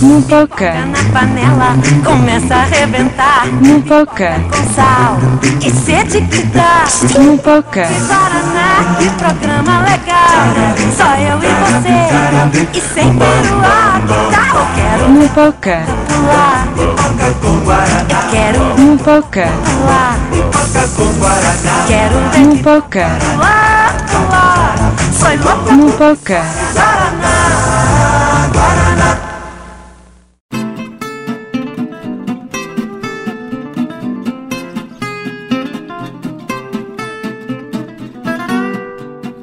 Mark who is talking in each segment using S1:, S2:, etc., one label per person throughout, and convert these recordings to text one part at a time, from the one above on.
S1: Mupoca,
S2: na panela, começa a arrebentar
S1: mupoca,
S2: com sal e sede que dá.
S1: mupoca,
S2: Guaraná, programa legal. Só eu e você, e sem peruá. Tá, eu quero
S1: mupoca,
S2: pular. Eu quero
S1: mupoca,
S2: pular. Quero ver
S1: mupoca,
S2: pular, pular. Foi louca
S1: mupoca.
S2: Guaraná, Guaraná.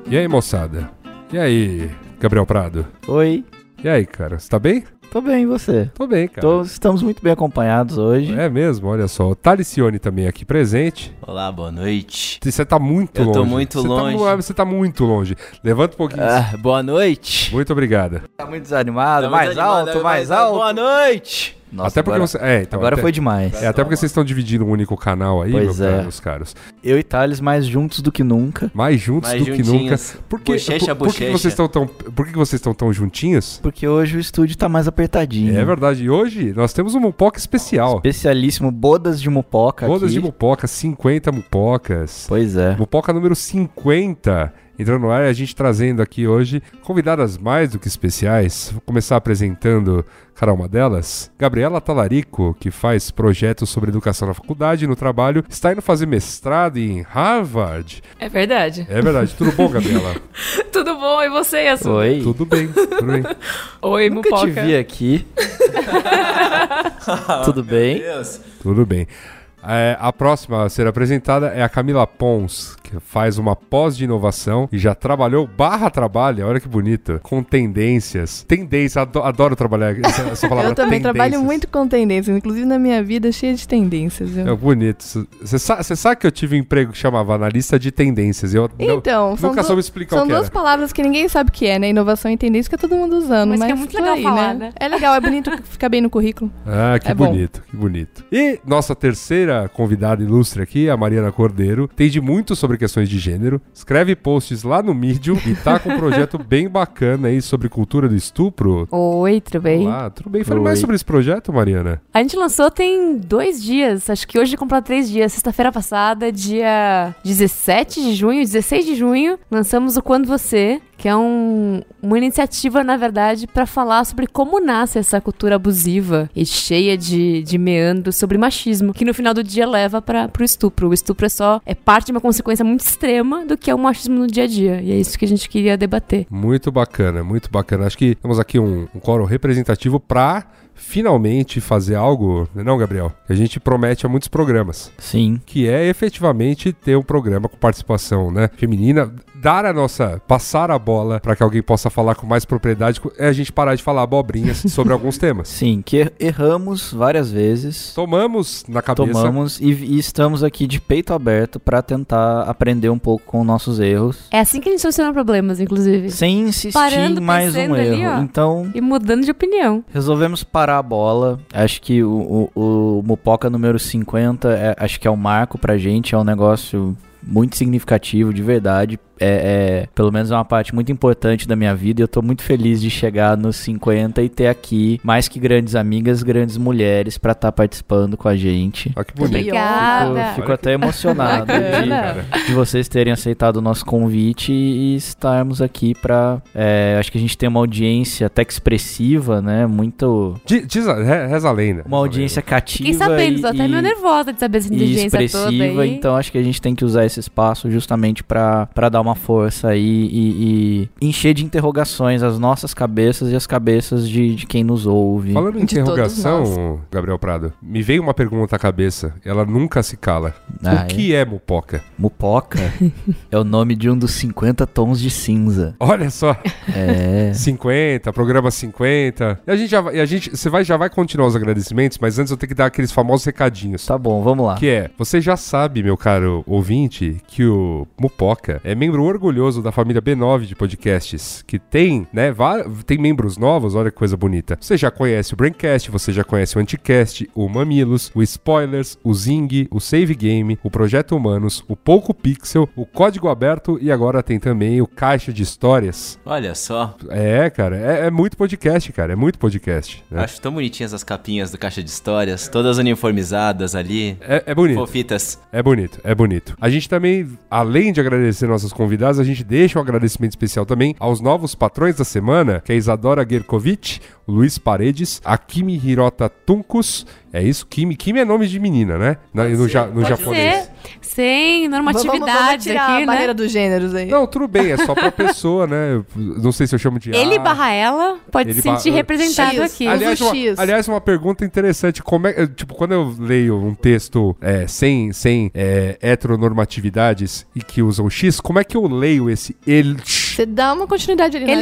S3: E aí, moçada? E aí, Gabriel Prado?
S4: Oi,
S3: E aí, cara? Você tá bem?
S4: tô bem, e você?
S3: Tô bem, cara.
S4: Tô- estamos muito bem acompanhados hoje.
S3: É mesmo, olha só. O Talicione também aqui presente.
S5: Olá, boa noite.
S3: Você tá muito
S5: Eu
S3: longe.
S5: tô muito
S3: Você tá
S5: longe.
S3: mu- você tá muito longe. Levanta um pouquinho.
S5: Ah, boa noite.
S3: Muito obrigada.
S4: Tá muito desanimado,
S5: Tá
S4: mais
S5: muito animado,
S4: alto,
S5: é
S4: mais
S5: alto.
S4: alto.
S5: Boa noite.
S4: Nossa,
S3: até porque
S4: agora,
S3: você. É, então.
S4: agora
S3: até,
S4: foi demais.
S3: É, até porque vocês estão dividindo um único canal aí,
S4: Pois
S3: meus,
S4: é.
S3: caros, caros.
S4: Eu e Thales mais juntos do que nunca,
S3: Mais juntos
S5: Mais
S3: do que nunca.
S5: juntinhos.
S3: Por que,
S5: Bochecha a
S3: por, por que vocês estão tão, por que vocês estão tão juntinhos?
S4: porque hoje o estúdio tá mais apertadinho.
S3: É verdade. E hoje nós temos um Mupoca especial.
S4: Especialíssimo, bodas de mupoca
S3: Todas
S4: aqui.
S3: de Mupoca, 50 Mupocas.
S4: Pois é.
S3: Mupoca número 50. Entrando no ar, a gente trazendo aqui hoje convidadas mais do que especiais. Vou começar apresentando cada uma delas. Gabriela Talarico, que faz projetos sobre educação na faculdade e no trabalho, está indo fazer mestrado em Harvard.
S6: É verdade.
S3: É verdade. Tudo bom, Gabriela?
S6: Tudo bom? E você, Yasuda?
S4: Oi.
S3: Tudo bem, tudo bem.
S6: Oi,
S4: Nunca
S6: Mupoca.
S4: te vi aqui. Tudo bem?
S5: Deus.
S3: Tudo bem. É, a próxima a ser apresentada é a Camila Pons, que faz uma pós de inovação e já trabalhou, barra trabalha, olha que bonito, com tendências. Tendência, ado- adoro trabalhar essa, essa palavra
S7: Eu também trabalho muito com tendências, inclusive na minha vida cheia de tendências. viu?
S3: É bonito. Você sa você sabe que eu tive um emprego que chamava analista de tendências. Eu não-
S7: Então, são,
S3: nunca soube explicar
S7: são
S3: o que
S7: duas
S3: era.
S7: palavras que ninguém sabe o que é, né? Inovação e tendência que tá todo mundo usando.
S6: Mas
S7: Mas,
S6: que é muito legal
S7: aí,
S6: falar,
S7: né?
S6: né?
S7: É legal, é bonito, fica bem no currículo.
S3: Ah, que
S7: É bom.
S3: bonito, que bonito. E nossa terceira convidada ilustre aqui, a Mariana Cordeiro, entende muito sobre questões de gênero, escreve posts lá no Medium e tá com um projeto bem bacana aí sobre cultura do estupro.
S6: Oi, tudo bem?
S3: Olá, tudo bem? Fale
S4: Oi.
S3: mais sobre esse projeto, Mariana.
S6: A gente lançou tem dois dias, acho que hoje comprar três dias. Sexta-feira passada, dia 17 de junho, 16 de junho, lançamos o Quando Você, que é um- uma iniciativa, na verdade, pra falar sobre como nasce essa cultura abusiva e cheia de, de meandros sobre machismo, que no final do dia leva para pro estupro. O estupro é só é parte de uma consequência muito extrema do que é o machismo no dia a dia. E é isso que a gente queria debater.
S3: Muito bacana, muito bacana. Acho que temos aqui um, um quórum representativo pra finalmente fazer algo, não, Gabriel? Que a gente promete há muitos programas.
S4: Sim.
S3: que é efetivamente ter um programa com participação, né, feminina, dar a nossa, passar a bola para que alguém possa falar com mais propriedade, é a gente parar de falar abobrinhas sobre alguns temas.
S4: Sim, que er- erramos várias vezes.
S3: Tomamos na cabeça.
S4: Tomamos e, e estamos aqui de peito aberto pra tentar aprender um pouco com nossos erros.
S6: É assim que a gente soluciona problemas, inclusive.
S4: Sem insistir
S6: Parando,
S4: em mais um
S6: ali,
S4: erro.
S6: ó.
S4: Então,
S6: E mudando de opinião.
S4: resolvemos parar a bola. Acho que o, o, o Mupoca número 50 é, acho que é um marco pra gente, é um negócio muito significativo, de verdade. É, é, pelo menos é uma parte muito importante da minha vida e eu tô muito feliz de chegar nos 50 e ter aqui mais que grandes amigas, grandes mulheres pra estar participando com a gente.
S3: Olha que bonito.
S6: Obrigada.
S4: Fico, fico até emocionado
S6: Bacana.
S4: de, de vocês terem aceitado o nosso convite e estarmos aqui pra. é, acho que a gente tem uma audiência até que expressiva, né? Muito.
S3: Di- Diz, a- re- reza a lenda.
S4: Uma audiência cativa.
S6: Fiquei sabendo,
S4: e,
S6: tô até meio nervosa de saber essa
S4: e
S6: inteligência toda
S4: expressiva,
S6: aí.
S4: então acho que a gente tem que usar esse espaço justamente pra dar uma uma força aí e, e encher de interrogações as nossas cabeças e as cabeças de, de quem nos ouve.
S3: Falando em
S7: De
S3: interrogação, Gabriel Prado, me veio uma pergunta à cabeça. Ela nunca se cala.
S4: Ah,
S3: o que é mupoca?
S4: Mupoca é o nome de um dos 50 tons de cinza.
S3: Olha só,
S4: É.
S3: 50, programa 50. E a gente já vai, e a gente, você vai, já vai continuar os agradecimentos, mas antes eu tenho que dar aqueles famosos recadinhos.
S4: Tá bom, vamos lá.
S3: Que é, você já sabe, meu caro ouvinte, que o Mupoca é membro orgulhoso da família B9 de podcasts, que tem, né, tem membros novos, olha que coisa bonita. Você já conhece o Braincast, você já conhece o Anticast, o Mamilos, o Spoilers, o Zing, o Save Game, o Projeto Humanos, o Pouco Pixel, o Código Aberto e agora tem também o Caixa de Histórias.
S5: Olha só.
S3: É, cara, é, é muito podcast, cara, é muito podcast. né?
S5: Acho tão bonitinhas as capinhas do Caixa de Histórias, todas uniformizadas ali.
S3: É, é bonito.
S5: Fofitas.
S3: É bonito, é bonito. A gente também, além de agradecer nossos convidados, a gente deixa um agradecimento especial também aos novos patrões da semana, que é a Isadora Gerkovic, Luiz Paredes, a Kimi Hirota Tunkus. É isso? Kimi. Kimi é nome de menina, né? Na- no ja- no japonês.
S6: ser. Sem
S7: Vamos, vamos
S6: normatividade
S7: tirar
S6: aqui,
S7: a barreira
S6: né?
S7: dos gêneros aí.
S3: Não, tudo bem, é só pra pessoa, né? Eu Não sei se eu chamo de
S6: Ele
S3: A.
S6: barra ela pode
S3: Ele
S6: se sentir
S3: barra-
S6: representado
S7: X.
S6: aqui.
S7: Ali-
S3: Aliás
S7: Usa o
S3: uma,
S7: X.
S3: aliás, uma pergunta interessante. Como é, tipo, quando eu leio um texto é, sem, sem é, heteronormatividades e que usa o X, como é que eu leio esse el...
S7: Você dá uma continuidade ali, né?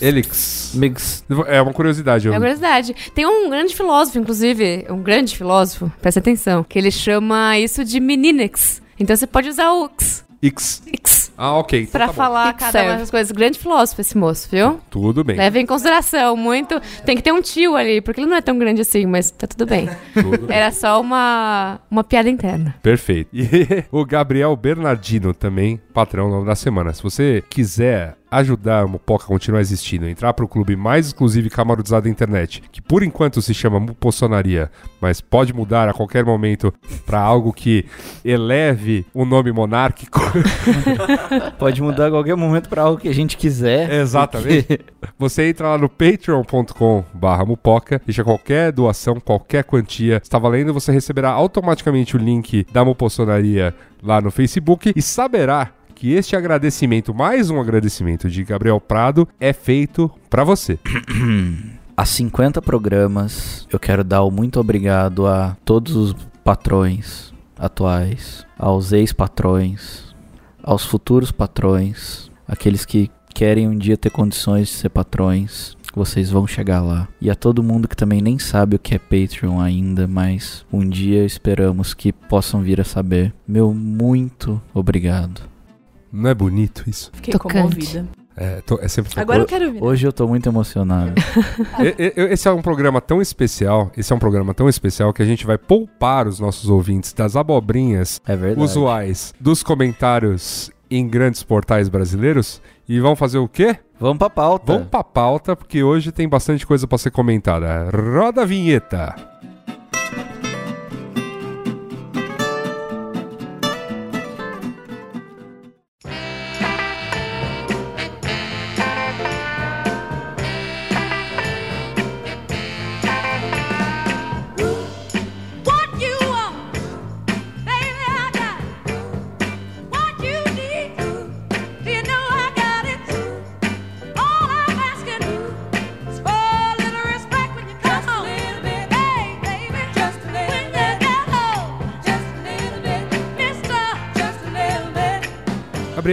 S6: Elix.
S4: Mix.
S3: É uma curiosidade.
S6: É
S3: Eu...
S6: uma curiosidade. Tem um grande filósofo, inclusive, um grande filósofo, presta atenção, que ele chama isso de meninex. Então você pode usar o x,
S3: X.
S6: x
S3: Ah, ok. Então
S6: pra
S3: tá
S6: falar
S7: X
S6: cada uma dessas coisas. Grande filósofo esse moço, viu?
S3: Tudo bem.
S6: Leva em consideração muito. Tem que ter um tio ali, porque ele não é tão grande assim, mas tá tudo bem.
S3: Tudo bem.
S6: Era só uma, uma piada interna.
S3: Perfeito. E o Gabriel Bernardino também, patrão nome da semana. Se você quiser ajudar o Mupoca a continuar existindo, entrar pro clube mais exclusivo e camarodizado da internet, que por enquanto se chama Mupossonaria, mas pode mudar a qualquer momento pra algo que eleve o nome monárquico.
S4: Pode mudar a qualquer momento pra algo que a gente quiser.
S3: Exatamente.
S4: porque-
S3: Você entra lá no patreon.com barra mupoca, deixa qualquer doação, qualquer quantia, está valendo, você receberá automaticamente o link da Mupossonaria lá no Facebook e saberá que este agradecimento, mais um agradecimento de Gabriel Prado, é feito pra você.
S4: Há 50 programas, eu quero dar o muito obrigado a todos os patrões atuais, aos ex-patrões, aos futuros patrões, aqueles que querem um dia ter condições de ser patrões. Vocês vão chegar lá. E a todo mundo que também nem sabe o que é Patreon ainda, mas um dia esperamos que possam vir a saber. Meu muito obrigado.
S3: Não é bonito isso?
S7: Fiquei
S6: Tocante.
S7: comovida.
S3: É, tô- é sempre
S7: Agora eu quero ouvir. né?
S4: Hoje eu tô muito emocionado.
S3: E- e- Esse é um programa tão especial, esse é um programa tão especial que a gente vai poupar os nossos ouvintes das abobrinhas
S4: É verdade.
S3: usuais dos comentários em grandes portais brasileiros e vão fazer o quê?
S4: Vamos pra pauta.
S3: Vão pra pauta, porque hoje tem bastante coisa pra ser comentada. Roda a vinheta.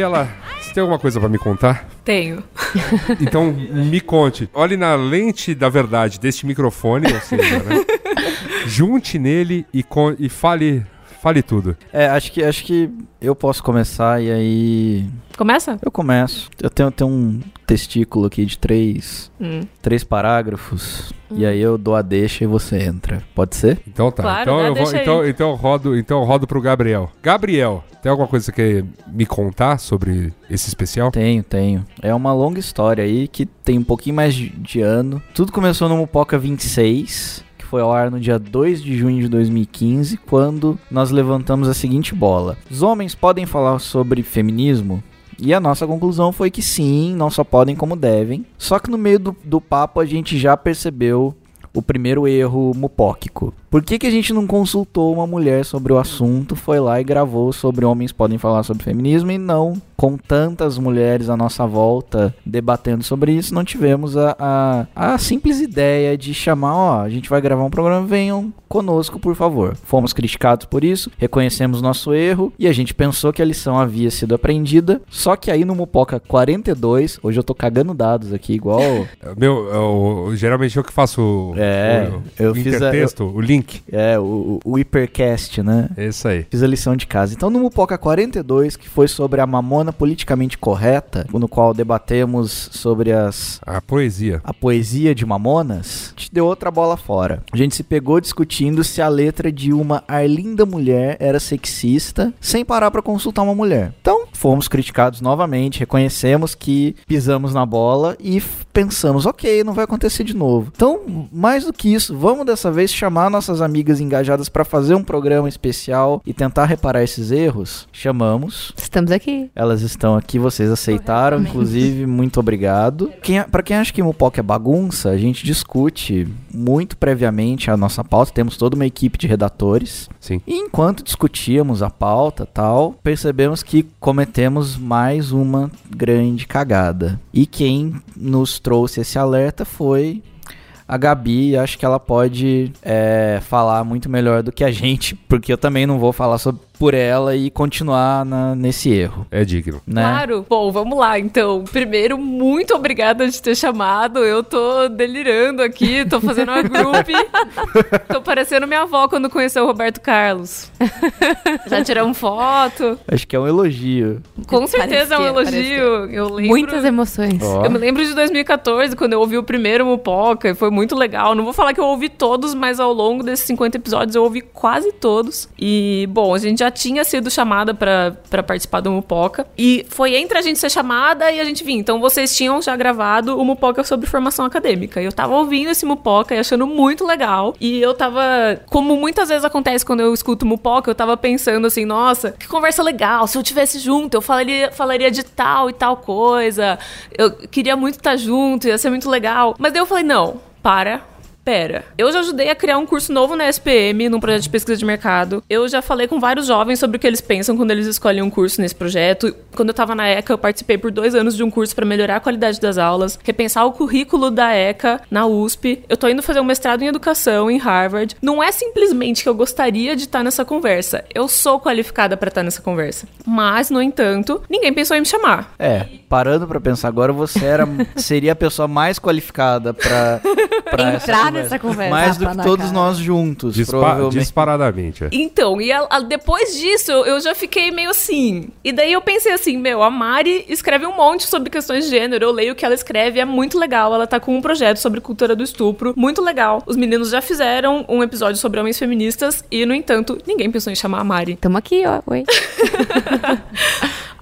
S3: Gabriela, você tem alguma coisa pra me contar?
S6: Tenho.
S3: Então me conte. Olhe na lente da verdade deste microfone, ou seja, né? Junte nele e, e fale, fale tudo.
S4: É, acho que, acho que eu posso começar e aí.
S6: Começa?
S4: Eu começo. Eu tenho, tenho um testículo aqui de três,
S6: Hum.
S4: três parágrafos. E aí eu dou a deixa e você entra. Pode ser?
S3: Então tá.
S6: Claro,
S3: então, eu vou, então, então eu rodo, então eu rodo pro Gabriel. Gabriel, tem alguma coisa que você quer me contar sobre esse especial?
S4: Tenho, tenho. É uma longa história aí que tem um pouquinho mais de, de ano. Tudo começou no Mupoca 26. Foi ao ar no dia 2 de junho de 2015, quando nós levantamos a seguinte bola: Os homens podem falar sobre feminismo? E a nossa conclusão foi que sim, não só podem como devem. Só que no meio do, do papo a gente já percebeu o primeiro erro mupóquico. Por que, que a gente não consultou uma mulher sobre o assunto, foi lá e gravou sobre homens podem falar sobre feminismo e não com tantas mulheres à nossa volta debatendo sobre isso, não tivemos a, a, a simples ideia de chamar, ó, a gente vai gravar um programa, venham conosco, por favor. Fomos criticados por isso, reconhecemos nosso erro e a gente pensou que a lição havia sido aprendida, só que aí no Mupoca 42, hoje eu tô cagando dados aqui, igual...
S3: Meu, eu- geralmente eu que faço o,
S4: É,
S3: o,
S4: eu
S3: o
S4: fiz a-
S3: intertexto, o link.
S4: É, o, o Hypercast, né?
S3: Isso aí.
S4: Fiz a lição de casa. Então, no Mupoca 42, que foi sobre a mamona politicamente correta, no qual debatemos sobre as
S3: A poesia.
S4: a poesia de Mamonas, te deu outra bola fora. A gente se pegou discutindo se a letra de uma Arlinda mulher era sexista, sem parar pra consultar uma mulher. Então, fomos criticados novamente, reconhecemos que pisamos na bola e pensamos, ok, não vai acontecer de novo. Então, mais do que isso, vamos dessa vez chamar nossas amigas engajadas pra fazer um programa especial e tentar reparar esses erros? Chamamos.
S6: Estamos aqui.
S4: Elas estão aqui, vocês aceitaram, inclusive, muito obrigado. Quem, para quem acha que Mupoca é bagunça, a gente discute muito previamente a nossa pauta, temos toda uma equipe de redatores.
S3: Sim.
S4: E enquanto discutíamos a pauta tal, percebemos que cometemos mais uma grande cagada. E quem nos trouxe esse alerta foi a Gabi, acho que ela pode é, falar muito melhor do que a gente, porque eu também não vou falar sobre, por ela e continuar na- nesse erro,
S3: É digno.
S4: né?
S8: Claro. Bom, vamos lá, então. Primeiro, muito obrigada de ter chamado. Eu tô delirando aqui, tô fazendo uma group. tô parecendo minha avó quando conheceu o Roberto Carlos. Já tiramos foto.
S4: Acho que é um elogio.
S8: Com certeza é um
S7: que-
S8: elogio. Eu lembro...
S6: Muitas emoções.
S4: Ó.
S8: Eu me lembro de 2014, quando eu ouvi o primeiro Mupoca, e foi muito legal. Não vou falar que eu ouvi todos, mas ao longo desses 50 episódios eu ouvi quase todos. E, bom, a gente já tinha sido chamada pra participar do Mupoca. E foi entre a gente ser chamada e a gente vir. Então vocês tinham já gravado o Mupoca sobre formação acadêmica. Eu tava ouvindo esse Mupoca e achando muito legal. E eu tava, como muitas vezes acontece quando eu escuto Mupoca, eu tava pensando assim, nossa, que conversa legal. Se eu tivesse junto, eu falaria, falaria de tal e tal coisa. Eu queria muito estar junto, ia ser muito legal. Mas daí eu falei, não, para. Pera, eu já ajudei a criar um curso novo na SPM, num projeto de pesquisa de mercado. Eu já falei com vários jovens sobre o que eles pensam quando eles escolhem um curso nesse projeto. Quando eu tava na ECA, eu participei por dois anos de um curso para melhorar a qualidade das aulas, repensar o currículo da ECA na USP. Eu tô indo fazer um mestrado em educação em Harvard. Não é simplesmente que eu gostaria de estar nessa conversa. Eu sou qualificada para estar nessa conversa. Mas, no entanto, ninguém pensou em me chamar.
S4: É, parando pra pensar agora, você era, seria a pessoa mais qualificada essa
S6: Entrar nessa conversa.
S4: Mais do que todos
S7: cara.
S4: nós juntos,
S3: Dispa-
S4: provavelmente.
S3: disparadamente. é.
S8: Então, e a- a- depois disso, eu já fiquei meio assim. E daí eu pensei assim, meu, a Mari escreve um monte sobre questões de gênero, eu leio o que ela escreve, é muito legal. Ela tá com um projeto sobre cultura do estupro, muito legal. Os meninos já fizeram um episódio sobre homens feministas e, no entanto, ninguém pensou em chamar a Mari.
S6: Tamo aqui, ó. Oi.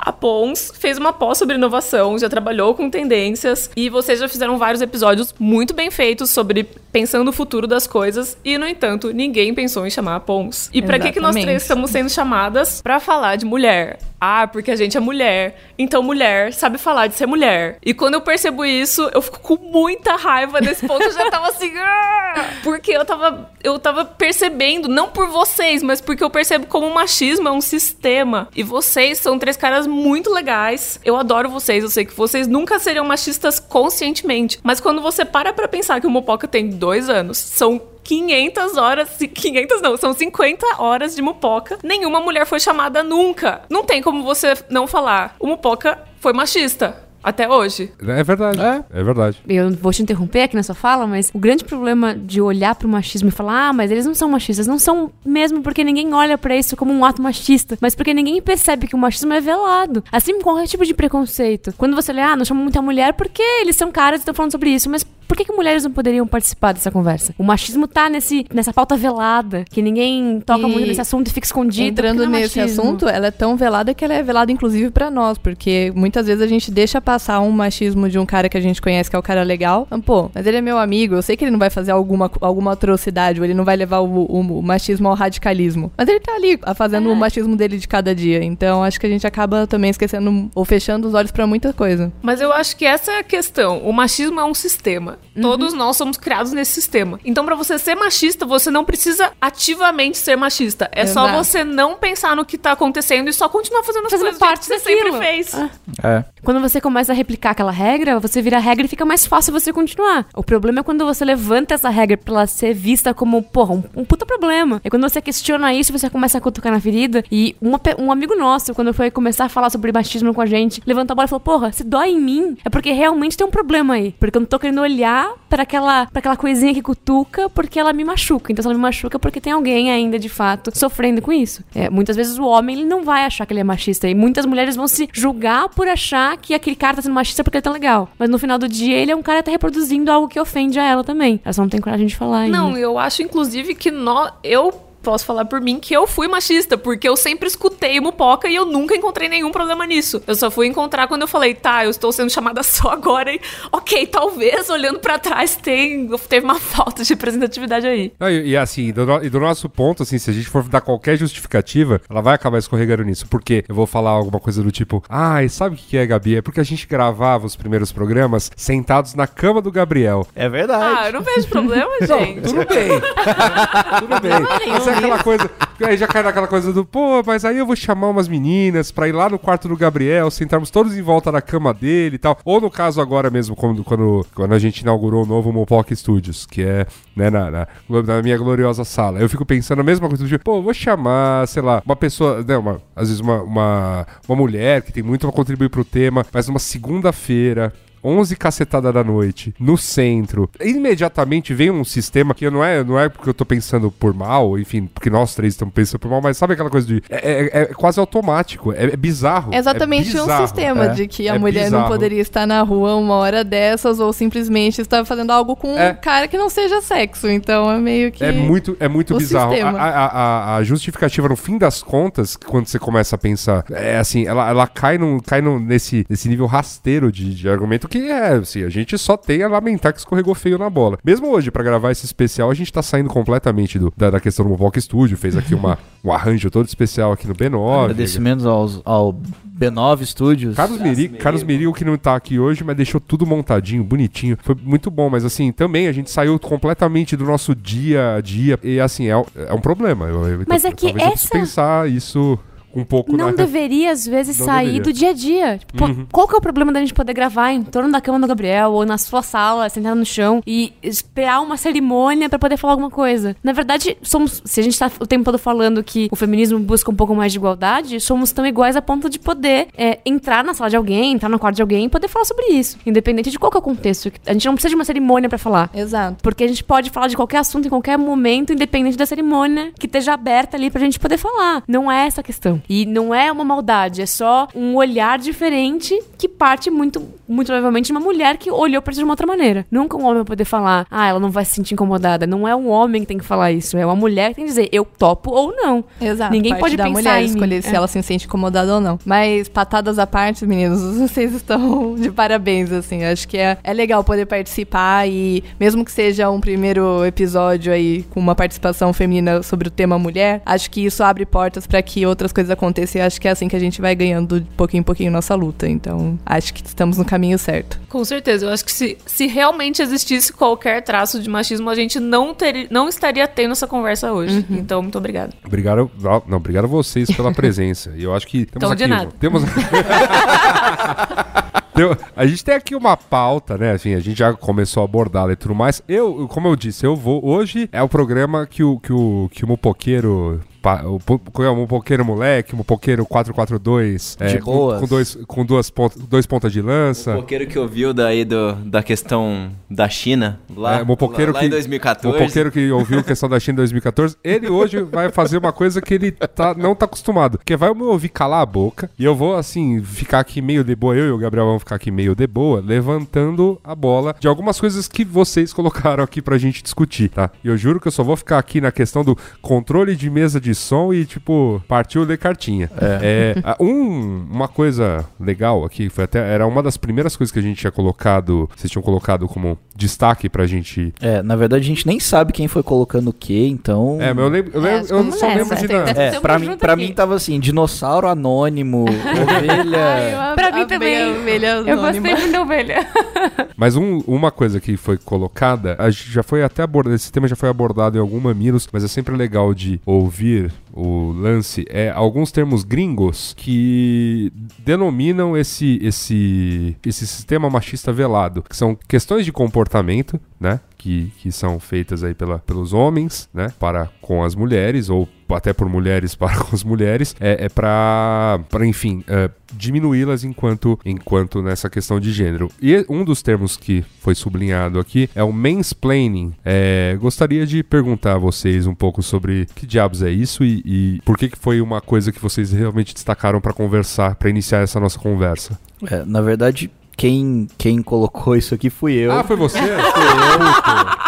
S8: A Pons fez uma pós sobre inovação, já trabalhou com tendências e vocês já fizeram vários episódios muito bem feitos sobre pensando o futuro das coisas e, no entanto, ninguém pensou em chamar a Pons. E pra que, que nós três estamos sendo chamadas pra falar de mulher? Ah, porque a gente é mulher. Então, mulher sabe falar de ser mulher. E quando eu percebo isso, eu fico com muita raiva nesse ponto. Eu já tava assim. "Ah!" Porque eu tava, eu tava percebendo, não por vocês, mas porque eu percebo como o machismo é um sistema. E vocês são três caras muito legais. Eu adoro vocês. Eu sei que vocês nunca seriam machistas conscientemente. Mas quando você para pra pensar que o Mopoca tem dois anos, são 500 horas, 500 não, são 50 horas de Mupoca. Nenhuma mulher foi chamada nunca. Não tem como você não falar. O Mupoca foi machista. Até hoje.
S3: É verdade.
S4: É.
S3: É, verdade.
S6: Eu vou te interromper aqui na sua fala, mas o grande problema de olhar pro machismo e falar, ah, mas eles não são machistas, não são mesmo porque ninguém olha pra isso como um ato machista, mas porque ninguém percebe que o machismo é velado. Assim como qualquer tipo de preconceito. Quando você lê, ah, não chamam muita mulher porque eles são caras e estão falando sobre isso, mas por que, que mulheres não poderiam participar dessa conversa? O machismo tá nesse, nessa pauta velada, que ninguém toca
S7: E
S6: muito nesse assunto e fica escondido.
S7: Entrando
S6: é
S7: nesse
S6: machismo.
S7: assunto, ela é tão velada que ela é velada inclusive pra nós, porque muitas vezes a gente deixa passar um machismo de um cara que a gente conhece que é o cara legal. Então, pô, mas ele é meu amigo, eu sei que ele não vai fazer alguma, alguma atrocidade, ou ele não vai levar o, o- o machismo ao radicalismo. Mas ele tá ali a- fazendo o machismo dele de cada dia. Então acho que a gente acaba também esquecendo ou fechando os olhos pra muita coisa.
S8: Mas eu acho que essa é a questão. O machismo é um sistema. Todos nós somos criados nesse sistema. Então, pra você ser machista, você não precisa ativamente ser machista. É só
S7: Exato.
S8: você não pensar no que tá acontecendo e só continuar fazendo as
S6: Fazendo parte
S8: que você sempre
S6: daquilo.
S8: fez.
S6: Ah.
S4: É.
S6: Quando você começa a replicar aquela regra, você vira a regra e fica mais fácil você continuar. O problema é quando você levanta essa regra pra ela ser vista como, porra, um, um puta problema. É quando você questiona isso, você começa a cutucar na ferida. E uma um amigo nosso, quando foi começar a falar sobre machismo com a gente, levantou a bola e falou: Porra, se dói em mim, é porque realmente tem um problema aí. Porque eu não tô querendo olhar pra aquela, pra aquela coisinha que cutuca porque ela me machuca. Então, se ela me machuca, porque tem alguém ainda de fato sofrendo com isso. É, muitas vezes o homem ele não vai achar que ele é machista. E muitas mulheres vão se julgar por achar que aquele cara tá sendo machista porque ele tá legal. Mas no final do dia, ele é um cara que tá reproduzindo algo que ofende a ela também. Ela só não tem coragem de falar ainda.
S8: Não, eu acho, inclusive, que nó, eu posso falar por mim que eu fui machista, porque eu sempre escutei Mupoca e eu nunca encontrei nenhum problema nisso. Eu só fui encontrar quando eu falei, tá, eu estou sendo chamada só agora e, ok, talvez, olhando pra trás, tem, teve uma falta de representatividade aí.
S3: Não, e, e assim, do, no- e do nosso ponto, assim, se a gente for dar qualquer justificativa, ela vai acabar escorregando nisso. Porque eu vou falar alguma coisa do tipo, ai, sabe o que é, Gabi? É porque a gente gravava os primeiros programas sentados na cama do Gabriel.
S4: É verdade.
S8: Ah, eu não vejo problema, gente.
S3: Tudo bem. Tudo bem. Mas é aquela coisa. Aí já cai naquela coisa do, pô, mas aí eu vou chamar umas meninas pra ir lá no quarto do Gabriel, sentarmos todos em volta da cama dele e tal. Ou no caso agora mesmo, quando, quando, quando a gente inaugurou o novo Mopoc Studios, que é, né, na, na, na minha gloriosa sala. Eu fico pensando a mesma coisa do tipo, pô, vou chamar, sei lá, uma pessoa, né, uma, às vezes uma, uma, uma mulher que tem muito a contribuir pro tema, mas numa segunda-feira, 11 cacetada da noite, no centro. Imediatamente vem um sistema que não é, não é porque eu tô pensando por mal, enfim, porque nós três estamos pensando por mal, mas sabe aquela coisa de. É, é- é quase automático, é, é bizarro.
S7: É exatamente
S3: é
S7: um
S3: bizarro.
S7: sistema
S4: é.
S7: de que a
S3: É
S7: mulher não
S3: bizarro.
S7: poderia estar na rua uma hora dessas ou simplesmente estar fazendo algo com um cara que não seja sexo. Então é meio que.
S3: É muito, é muito bizarro. A, a- a- a justificativa, no fim das contas, quando você começa a pensar, é assim, ela, ela cai, num, cai num, nesse, nesse nível rasteiro de, de argumento que é, assim, a gente só tem a lamentar que escorregou feio na bola. Mesmo hoje, pra gravar esse especial, a gente tá saindo completamente do- da, da questão do Movoc Studio, fez aqui uma, um arranjo todo especial aqui no B9.
S4: Agradecimentos aos, ao B9 Studios.
S3: Carlos Miri, Carlos Miri, que não tá aqui hoje, mas deixou tudo montadinho, bonitinho. Foi muito bom, mas assim, também a gente saiu completamente do nosso dia a dia. E assim, é, um- é um problema. Eu- eu-
S6: Mas é que
S3: eu
S6: essa-
S3: pensar isso um pouco
S6: Não
S3: na...
S6: deveria, às vezes,
S3: Não
S6: sair
S3: deveria.
S6: do dia a dia. Tipo,
S3: Uhum.
S6: qual que é o problema da gente poder gravar em torno da cama do Gabriel ou na sua sala, sentada no chão e esperar uma cerimônia pra poder falar alguma coisa? Na verdade, somos, se a gente tá o tempo todo falando que o feminismo busca um pouco mais de igualdade, somos tão iguais a ponto de poder é, entrar na sala de alguém, entrar no quarto de alguém e poder falar sobre isso, independente de qual que é o contexto. A gente não precisa de uma cerimônia pra falar.
S7: Exato.
S6: Porque a gente pode falar de qualquer assunto em qualquer momento, independente da cerimônia que esteja aberta ali pra gente poder falar. Não é essa a questão. E não é uma maldade, é só um olhar diferente que parte muito, muito provavelmente de uma mulher que olhou pra isso de uma outra maneira. Nunca um homem vai poder falar, ah, ela não vai se sentir incomodada. Não é um homem que tem que falar isso, é uma mulher que tem que dizer, eu topo ou não.
S7: Exato.
S6: Ninguém pode
S7: da
S6: pensar
S7: mulher
S6: em
S7: escolher
S6: mim.
S7: se
S6: É.
S7: ela se sente incomodada ou não. Mas patadas à parte, meninos, vocês estão de parabéns, assim. Acho que é, é legal poder participar e mesmo que seja um primeiro episódio aí com uma participação feminina sobre o tema mulher, acho que isso abre portas pra que outras coisas aconteçam e acho que é assim que a gente vai ganhando de pouquinho em pouquinho nossa luta. Então, acho que estamos no caminho certo.
S8: Com certeza, eu acho que se, se realmente existisse qualquer traço de machismo, a gente não, teria, não estaria tendo essa conversa hoje. Então, muito obrigada.
S3: Obrigado, não, obrigado a vocês pela presença. E eu acho que temos
S8: Então, de
S3: aqui,
S8: nada.
S3: temos Tem- a gente tem aqui uma pauta, né? Assim, a gente já começou a abordá-la e tudo mais. Eu, como eu disse, eu vou. Hoje é o programa que o, que o, que o Mupoqueiro. Pa- O, po- qual é o Mupoqueiro moleque, o Mupoqueiro 442.
S4: De
S3: com,
S4: boas.
S3: com, dois, com duas pontas, dois pontas de lança.
S5: O poqueiro que ouviu daí do, da questão da China, lá,
S3: É, o Mopoqueiro
S5: lá, lá
S3: que,
S5: em 2014.
S3: O Mopoqueiro que ouviu a questão da China em 2014, ele hoje vai fazer uma coisa que ele tá, não tá acostumado. Que vai me ouvir calar a boca e eu vou, assim, ficar aqui meio de boa. Eu e o Gabriel vamos ficar aqui meio de boa, levantando a bola de algumas coisas que vocês colocaram aqui pra gente discutir, tá? E eu juro que eu só vou ficar aqui na questão do controle de mesa de som e, tipo, partiu ler cartinha. É. ah, um, uma coisa legal aqui, foi até, era uma das primeiras coisas que a gente tinha colocado, vocês tinham colocado como destaque pra gente
S4: É, na verdade a gente nem sabe quem foi colocando o que, então.
S3: É, mas eu lembro, eu,
S6: É,
S3: lembro- eu
S6: vamos
S3: só lembro de.
S6: Tem-
S3: na-
S6: tem-
S4: É, pra, mim, pra
S6: aqui.
S4: mim tava assim, dinossauro anônimo, ovelha.
S6: Pra mim também.
S7: Ovelha
S6: Eu gostei
S7: anônima.
S6: muito da ovelha.
S3: Mas um- uma coisa que foi colocada, já foi até abordado, esse tema já foi abordado em algum Mamilos, mas é sempre legal de ouvir o lance, é alguns termos gringos que denominam esse, esse, esse sistema machista velado, que são questões de comportamento, né? Que, que são feitas aí pela, pelos homens, né? Para com as mulheres, ou até por mulheres para com as mulheres, é, é para, enfim, é, diminuí-las enquanto, enquanto nessa questão de gênero. E um dos termos que foi sublinhado aqui é o mansplaining. É, gostaria de perguntar a vocês um pouco sobre que diabos é isso e, e por que, que foi uma coisa que vocês realmente destacaram para conversar, para iniciar essa nossa conversa.
S4: É, na verdade, quem, quem colocou isso aqui fui eu.
S3: Ah, foi você? Fui eu.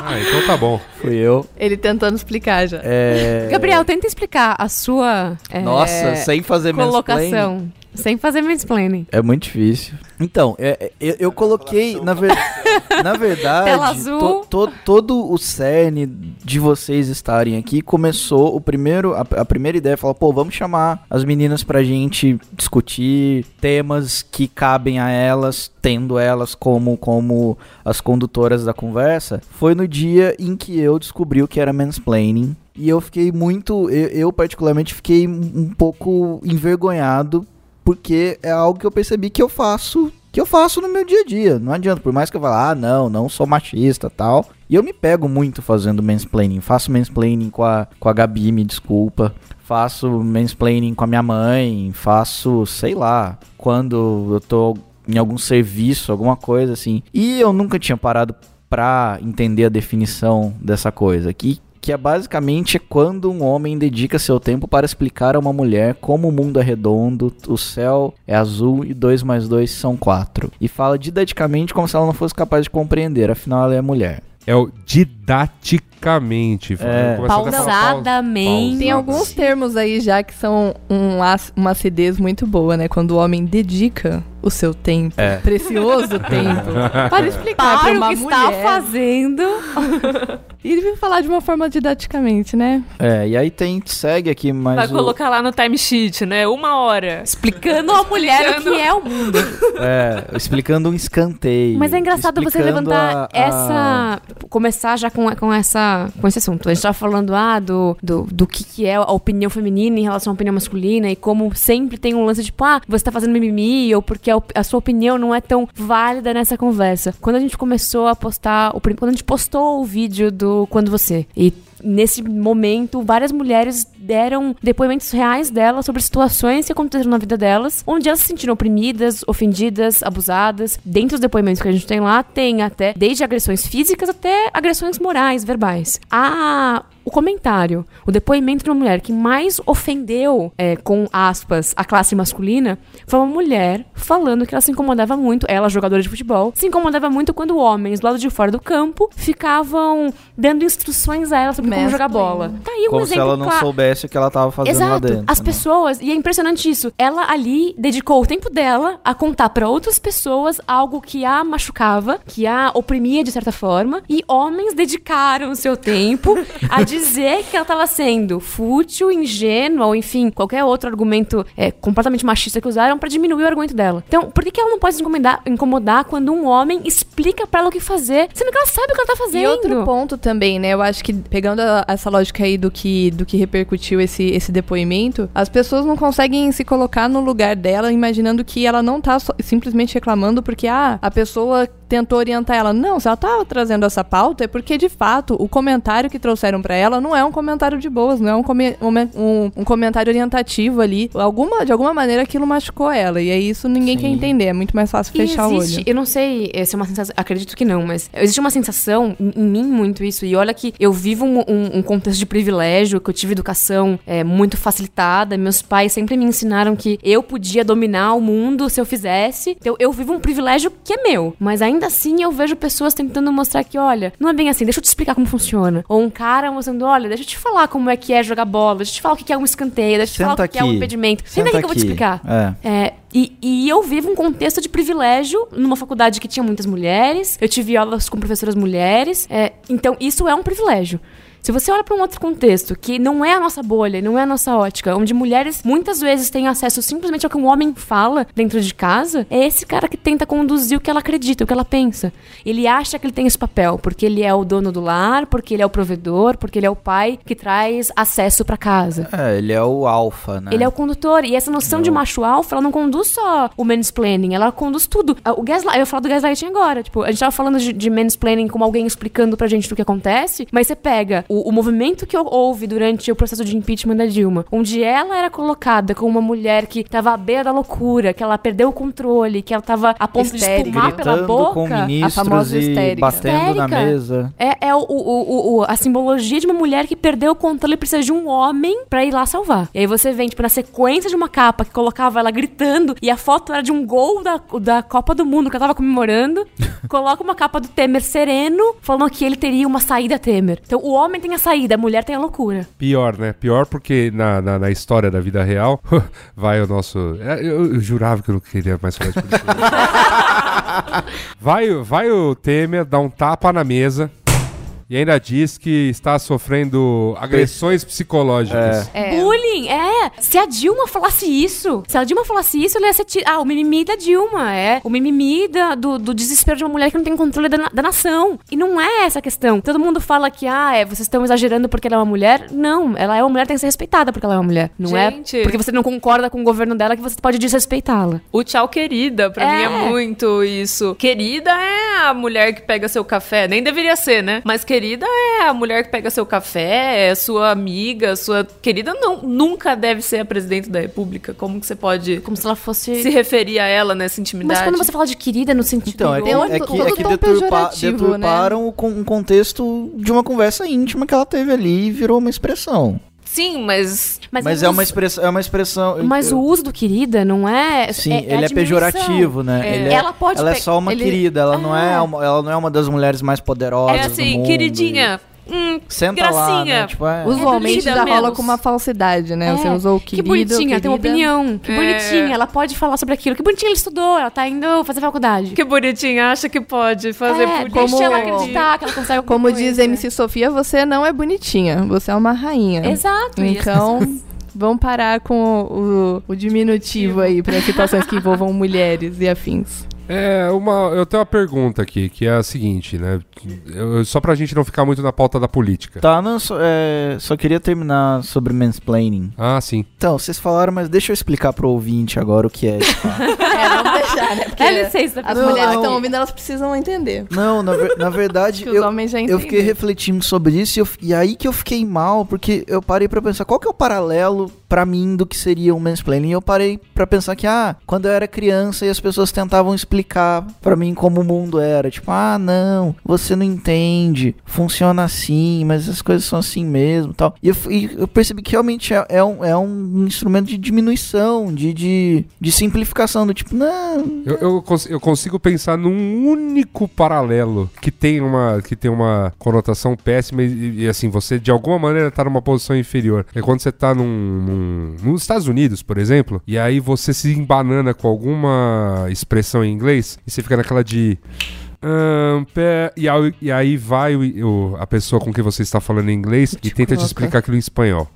S3: Ah, então tá bom.
S4: Fui eu.
S7: Ele tentando explicar já.
S4: É...
S6: Gabriel, tenta explicar a sua é,
S4: Nossa, sem fazer mansplaining.
S6: colocação. Sem fazer mansplaining.
S4: É muito difícil. Então, é- é- eu, eu coloquei, na, ver- na verdade, to- to- todo o cerne de vocês estarem aqui começou o primeiro, a, a primeira ideia, falou, pô, vamos chamar as meninas pra gente discutir temas que cabem a elas, tendo elas como, como as condutoras da conversa. Foi no dia em que eu descobri o que era mansplaining. E eu fiquei muito, eu, eu particularmente fiquei um pouco envergonhado porque é algo que eu percebi que eu faço, que eu faço no meu dia a dia. Não adianta, por mais que eu fale, ah, não, não sou machista, tal. E eu me pego muito fazendo mansplaining. Faço mansplaining com a, com a Gabi, me desculpa. Faço mansplaining com a minha mãe, faço, sei lá, quando eu tô em algum serviço, alguma coisa assim. E eu nunca tinha parado pra entender a definição dessa coisa. Que que é basicamente quando um homem dedica seu tempo para explicar a uma mulher como o mundo é redondo, o céu é azul e 2 mais 2 são 4. E fala didaticamente como se ela não fosse capaz de compreender, afinal ela é mulher.
S3: É o didaticamente.
S4: É.
S6: Pausadamente.
S7: Tem alguns termos aí já que são um uma acidez muito boa, né? Quando o homem dedica o seu tempo,
S4: É.
S7: precioso tempo, para explicar
S6: Para
S7: uma
S6: o que está
S7: mulher.
S6: fazendo.
S7: E ele veio falar de uma forma didaticamente, né?
S4: É, e aí tem, segue aqui mais
S8: Vai
S4: o-
S8: colocar lá no timesheet, né? Uma hora.
S6: Explicando a mulher o que é o mundo.
S4: É, explicando um escanteio.
S6: Mas é engraçado você levantar
S4: a- a-
S6: essa. Começar já com, com, essa, com esse assunto. A gente tava falando ah, do, do, do que, que é a opinião feminina em relação à opinião masculina e como sempre tem um lance tipo, ah, você tá fazendo mimimi ou porque a, a sua opinião não é tão válida nessa conversa. Quando a gente começou a postar, o, quando a gente postou o vídeo do Quando Você e Nesse momento, várias mulheres deram depoimentos reais delas sobre situações que aconteceram na vida delas, onde elas se sentiram oprimidas, ofendidas, abusadas. Dentro dos depoimentos que a gente tem lá, tem até desde agressões físicas até agressões morais, verbais. A o comentário, o depoimento de uma mulher que mais ofendeu, é, com aspas, a classe masculina, foi uma mulher falando que ela se incomodava muito, ela, jogadora de futebol, se incomodava muito quando homens do lado de fora do campo ficavam dando instruções a ela sobre como jogar bola. Tá aí um
S4: Como se
S6: exemplo
S4: ela não
S6: claro.
S4: soubesse o que ela tava fazendo lá
S6: Exato.
S4: dentro.
S6: As
S4: né?
S6: pessoas, e é impressionante isso. Ela ali dedicou o tempo dela a contar pra outras pessoas algo que a machucava, que a oprimia de certa forma, e homens dedicaram o seu tempo a dizer que ela tava sendo fútil, ingênua, ou enfim, qualquer outro argumento é, completamente machista que usaram pra diminuir o argumento dela. Então, por que, que ela não pode se incomodar, incomodar quando um homem explica pra ela o que fazer, sendo que ela sabe o que ela tá fazendo?
S7: E outro ponto também, né? Eu acho que pegando a- essa lógica aí do que, do que repercutiu esse, esse depoimento, as pessoas não conseguem se colocar no lugar dela, imaginando que ela não tá só- simplesmente reclamando porque ah, a pessoa tentou orientar ela. Não, se ela tava trazendo essa pauta é porque de fato o comentário que trouxeram pra ela não é um comentário de boas, não é um, um, um comentário orientativo ali. Alguma, de alguma maneira aquilo machucou ela. E é isso ninguém quer
S4: Sim.
S7: entender. É muito mais fácil
S6: E
S7: fechar o
S6: existe,
S7: olho.
S6: eu não sei se é uma sensação, acredito que não, mas existe uma sensação em em mim muito isso. E olha que eu vivo um, um- um contexto de privilégio, que eu tive educação é, muito facilitada. Meus pais sempre me ensinaram que eu podia dominar o mundo se eu fizesse. Então eu vivo um privilégio que é meu. Mas ainda assim eu vejo pessoas tentando mostrar que, olha, não é bem assim, deixa eu te explicar como funciona. Ou um cara mostrando, olha, deixa eu te falar como é que é jogar bola, deixa eu te falar o que é um escanteio, deixa eu te falar
S4: Senta
S6: o que é um impedimento. Senta, aqui que eu vou te explicar.
S4: É.
S6: É, e, e eu vivo um contexto de privilégio numa faculdade que tinha muitas mulheres. Eu tive aulas com professoras mulheres. é, então, isso é um privilégio. Se você olha pra um outro contexto, que não é a nossa bolha, não é a nossa ótica, onde mulheres muitas vezes têm acesso simplesmente ao que um homem fala dentro de casa, é esse cara que tenta conduzir o que ela acredita, o que ela pensa. Ele acha que ele tem esse papel, porque ele é o dono do lar, porque ele é o provedor, porque ele é o pai que traz acesso pra casa.
S4: É, ele é o alfa, né?
S6: Ele é o condutor. E essa noção de macho alfa, ela não conduz só o mansplaining, ela conduz tudo. Ah, O gaslight, eu ia falar do gaslighting agora. Tipo, a gente tava falando de, de mansplaining como alguém explicando pra gente do que acontece, mas você pega o, o movimento que houve durante o processo de impeachment da Dilma, onde ela era colocada como uma mulher que tava à beira da loucura, que ela perdeu o controle, que ela tava a ponto de
S7: Histérica.
S6: espumar pela boca.
S4: com ministros
S7: famosa
S4: e
S7: histérica.
S4: batendo na
S6: Histérica.
S4: mesa.
S6: É, é o, o- o- o- a simbologia de uma mulher que perdeu o controle e precisa de um homem pra ir lá salvar. E aí você vem, tipo, na sequência de uma capa que colocava ela gritando e a foto era de um gol da, da Copa do Mundo que ela tava comemorando. coloca uma capa do Temer sereno, falando que ele teria uma saída Temer. Então o homem tem a saída, a mulher tem a loucura.
S3: Pior, né? Pior porque na, na, na história da vida real vai o nosso. é, Eu, eu jurava que eu não queria mais falar de política. vai, vai o Temer dar um tapa na mesa e ainda diz que está sofrendo agressões psicológicas.
S6: Bullying, é. Se a Dilma falasse isso, se a Dilma falasse isso, ela ia ser. ti- Ah, o mimimi da Dilma, é. O mimimi da- do, do desespero de uma mulher que não tem controle da, da nação. E não é essa a questão. Todo mundo fala que, ah, é, vocês estão exagerando porque ela é uma mulher. Não, ela é uma mulher, tem que ser respeitada porque ela é uma mulher. Não
S8: Gente.
S6: é porque você não concorda com o governo dela que você pode desrespeitá-la.
S8: O tchau querida, pra
S6: É.
S8: mim é muito isso. Querida é a mulher que pega seu café. Nem deveria ser, né? Mas querida é a mulher que pega seu café, é sua amiga, sua. Querida não, nunca deve ser a presidente da república. Como que você pode
S6: Como se ela fosse.
S8: se referir a ela nessa intimidade?
S6: Mas quando você fala de querida no sentido.
S4: Então, é que, é que, é que deturpa-
S7: pejorativo,
S4: deturparam o con- um contexto de uma conversa íntima que ela teve ali e virou uma expressão.
S8: Sim, mas.
S6: Mas,
S4: Mas, é uma
S6: uso-
S4: expressão. É uma expressão
S6: Mas o uso do querida não é.
S4: Sim,
S6: é- é
S4: ele é
S6: admiração.
S4: pejorativo, né?
S8: É.
S4: Ele é-
S6: Ela pode
S4: ela é
S6: pe-
S4: só uma
S6: ele-
S4: querida, ela não é,
S6: Ah.
S4: uma, ela não é uma das mulheres mais poderosas
S8: É
S4: do
S8: assim,
S4: mundo
S8: queridinha. Hum,
S4: Senta lá,
S8: gracinha.
S4: né? Tipo, é,
S7: Usualmente
S8: querida
S7: já rola com uma falsidade, né?
S6: É,
S7: Você usou o
S6: Que
S7: querido,
S6: bonitinha, ela tem uma opinião. Que
S8: É.
S6: bonitinha, ela pode falar sobre aquilo. Que bonitinha ela estudou, ela tá indo fazer faculdade.
S8: Que bonitinha, acha que pode fazer
S6: é,
S8: política.
S6: deixa ela
S7: Como-
S6: acreditar que ela consegue
S7: Como
S6: coisa.
S7: diz MC Sofia, você não é bonitinha, você é uma rainha.
S6: Exato.
S7: Então, vamos parar com o, o diminutivo aí para situações que envolvam mulheres e afins.
S3: É, uma, eu tenho uma pergunta aqui, que é a seguinte, né? Eu- só pra gente não ficar muito na pauta da política.
S4: Tá, não, só, é, só queria terminar sobre mansplaining.
S3: Ah, sim.
S4: Então, vocês falaram, mas deixa eu explicar pro ouvinte agora o que é.
S7: É, vamos deixar, né? Porque
S6: É licença,
S7: as mulheres que estão ouvindo, elas precisam entender.
S4: não, na, na verdade, eu, eu fiquei refletindo sobre isso e, eu- e aí que eu fiquei mal, porque eu parei pra pensar qual que é o paralelo pra mim do que seria um mansplaining. E eu parei pra pensar que, ah, quando eu era criança e as pessoas tentavam explicar pra mim como o mundo era, tipo, ah, não, você não entende, funciona assim, mas as coisas são assim mesmo, tal. E eu, e eu percebi que realmente é, é um, é um instrumento de diminuição, de, de, de simplificação, do tipo, não,
S3: Eu, eu, cons- eu consigo pensar num único paralelo que tem uma, que tem uma conotação péssima e, e, assim, você de alguma maneira tá numa posição inferior. É quando você tá num, num- nos Estados Unidos, por exemplo, e aí você se embanana com alguma expressão em inglês e você fica naquela de. "Ahn, pé", e, aí, e aí vai o- o- a pessoa com quem você está falando em inglês e tenta te
S7: coloca.
S3: explicar aquilo em espanhol.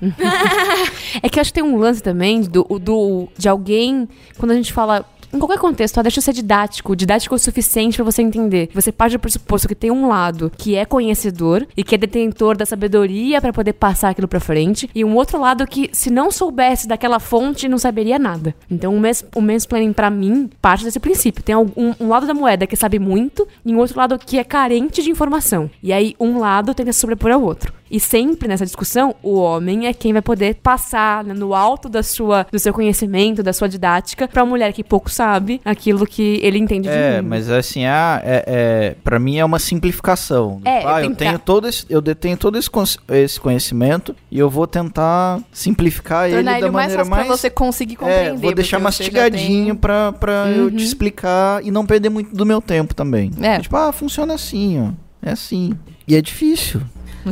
S6: É que eu acho que tem um lance também do, do, de alguém, quando a gente fala. Em qualquer contexto, ó, deixa eu ser didático, didático o suficiente pra você entender. Você parte do pressuposto que tem um lado que é conhecedor e que é detentor da sabedoria pra poder passar aquilo pra frente, e um outro lado que, se não soubesse daquela fonte, não saberia nada. Então, o, mans, o mansplaining, pra mim, parte desse princípio. Tem algum- um, lado da moeda que sabe muito e um outro lado que é carente de informação. E aí, um lado tenta se sobrepor ao outro. E sempre nessa discussão, o homem é quem vai poder passar né, no alto da sua, do seu conhecimento, da sua didática, pra mulher que pouco sabe aquilo que ele entende de
S4: É,
S6: mundo.
S4: mas assim, ah, é, é, para mim é uma simplificação.
S6: É,
S4: ah,
S6: eu
S4: eu,
S6: tenho
S4: todo esse, eu detenho todo esse, esse conhecimento e eu vou tentar simplificar ele
S7: Tornar
S4: da
S7: ele o mais
S4: maneira
S7: fácil
S4: mais
S7: pra você conseguir compreender.
S4: É, vou deixar mastigadinho
S7: tem-
S4: pra, pra eu
S6: Uhum.
S4: te explicar e não perder muito do meu tempo também.
S7: É.
S4: Tipo, ah, funciona assim, ó. É assim. E é difícil.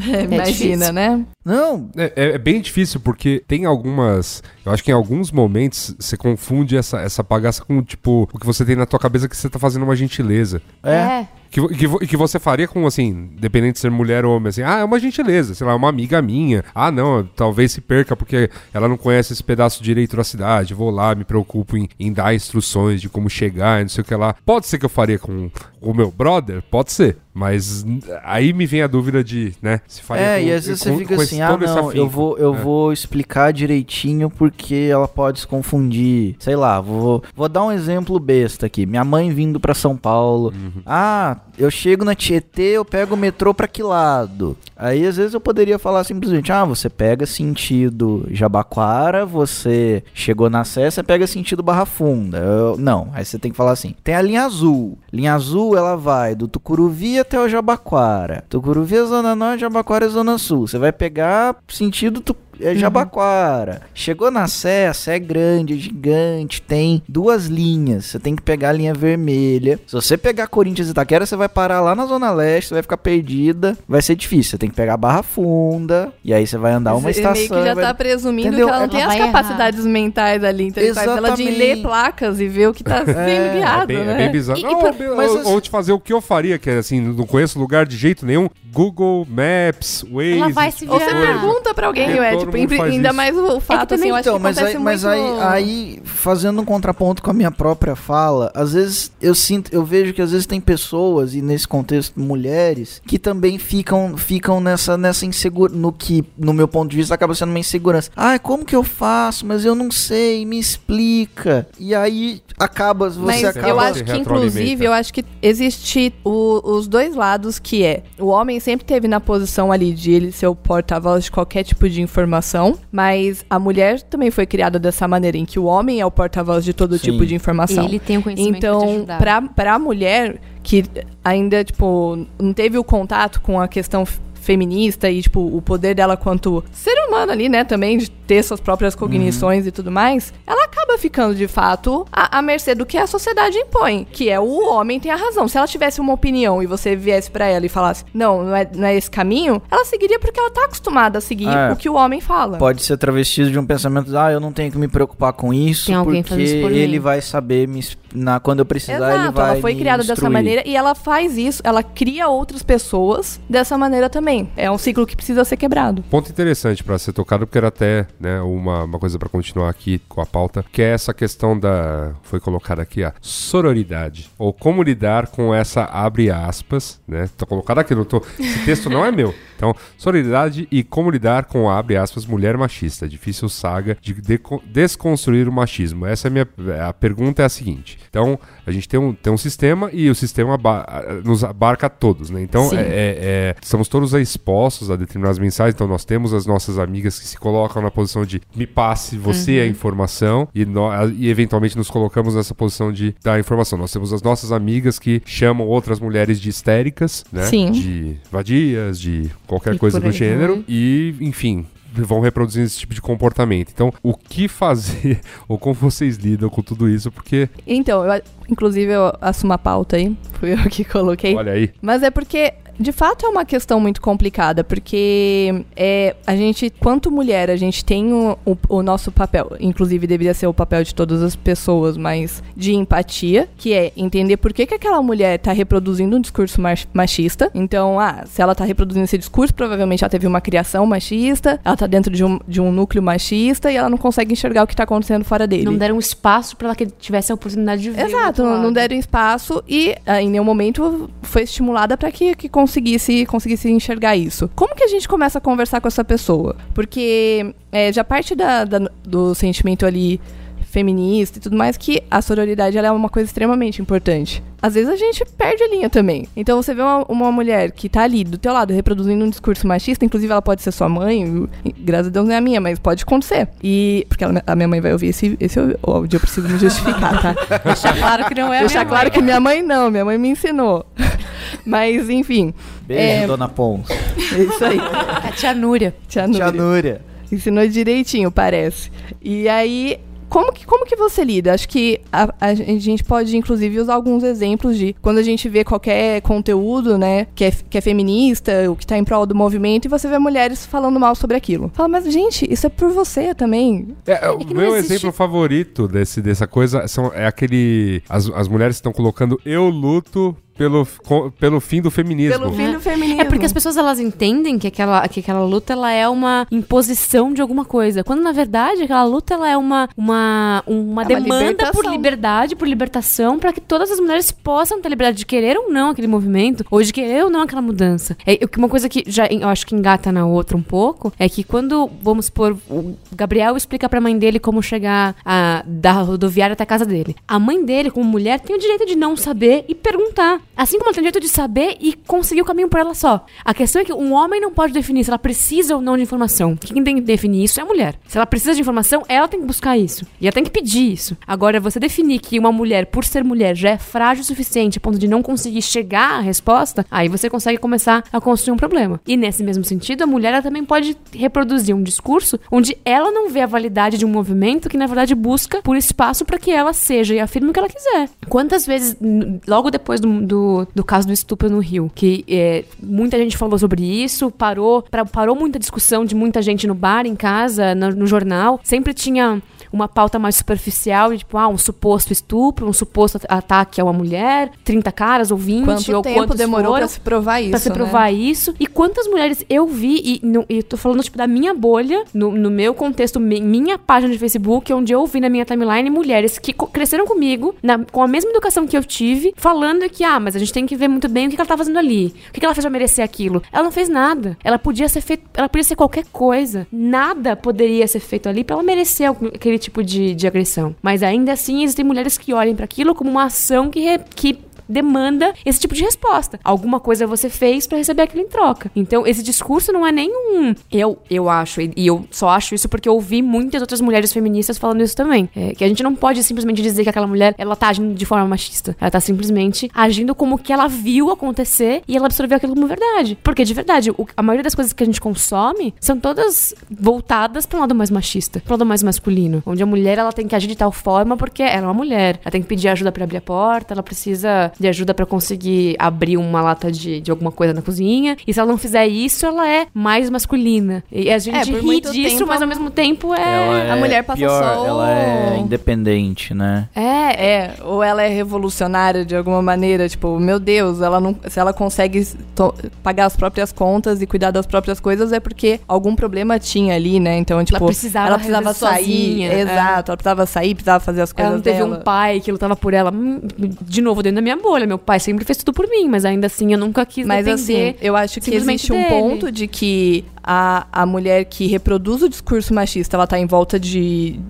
S7: Imagina,
S6: difícil.
S7: né?
S4: Não,
S3: É, é- é bem difícil porque tem algumas. Eu acho que em alguns momentos você confunde essa, essa bagaça com, tipo, o que você tem na tua cabeça que você tá fazendo uma gentileza.
S4: é.
S3: Que, vo- que, vo- que você faria com, assim, dependente de ser mulher ou homem, assim, ah, é uma gentileza, sei lá, uma amiga minha. Ah, não, talvez se perca porque ela não conhece esse pedaço direito da cidade. Vou lá, me preocupo em, em dar instruções de como chegar, não sei o que lá. Pode ser que eu faria com o meu brother? Pode ser. Mas aí me vem a dúvida de, né, se faria
S4: É,
S3: com,
S4: e às vezes você fica
S3: com
S4: assim,
S3: esse-
S4: ah não, eu vou, eu
S3: É.
S4: vou explicar direitinho porque ela pode se confundir. Sei lá, vou, vou dar um exemplo besta aqui. Minha mãe vindo pra São Paulo.
S3: Uhum.
S4: Ah, eu chego na Tietê, eu pego o metrô pra que lado? Aí às vezes eu poderia falar simplesmente, ah, você pega sentido Jabaquara, você chegou na Sé, você pega sentido Barra Funda. Eu- não, aí você tem que falar assim, tem a linha azul. Linha azul, ela vai do Tucuruvi até o Jabaquara. Tucuruvi é Zona Norte, Jabaquara é Zona Sul. Você vai pegar sentido tu é Jabaquara. Chegou na Sé, a Sé é grande, é gigante, tem duas linhas. Você tem que pegar a linha vermelha. Se você pegar Corinthians e Itaquera, você vai parar lá na Zona Leste, você vai ficar perdida. Vai ser difícil. Você tem que pegar a Barra Funda. E aí você vai andar uma
S7: Você
S4: estação.
S7: meio que já
S4: e vai-
S7: tá presumindo
S4: Entendeu?
S7: que ela não
S6: Ela
S7: tem as
S6: errar.
S7: capacidades mentais ali. Então ele faz ela de ler placas e ver o que tá sendo
S4: É,
S3: É
S7: guiado,
S3: bem, é
S7: né?
S3: bem bizarro.
S4: E- e
S3: Não,
S4: pra-
S3: ou-
S4: mas
S3: ou, ou te fazer o que eu faria, que é assim, não conheço lugar de jeito nenhum. Google Maps, Waze.
S6: Ela vai se
S7: Ou você
S6: virar.
S7: pergunta pra alguém,
S3: É,
S7: é,
S3: todo
S7: tipo,
S3: mundo faz
S7: ainda
S3: isso.
S7: mais o fato, assim,
S6: também-
S7: eu acho
S4: Então,
S7: que
S4: mas, aí, mas aí, aí, fazendo um contraponto com a minha própria fala, às vezes eu sinto, eu vejo que às vezes tem pessoas, e nesse contexto mulheres, que também ficam, ficam nessa, nessa insegurança, no que, no meu ponto de vista, acaba sendo uma insegurança. Ah, como que eu faço? Mas eu não sei, me explica. E aí acaba, você
S7: Mas
S4: acaba...
S7: eu acho que, inclusive, eu acho que existe o- os dois lados, que é o homem sempre teve na posição ali de ele ser o porta-voz de qualquer tipo de informação, mas a mulher também foi criada dessa maneira, em que o homem é o porta-voz de todo
S4: Sim.
S7: tipo de informação.
S6: Ele tem o conhecimento
S7: Então, pra, pra mulher que ainda, tipo, não teve o contato com a questão feminista e, tipo, o poder dela quanto ser humano ali, né, também, de ter suas próprias cognições e tudo mais, ela acaba ficando, de fato, à, à mercê do que a sociedade impõe, que é o homem tem a razão. Se ela tivesse uma opinião e você viesse pra ela e falasse, não, não é, não é esse caminho, ela seguiria porque ela tá acostumada a seguir
S4: É.
S7: o que o homem fala.
S4: Pode ser travestido de um pensamento ah, eu não tenho que me preocupar com isso, porque ele vai saber me, es- na, quando eu precisar, ele
S7: Exato,
S4: vai
S7: ela foi
S4: me
S7: criada dessa
S4: instruir.
S7: maneira e ela faz isso, ela cria outras pessoas dessa maneira também. É um ciclo que precisa ser quebrado.
S3: Ponto interessante pra ser tocado, porque era até né, uma, uma coisa pra continuar aqui com a pauta, que é essa questão da. Foi colocada aqui a sororidade. Ou como lidar com essa abre aspas, né? Tô colocado aqui, não tô. Esse texto não é meu. Então, sororidade e como lidar com abre aspas, mulher machista. Difícil saga de desconstruir o machismo. Essa é a minha. A pergunta é a seguinte. Então, a gente tem um, tem um sistema e o sistema aba- nos abarca todos, né? Então, é, é- é- estamos todos expostos a determinadas mensagens. Então, nós temos as nossas amigas que se colocam na posição de me passe você a informação e, nó- e eventualmente nos colocamos nessa posição de dar informação. Nós temos as nossas amigas que chamam outras mulheres de histéricas, né?
S7: Sim.
S3: De vadias, de qualquer
S6: E
S3: coisa do
S6: aí
S3: gênero. E, enfim. Vão reproduzindo esse tipo de comportamento. Então, o que fazer ou como vocês lidam com tudo isso? Porque,
S7: Então, eu, inclusive, eu assumo a pauta aí. Fui eu que coloquei.
S3: olha aí,
S7: Mas é porque, de fato, é uma questão muito complicada, porque é, a gente, quanto mulher, a gente tem o, o- o nosso papel, inclusive deveria ser o papel de todas as pessoas, mas de empatia, que é entender por que, que aquela mulher tá reproduzindo um discurso mach- machista. Então, ah, se ela tá reproduzindo esse discurso, provavelmente ela teve uma criação machista, ela tá dentro de um, de um núcleo machista e ela não consegue enxergar o que tá acontecendo fora dele.
S6: Não deram espaço pra ela que tivesse a oportunidade de ver.
S7: Exato, não deram espaço e ah, em nenhum momento foi estimulada para que, que conseguisse, conseguisse enxergar isso. Como que a gente começa a conversar com essa pessoa? Porque é, já parte da- da- do sentimento ali feminista e tudo mais que a sororidade ela é uma coisa extremamente importante. Às vezes a gente perde a linha também. Então você vê uma, uma mulher que tá ali do teu lado reproduzindo um discurso machista, inclusive ela pode ser sua mãe, graças a Deus não é a minha, mas pode acontecer. E porque ela- a minha mãe vai ouvir esse, esse áudio, eu preciso me justificar, tá?
S6: Deixar claro que não é a
S7: Deixar
S6: minha
S7: claro
S6: mãe.
S7: que minha mãe não, minha mãe me ensinou. Mas, enfim,
S4: Beijo,
S7: É.
S4: dona Pons.
S7: é isso aí.
S6: A tia Núria.
S7: Tia
S4: Tia
S7: Núria.
S4: Núria.
S7: Ensinou direitinho, parece. E aí, como que, como que você lida? Acho que a, a gente pode, inclusive, usar alguns exemplos de quando a gente vê qualquer conteúdo, né, que é, que é feminista, o que tá em prol do movimento, e você vê mulheres falando mal sobre aquilo. Fala, mas, gente, isso é por você também.
S3: É, o
S6: que não
S3: meu
S6: existe-
S3: exemplo favorito desse, dessa coisa são, é aquele. As, as mulheres estão colocando eu luto pelo, pelo fim do feminismo.
S7: Pelo fim do feminismo.
S6: É porque as pessoas elas entendem que aquela, que aquela luta ela é uma imposição de alguma coisa, quando na verdade aquela luta ela é uma uma, uma
S7: É uma
S6: demanda por
S7: libertação.
S6: liberdade, por libertação, para que todas as mulheres possam ter liberdade de querer ou não aquele movimento, ou de querer ou não aquela mudança. É uma coisa que já eu acho que engata na outra um pouco é que quando vamos por o Gabriel explica pra mãe dele como chegar a, da rodoviária até a casa dele. A mãe dele, como mulher, tem o direito de não saber e perguntar. Assim como ela tem o direito de saber e conseguir o caminho por ela só. A questão é que um homem não pode definir se ela precisa ou não de informação. Quem tem que definir isso é a mulher. Se ela precisa de informação, ela tem que buscar isso. E ela tem que pedir isso. Agora, você definir que uma mulher, por ser mulher, já é frágil o suficiente a ponto de não conseguir chegar à resposta, aí você consegue começar a construir um problema. E nesse mesmo sentido, a mulher também pode reproduzir um discurso onde ela não vê a validade de um movimento que, na verdade, busca por espaço para que ela seja e afirme o que ela quiser. Quantas vezes, logo depois do, do, do caso do estupro no Rio, que é, muita gente falou sobre isso, parou, pra- parou muita discussão de muita gente no bar, em casa, no, no jornal, sempre tinha uma pauta mais superficial, de, tipo, ah, um suposto estupro, um suposto at- ataque a uma mulher, 30 caras ou 20,
S7: Quanto
S6: ou
S7: tempo
S6: quantos
S7: demorou
S6: foram
S7: pra se provar isso,
S6: pra se
S7: né?
S6: provar isso. E quantas mulheres eu vi, e, no- e eu tô falando, tipo, da minha bolha, no, no meu contexto, mi- minha página de Facebook, onde eu vi na minha timeline mulheres que cresceram comigo, na- com a mesma educação que eu tive, falando que, ah, mas a gente tem que ver muito bem o que, que ela tá fazendo ali. O que, que ela fez pra merecer aquilo. Ela não fez nada. Ela podia ser feito, ela podia ser qualquer coisa. Nada poderia ser feito ali pra ela merecer algum- aquele tipo de, de agressão. Mas ainda assim, existem mulheres que olhem pra aquilo como uma ação que, re- que demanda esse tipo de resposta. Alguma coisa você fez pra receber aquilo em troca. Então, esse discurso não é nenhum. Eu, eu acho, e e eu só acho isso porque eu ouvi muitas outras mulheres feministas falando isso também. É, que a gente não pode simplesmente dizer que aquela mulher ela tá agindo de forma machista. Ela tá simplesmente agindo como que ela viu acontecer e ela absorveu aquilo como verdade. Porque, de verdade, o- a maioria das coisas que a gente consome são todas voltadas para um lado mais machista, para um lado mais masculino. Onde a mulher ela tem que agir de tal forma porque ela é uma mulher. Ela tem que pedir ajuda para abrir a porta, ela precisa de ajuda para conseguir abrir uma lata de, de alguma coisa na cozinha. E se ela não fizer isso, ela é mais masculina. E a gente
S7: É,
S6: ri disso,
S7: tempo
S6: mas ao mesmo tempo é.
S4: Ela é
S7: a mulher passa
S4: pior,
S7: só o-
S4: ela é independente, né?
S6: É, é.
S7: É, ou ela é revolucionária de alguma maneira, tipo, meu Deus, ela não, se ela consegue pagar as próprias contas e cuidar das próprias coisas é porque algum problema tinha ali, né? Então, tipo,
S6: precisava
S7: ela precisava sair,
S6: sozinha, é.
S7: exato, ela precisava sair, precisava fazer as coisas
S6: Ela não teve
S7: dela.
S6: um pai que lutava por ela. Hum, De novo, dentro da minha bolha. Meu pai sempre fez tudo por mim, mas ainda assim eu nunca quis
S7: Mas assim, eu acho que existe um
S6: dele.
S7: ponto de que a, a mulher que reproduz o discurso machista, ela tá em volta de,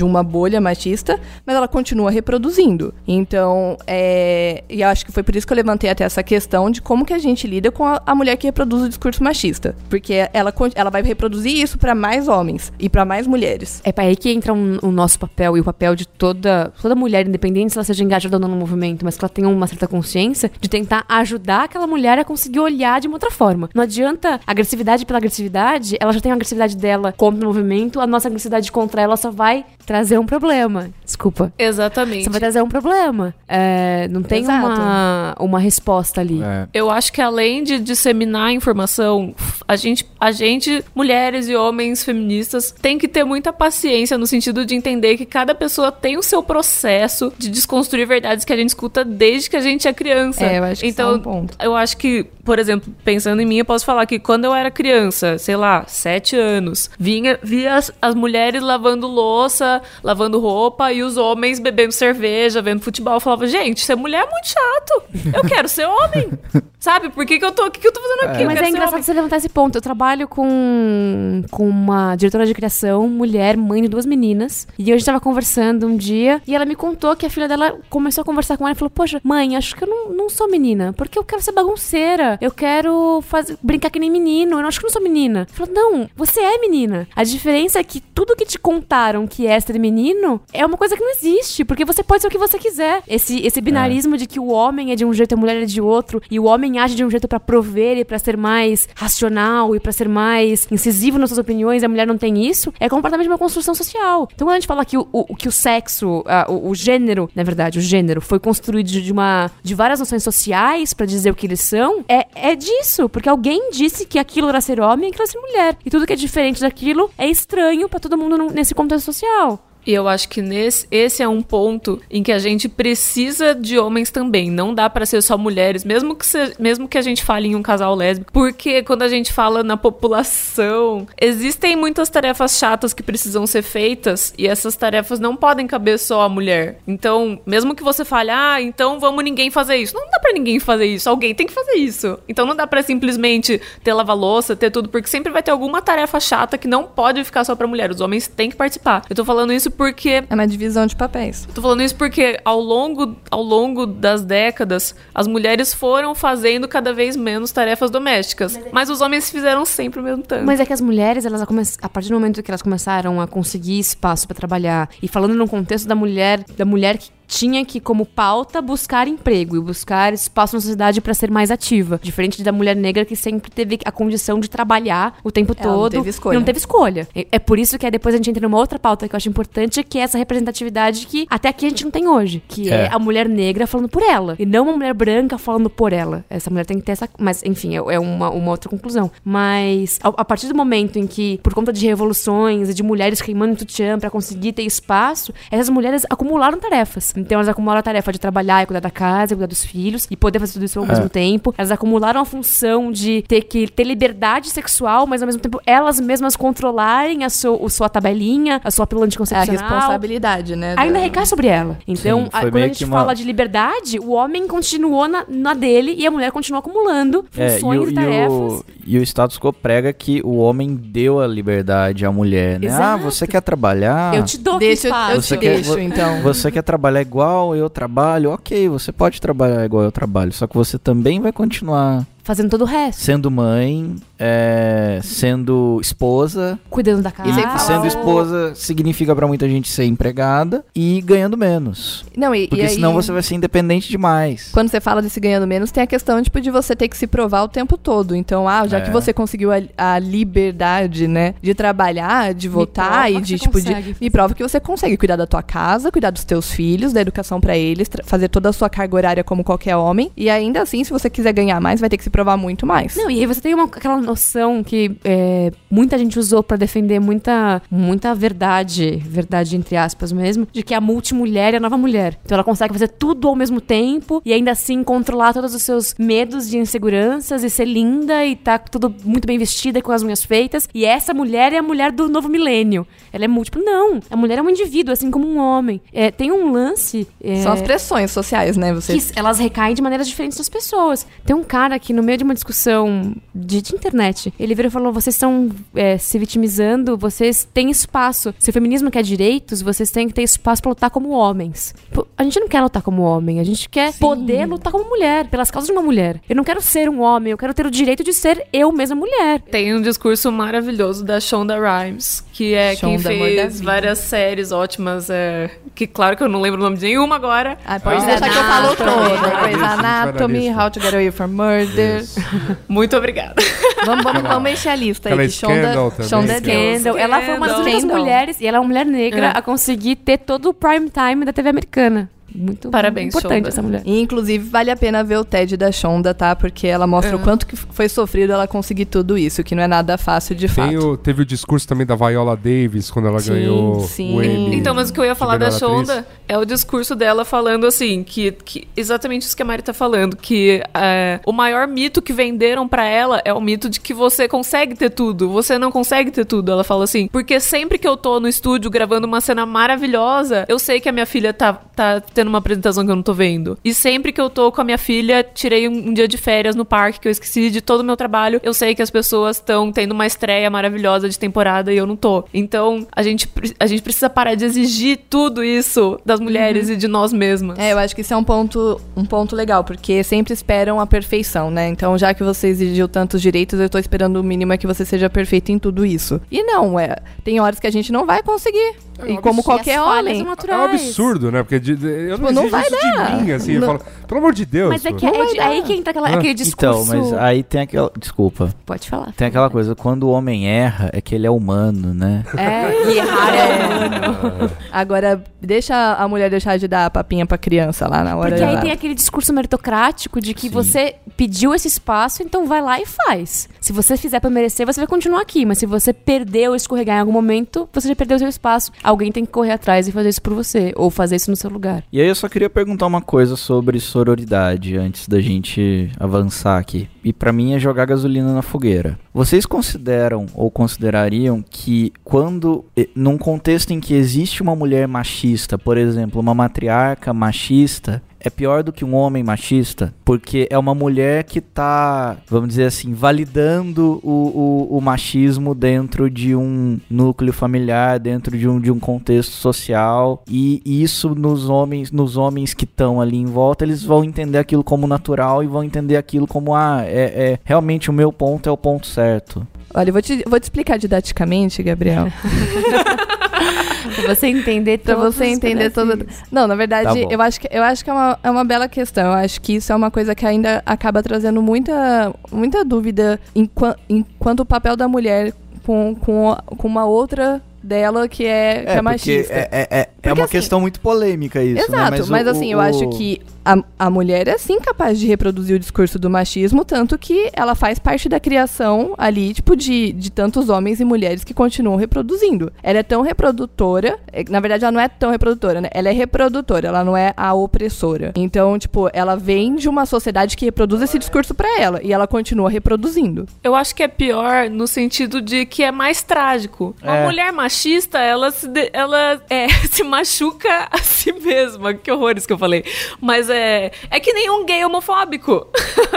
S7: de uma bolha machista, mas ela continua reproduzindo. Então, é, e acho que foi por isso que eu levantei até essa questão de como que a gente lida com a, a mulher que reproduz o discurso machista. Porque ela, ela vai reproduzir isso pra mais homens e pra mais mulheres.
S6: É para aí que entra um- o nosso papel e o papel de toda, toda mulher, independente se ela seja engajada ou não no movimento, mas que ela tenha uma certa consciência de tentar ajudar aquela mulher a conseguir olhar de uma outra forma. Não adianta agressividade pela agressividade, ela já tem a agressividade dela contra o movimento, a nossa agressividade contra ela só vai trazer um problema. Desculpa.
S8: Exatamente.
S6: Só vai trazer um problema. É, não tem
S7: Exato.
S6: uma, uma resposta ali.
S4: É.
S8: Eu acho que além de disseminar informação, a gente, a gente, mulheres e homens feministas, tem que ter muita paciência no sentido de entender que cada pessoa tem o seu processo de desconstruir verdades que a gente escuta desde que a gente é criança.
S7: É, eu acho que isso
S8: então,
S7: é um ponto.
S8: eu acho que, por exemplo, pensando em mim, eu posso falar que quando eu era criança, sei lá, sete anos, vinha, via as, as mulheres lavando louça, lavando roupa e os homens bebendo cerveja, vendo futebol. Eu falava, gente, ser mulher é muito chato. Eu quero ser homem. Sabe? Por que, que eu tô. O que, que eu tô fazendo aqui? Eu
S6: Mas é engraçado
S8: homem.
S6: você levantar esse ponto. Eu trabalho com, com uma diretora de criação, mulher, mãe de duas meninas. E a gente tava conversando um dia e ela me contou que a filha dela começou a conversar com ela e falou: Poxa, mãe, acho que eu não, não sou menina, porque eu quero ser bagunceira. Eu quero fazer, brincar que nem menino. Eu acho que eu não sou menina. Ela falou: Não, você é menina. A diferença é que tudo que te contaram que é ser menino é uma coisa que não existe, porque você pode ser o que você quiser. Esse, esse binarismo de que o homem é de um jeito e a mulher é de outro, e o homem age de um jeito pra prover e pra ser mais racional e pra ser mais incisivo nas suas opiniões, e a mulher não tem isso, é completamente uma construção social. Então quando a gente fala que o, o- que o sexo, ah, o, o gênero, na verdade, o gênero foi construído de, uma de várias noções sociais pra dizer o que eles são, é, é disso, porque alguém disse que aquilo era ser homem e aquilo era ser mulher. E tudo que é diferente daquilo é estranho pra todo mundo nesse contexto social.
S8: E eu acho que nesse, esse é um ponto em que a gente precisa de homens também. Não dá pra ser só mulheres, mesmo que, se- mesmo que a gente fale em um casal lésbico. Porque quando a gente fala na população, existem muitas tarefas chatas que precisam ser feitas e essas tarefas não podem caber só a mulher. Então, mesmo que você fale, ah, então vamos ninguém fazer isso. Não dá pra ninguém fazer isso. Alguém tem que fazer isso. Então não dá pra simplesmente ter lava-louça, ter tudo, porque sempre vai ter alguma tarefa chata que não pode ficar só pra mulher. Os homens têm que participar. Eu tô falando isso porque
S7: É uma divisão de papéis.
S8: Tô falando isso porque ao longo, ao longo das décadas, as mulheres foram fazendo cada vez menos tarefas domésticas. Mas os homens fizeram sempre o mesmo tanto.
S6: Mas é que as mulheres, elas a, come- a partir do momento que elas começaram a conseguir espaço pra trabalhar e falando no contexto da mulher, da mulher que tinha que como pauta buscar emprego e buscar espaço na sociedade pra ser mais ativa, diferente da mulher negra que sempre teve a condição de trabalhar o tempo
S7: Ela não
S6: todo,
S7: teve escolha.
S6: e não teve escolha. É, por isso que depois a gente entra numa outra pauta que eu acho importante, que é essa representatividade que até aqui a gente não tem hoje, que é,
S4: É.
S6: a mulher negra falando por ela e não uma mulher branca falando por ela. Essa mulher tem que ter essa, mas enfim, é, é uma, uma outra conclusão. Mas a, a partir do momento em que, por conta de revoluções e de mulheres queimando tutiã pra conseguir ter espaço, essas mulheres acumularam tarefas. Então elas acumularam a tarefa de trabalhar e cuidar da casa, e cuidar dos filhos e poder fazer tudo isso ao mesmo tempo. Elas acumularam a função de ter que ter liberdade sexual, mas ao mesmo tempo elas mesmas controlarem a, sua a sua tabelinha, a sua pílula
S7: É a
S6: anticoncepcional.
S7: responsabilidade, né?
S6: Ainda
S7: da-
S6: recai sobre ela. Então,
S4: Sim,
S6: a- quando a gente
S4: uma-
S6: fala de liberdade, o homem continuou na, na dele e a mulher continuou acumulando
S4: É,
S6: funções
S4: e,
S6: e,
S4: o, e,
S6: tarefas.
S4: o, e o status quo prega que o homem deu a liberdade à mulher, né? Ah,
S6: Exato.
S4: você quer trabalhar?
S6: Eu te dou
S7: Deixa eu,
S6: espaço.
S7: eu
S4: Você
S7: te
S4: quer-
S7: deixo, então.
S4: Você quer trabalhar igual eu trabalho? Ok, você pode trabalhar igual eu trabalho, só que você também vai continuar
S6: Fazendo todo o resto.
S4: sendo mãe, é, sendo esposa.
S6: Cuidando da casa.
S4: E sendo esposa significa pra muita gente ser empregada e ganhando menos.
S7: Não, e,
S4: Porque
S7: e aí,
S4: senão você vai ser independente demais.
S7: Quando você fala desse ganhando menos, tem a questão, tipo, de você ter que se provar o tempo todo. Então, ah, já
S4: É.
S7: que você conseguiu a, a liberdade, né, de trabalhar, de votar e de, tipo, de, me prova que você consegue cuidar da tua casa, cuidar dos teus filhos, da educação pra eles, fazer toda a sua carga horária como qualquer homem. E ainda assim, se você quiser ganhar mais, vai ter que se provar muito mais.
S6: Não, e aí você tem uma, aquela noção que é, muita gente usou pra defender muita, muita verdade, verdade entre aspas mesmo, de que a multimulher é a nova mulher. Então ela consegue fazer tudo ao mesmo tempo e ainda assim controlar todos os seus medos de inseguranças e ser linda e tá tudo muito bem vestida e com as unhas feitas. E essa mulher é a mulher do novo milênio. Ela é múltipla. Não, a mulher é um indivíduo, assim como um homem. É, tem um lance. é,
S7: São as pressões sociais, né? Você
S6: que elas recaem de maneiras diferentes das pessoas. Tem um cara que, no meio de uma discussão de, de internet, ele virou e falou: vocês estão é, se vitimizando, vocês têm espaço. Se o feminismo quer direitos, vocês têm que ter espaço pra lutar como homens. A gente não quer lutar como homem, a gente quer poder lutar como mulher, pelas causas de uma mulher. Eu não quero ser um homem, eu quero ter o direito de ser eu mesma mulher.
S8: Tem um discurso maravilhoso da Shonda Rhimes, que é quem
S7: Shonda, da
S8: fez várias séries ótimas, é, que claro que eu não lembro o nome de nenhuma agora.
S7: Ah, pode
S3: Ah,
S7: deixar que eu falo
S8: Anatomy.
S7: toda. Anatomy. How to Get Away from Murder.
S8: Muito obrigada.
S7: vamos, vamos, vamos encher a lista aí. Que Shonda, Shonda.
S6: Scandal. Ela foi uma das únicas mulheres, e ela é uma mulher negra,
S8: É.
S6: a conseguir ter todo o prime time da TV americana. Muito
S8: Parabéns,
S6: importante
S8: Shonda.
S6: essa mulher.
S7: E, inclusive, vale a pena ver o TED da Shonda, tá? Porque ela mostra
S8: É.
S7: o quanto que foi sofrido ela conseguir tudo isso, que não é nada fácil de
S3: Tem
S7: fato.
S3: o- teve o discurso também da Viola Davis quando ela
S7: Sim,
S3: ganhou
S7: sim.
S3: o Emmy.
S8: Então, mas o que eu ia falar da
S3: atriz.
S8: Shonda é o discurso dela falando assim, que, que exatamente isso que a Mari tá falando, que é, o maior mito que venderam pra ela é o mito de que você consegue ter tudo, você não consegue ter tudo. Ela fala assim, porque sempre que eu tô no estúdio gravando uma cena maravilhosa, eu sei que a minha filha tá, tá tendo uma apresentação que eu não tô vendo. E sempre que eu tô com a minha filha, tirei um, um dia de férias no parque que eu esqueci de todo o meu trabalho. Eu sei que as pessoas estão tendo uma estreia maravilhosa de temporada e eu não tô. Então, a gente, a gente precisa parar de exigir tudo isso das mulheres e de nós mesmas.
S7: É, eu acho que isso é um ponto, um ponto legal, porque sempre esperam a perfeição, né? Então, já que você exigiu tantos direitos, eu tô esperando o mínimo é que você seja perfeito em tudo isso. E não, é. Tem horas que a gente não vai conseguir. E como qualquer
S6: E
S7: homem.
S3: É um absurdo, né? Porque de- de- eu
S7: Tipo,
S3: não
S7: não vai
S3: isso
S7: dar.
S3: de mim, assim. Eu
S7: Não.
S3: falo, pelo amor de Deus.
S6: Mas é que é, aí que entra aquela,
S3: Ah.
S6: aquele
S4: Então,
S6: discurso...
S4: mas aí tem aquela. Desculpa.
S6: Pode falar.
S4: Tem aquela coisa, quando o homem erra, é que ele é humano, né?
S6: É, e errar é humano.
S7: Agora, deixa a mulher deixar de dar a papinha pra criança lá na hora
S6: Porque aí tem aquele discurso meritocrático de que
S4: Sim.
S6: você pediu esse espaço, então vai lá e faz. Se você fizer pra merecer, você vai continuar aqui. Mas se você perder ou escorregar em algum momento, você já perdeu o seu espaço. Alguém tem que correr atrás e fazer isso por você. Ou fazer isso no seu lugar.
S4: E aí eu só queria perguntar uma coisa sobre sororidade antes da gente avançar aqui. E pra mim é jogar gasolina na fogueira. Vocês consideram ou considerariam que quando num contexto em que existe uma mulher machista, por exemplo, uma matriarca machista, é pior do que um homem machista, porque é uma mulher que tá, vamos dizer assim, validando o, o, o machismo dentro de um núcleo familiar, dentro de um, de um contexto social, e isso nos homens, nos homens que estão ali em volta, eles vão entender aquilo como natural e vão entender aquilo como, ah, é, é realmente o meu ponto é o ponto certo.
S7: Olha, eu vou te, vou te explicar didaticamente, Gabriel.
S6: Pra você entender
S7: Pra
S6: todos
S7: você entender todo.
S6: pedacinhos.
S7: Não, na
S4: Tá
S7: verdade,
S4: bom.
S7: eu acho que, eu acho que é, uma, é uma bela questão. Eu acho que isso é uma coisa que ainda acaba trazendo muita, muita dúvida enquanto, enquanto o papel da mulher com, com, com uma outra dela que é, que é machista.
S4: é, é, é,
S7: Porque,
S4: uma
S7: assim,
S4: questão muito polêmica isso,
S7: Exato,
S4: né?
S7: mas,
S4: o-
S7: assim,
S4: o-
S7: eu acho que a, a mulher é sim capaz de reproduzir o discurso do machismo, tanto que ela faz parte da criação ali, tipo, de, de tantos homens e mulheres que continuam reproduzindo. Ela é tão reprodutora, é, na verdade ela não é tão reprodutora, né? Ela é reprodutora, ela não é a opressora. Então, tipo, ela vem de uma sociedade que reproduz esse discurso pra ela, e ela continua reproduzindo.
S8: Eu acho que é pior no sentido de que é mais trágico. Uma
S4: É.
S8: mulher machista, ela se, ela é, se machuca a si mesma. Que horrores que eu falei. Mas é, é que nem um gay homofóbico.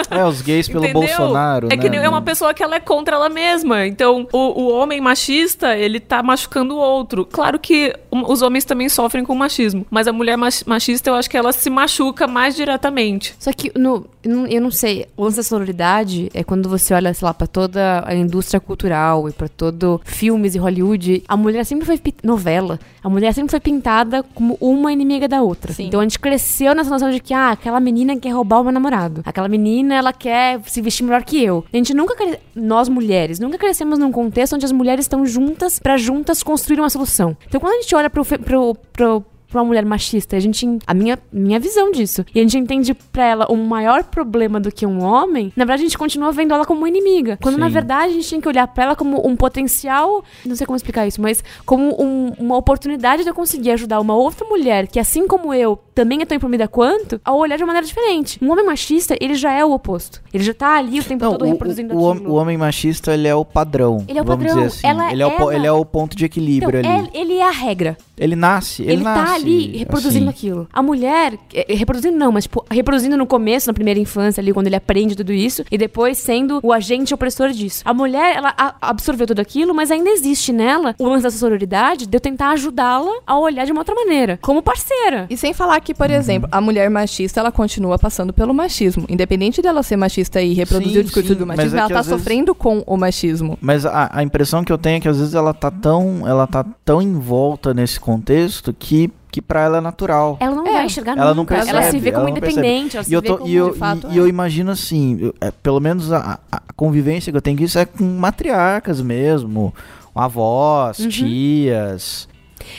S4: É, os gays pelo
S8: Entendeu?
S4: Bolsonaro,
S8: É
S4: né?
S8: que nem é uma pessoa que ela é contra ela mesma. Então, o, o homem machista, ele tá machucando o outro. Claro que os homens também sofrem com machismo. Mas a mulher mach- machista, eu acho que ela se machuca mais diretamente.
S6: Só que no, eu não- sei, o lance da sororidade é quando você olha, sei lá, pra toda a indústria cultural e pra todo filmes e Hollywood, a mulher sempre foi novela, a mulher sempre foi pintada como uma inimiga da outra.
S7: Sim.
S6: Então a gente cresceu nessa noção de que ah, aquela menina quer roubar o meu namorado, aquela menina ela quer se vestir melhor que eu. A gente nunca cre... nós mulheres nunca crescemos num contexto onde as mulheres estão juntas pra juntas construir uma solução. Então quando a gente olha pro, fe- pro, pro pra uma mulher machista. A gente. A minha, minha visão disso. E a gente entende pra ela um maior problema do que um homem. Na verdade, a gente continua vendo ela como uma inimiga. Quando na
S4: Sim.
S6: verdade a gente tem que olhar pra ela como um potencial. Não sei como explicar isso, mas como um- uma oportunidade de eu conseguir ajudar uma outra mulher que, assim como eu, também é tão imprimida quanto, a olhar de uma maneira diferente. Um homem machista, ele já é o oposto. Ele já tá ali o tempo
S4: Não,
S6: todo
S4: o,
S6: reproduzindo
S4: o, o
S6: aquilo.
S4: o homem machista, ele é o padrão.
S6: Ele é o
S4: vamos
S6: padrão.
S4: dizer assim.
S6: Ela-
S4: ele, é o, po-
S6: ela-
S4: ele é o ponto de
S6: Então,
S4: equilíbrio ali.
S6: é- ele é a regra.
S4: Ele nasce, ele,
S6: Ele,
S4: nasce.
S6: tá ali reproduzindo
S4: assim.
S6: aquilo. A mulher, é, é, reproduzindo não, mas tipo, reproduzindo no começo, na primeira infância ali, quando ele aprende tudo isso, e depois sendo o agente opressor disso. A mulher, ela absorveu tudo aquilo, mas ainda existe nela o lance da sororidade de eu tentar ajudá-la a olhar de uma outra maneira, como parceira.
S7: E sem falar que, por exemplo, a mulher machista, ela continua passando pelo machismo. Independente dela ser machista e reproduzir
S4: Sim,
S7: o discurso
S4: sim,
S7: do machismo,
S4: é
S7: ela tá
S4: vezes-
S7: sofrendo com o machismo.
S4: Mas a, a impressão que eu tenho é que às vezes ela tá tão, ela tá tão envolta nesse contexto que, que para ela é natural.
S6: Ela não
S7: É,
S6: vai enxergar
S4: ela não
S6: nunca. ela se
S4: percebe,
S6: vê como
S4: ela não percebe.
S6: independente, ela se
S4: E eu,
S6: vê
S4: tô,
S6: como
S4: e, eu,
S7: de fato,
S4: e, e
S7: é.
S4: eu imagino assim, eu- é, pelo menos a, a- convivência que eu tenho com isso é com matriarcas mesmo, avós,
S6: Uhum.
S4: tias.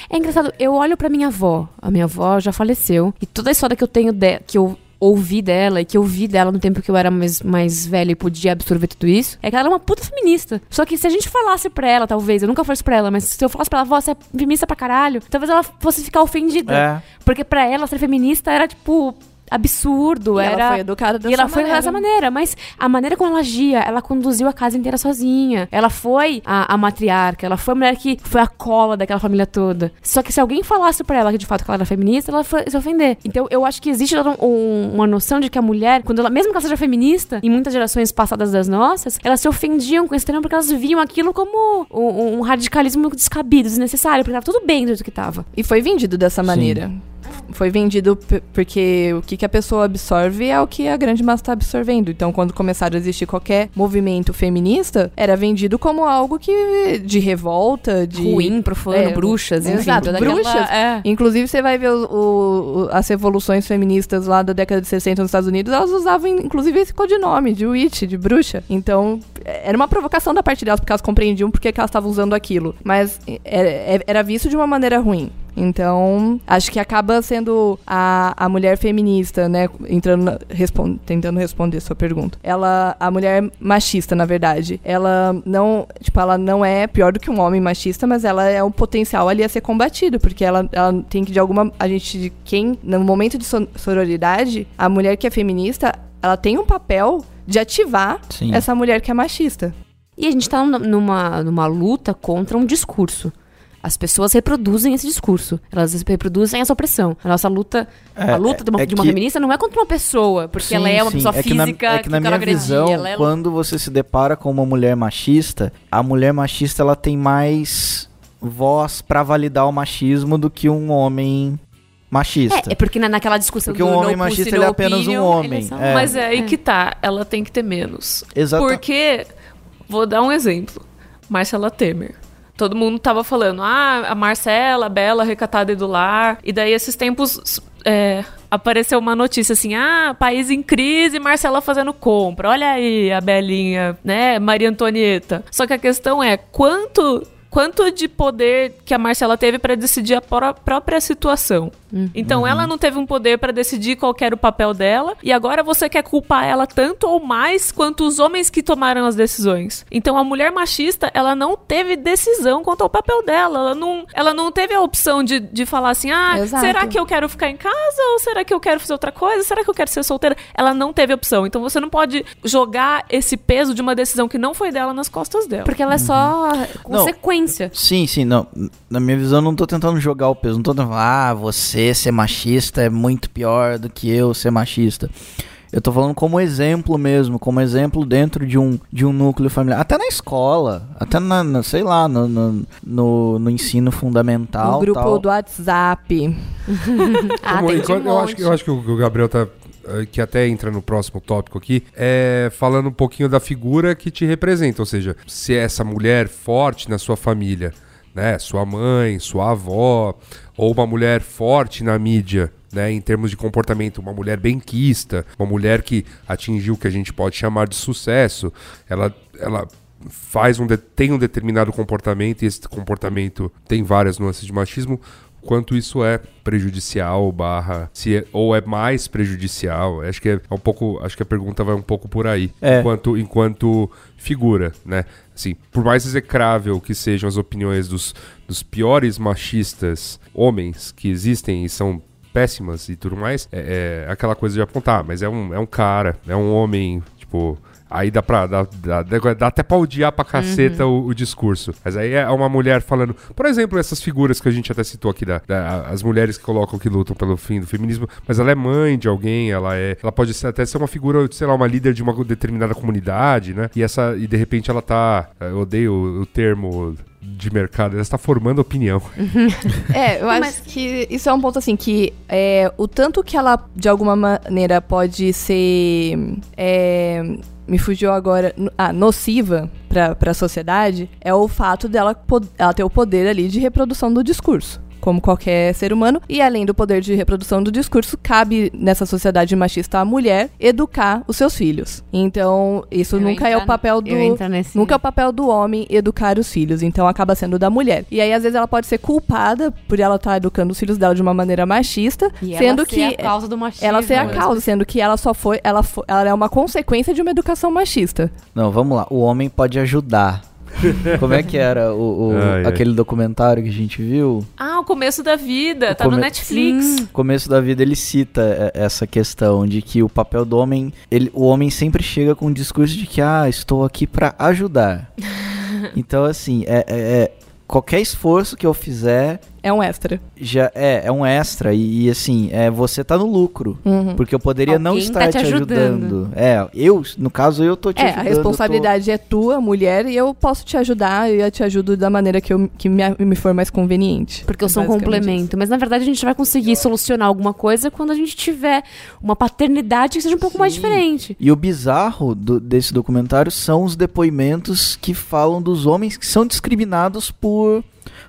S6: É engraçado, eu olho pra minha avó. A minha avó já faleceu. E toda a história que eu tenho de, que eu ouvi dela e que eu vi dela no tempo que eu era mais, mais velha e podia absorver tudo isso, é que ela era uma puta feminista. Só que se a gente falasse pra ela, talvez, eu nunca isso pra ela, mas se eu falasse pra ela, você é feminista pra caralho, talvez ela fosse ficar ofendida.
S4: É.
S6: Porque pra ela ser feminista era tipo absurdo,
S7: E
S6: era...
S7: ela foi educada dessa
S6: E ela foi
S7: maneira.
S6: dessa maneira, mas a maneira como ela agia, ela conduziu a casa inteira sozinha. Ela foi a, a matriarca, ela foi a mulher que foi a cola daquela família toda. Só que se alguém falasse pra ela que de fato que ela era feminista, ela foi se ofender. Então eu acho que existe um- uma noção de que a mulher, quando ela, mesmo que ela seja feminista, em muitas gerações passadas das nossas, elas se ofendiam com esse termo porque elas viam aquilo como um, um radicalismo descabido, desnecessário, porque tava tudo bem do jeito que tava.
S7: E foi vendido dessa maneira. Foi vendido porque o que, que a pessoa absorve é o que a grande massa está absorvendo. Então, quando começaram a existir qualquer movimento feminista, era vendido como algo que de revolta, de
S6: Ruim, profano,
S7: É,
S6: bruxas, enfim.
S7: exato,
S6: toda aquela-
S7: bruxas.
S6: é.
S7: Inclusive, você vai ver o- o- as revoluções feministas lá da década de 60 nos Estados Unidos, elas usavam, inclusive, esse codinome de witch, de bruxa. Então, era uma provocação da parte delas, porque elas compreendiam porque que elas estavam usando aquilo. Mas era, era visto de uma maneira ruim. Então, acho que acaba sendo a, a mulher feminista, né? Entrando na- respon- tentando responder sua pergunta. Ela, a mulher machista, na verdade, ela não, tipo, ela não é pior do que um homem machista, mas ela é um potencial ali a ser combatido, porque ela, ela tem que de alguma, a gente, quem no momento de so- sororidade, a mulher que é feminista, ela tem um papel de ativar
S4: Sim.
S7: essa mulher que é machista.
S6: E a gente tá num- numa, numa luta contra um discurso. As pessoas reproduzem esse discurso. Elas reproduzem essa opressão. A nossa luta,
S4: É,
S6: a luta de uma,
S4: é
S6: de uma
S4: que-
S6: feminista não é contra uma pessoa, porque
S4: Sim,
S6: ela é uma
S4: sim.
S6: pessoa
S4: É que na-
S6: física
S4: é que na
S6: eu
S4: minha
S6: agredir.
S4: visão,
S6: ela é
S4: quando você se depara com uma mulher machista, a mulher machista ela tem mais voz pra validar o machismo do que um homem machista.
S6: É, é porque na, naquela discussão
S4: Porque
S6: do
S4: um homem machista, ele é apenas um
S6: opinion,
S4: homem,
S6: eles são-
S4: é.
S8: Mas é aí que tá, ela tem que ter menos.
S4: Exata-
S8: Porque, vou dar um exemplo. Marcela Temer. Todo mundo tava falando, ah, a Marcela, a Bela, recatada e do lar. E daí, esses tempos, é, apareceu uma notícia assim, ah, país em crise, Marcela fazendo compra. Olha aí a Belinha, né, Maria Antonieta. Só que a questão é, quanto... Quanto de poder que a Marcela teve pra decidir a pró- própria situação? Então ela não teve um poder pra decidir qual era o papel dela e agora você quer culpar ela tanto ou mais quanto os homens que tomaram as decisões. Então a mulher machista, ela não teve decisão quanto ao papel dela. Ela não, ela não teve a opção de, de falar assim: ah,
S7: Exato.
S8: será que eu quero ficar em casa ou será que eu quero fazer outra coisa? Será que eu quero ser solteira? Ela não teve opção. Então você não pode jogar esse peso de uma decisão que não foi dela nas costas dela.
S6: Porque ela é só consequência.
S4: Sim, sim, não. Na minha visão, eu não tô tentando jogar o peso. Não tô tentando falar, ah, você ser machista é muito pior do que eu ser machista. Eu tô falando como exemplo mesmo, como exemplo dentro de um, de um núcleo familiar. Até na escola, até na, na- sei lá, no, no, no- no ensino fundamental.
S7: no grupo
S4: tal.
S7: do WhatsApp.
S6: Ah, um
S3: eu, acho, eu acho que o o Gabriel tá. Eh, Que até entra no próximo tópico aqui, é falando um pouquinho da figura que te representa, ou seja, se é essa mulher forte na sua família, né, sua mãe, sua avó, ou uma mulher forte na mídia, né, em termos de comportamento, uma mulher benquista, uma mulher que atingiu o que a gente pode chamar de sucesso, ela, ela faz um tem um determinado comportamento e esse comportamento tem várias nuances de machismo quanto isso é prejudicial barra se é- ou é mais prejudicial. Acho que é um pouco acho que a pergunta vai um pouco por aí.
S4: É.
S3: enquanto enquanto figura né? Assim por mais execrável que sejam as opiniões dos, dos piores machistas homens que existem e são péssimas e tudo mais é, é aquela coisa de apontar mas é um, é um cara é um homem tipo Aí dá pra. Dá, dá, dá até pra odiar pra caceta o, o discurso. Mas aí é uma mulher falando. Por exemplo, essas figuras que a gente até citou aqui, da, da- as mulheres que colocam que lutam pelo fim do feminismo, mas ela é mãe de alguém, ela é. Ela pode ser, até ser uma figura, sei lá, uma líder de uma determinada comunidade, né? E essa. E de repente ela tá. Eu odeio o, o termo de mercado, ela está formando opinião.
S7: É, eu acho que isso é um ponto assim que é, o tanto que ela de alguma maneira pode ser é, me fugiu agora ah, nociva pra, pra sociedade é o fato dela ela ter o poder ali de reprodução do discurso. Como qualquer ser humano, e além do poder de reprodução do discurso, cabe nessa sociedade machista à mulher educar os seus filhos. Então, isso
S6: Eu
S7: nunca é o papel do.
S6: nesse-
S7: Nunca é o papel do homem educar os filhos, então acaba sendo da mulher. E aí, às vezes, ela pode ser culpada por ela estar educando os filhos dela de uma maneira machista,
S6: E
S7: sendo
S6: ela
S7: que
S6: ser a causa do machismo.
S7: ela ser a causa, sendo que ela só foi, ela, fo- ela é uma consequência de uma educação machista.
S4: Não, vamos lá. O homem pode ajudar. Como é que era o, o-
S3: Ai, ai.
S4: aquele documentário que a gente viu?
S8: Ah, o começo da vida,
S4: O
S8: tá no
S4: come-
S8: Netflix.
S6: Sim.
S4: No começo da vida ele cita é, essa questão de que o papel do homem, ele, o homem sempre chega com um discurso de que ah, estou aqui pra ajudar. então assim, é, é- é- qualquer esforço que eu fizer
S7: É um extra.
S4: já é, é um extra e, e, assim, é você tá no lucro.
S7: Uhum.
S4: Porque eu poderia não
S6: Alguém
S4: estar
S6: tá
S4: te
S6: te
S4: ajudando.
S6: ajudando.
S4: É, eu, no caso, eu tô te
S7: É,
S4: ajudando.
S7: a responsabilidade é tua, mulher, e eu posso te ajudar e eu te ajudo da maneira que, eu, que me, me for mais conveniente.
S6: Porque eu sou um complemento. Mas na verdade a gente vai conseguir solucionar alguma coisa quando a gente tiver uma paternidade que seja um pouco mais
S4: Sim.
S6: diferente.
S4: E o bizarro do- desse documentário são os depoimentos que falam dos homens que são discriminados por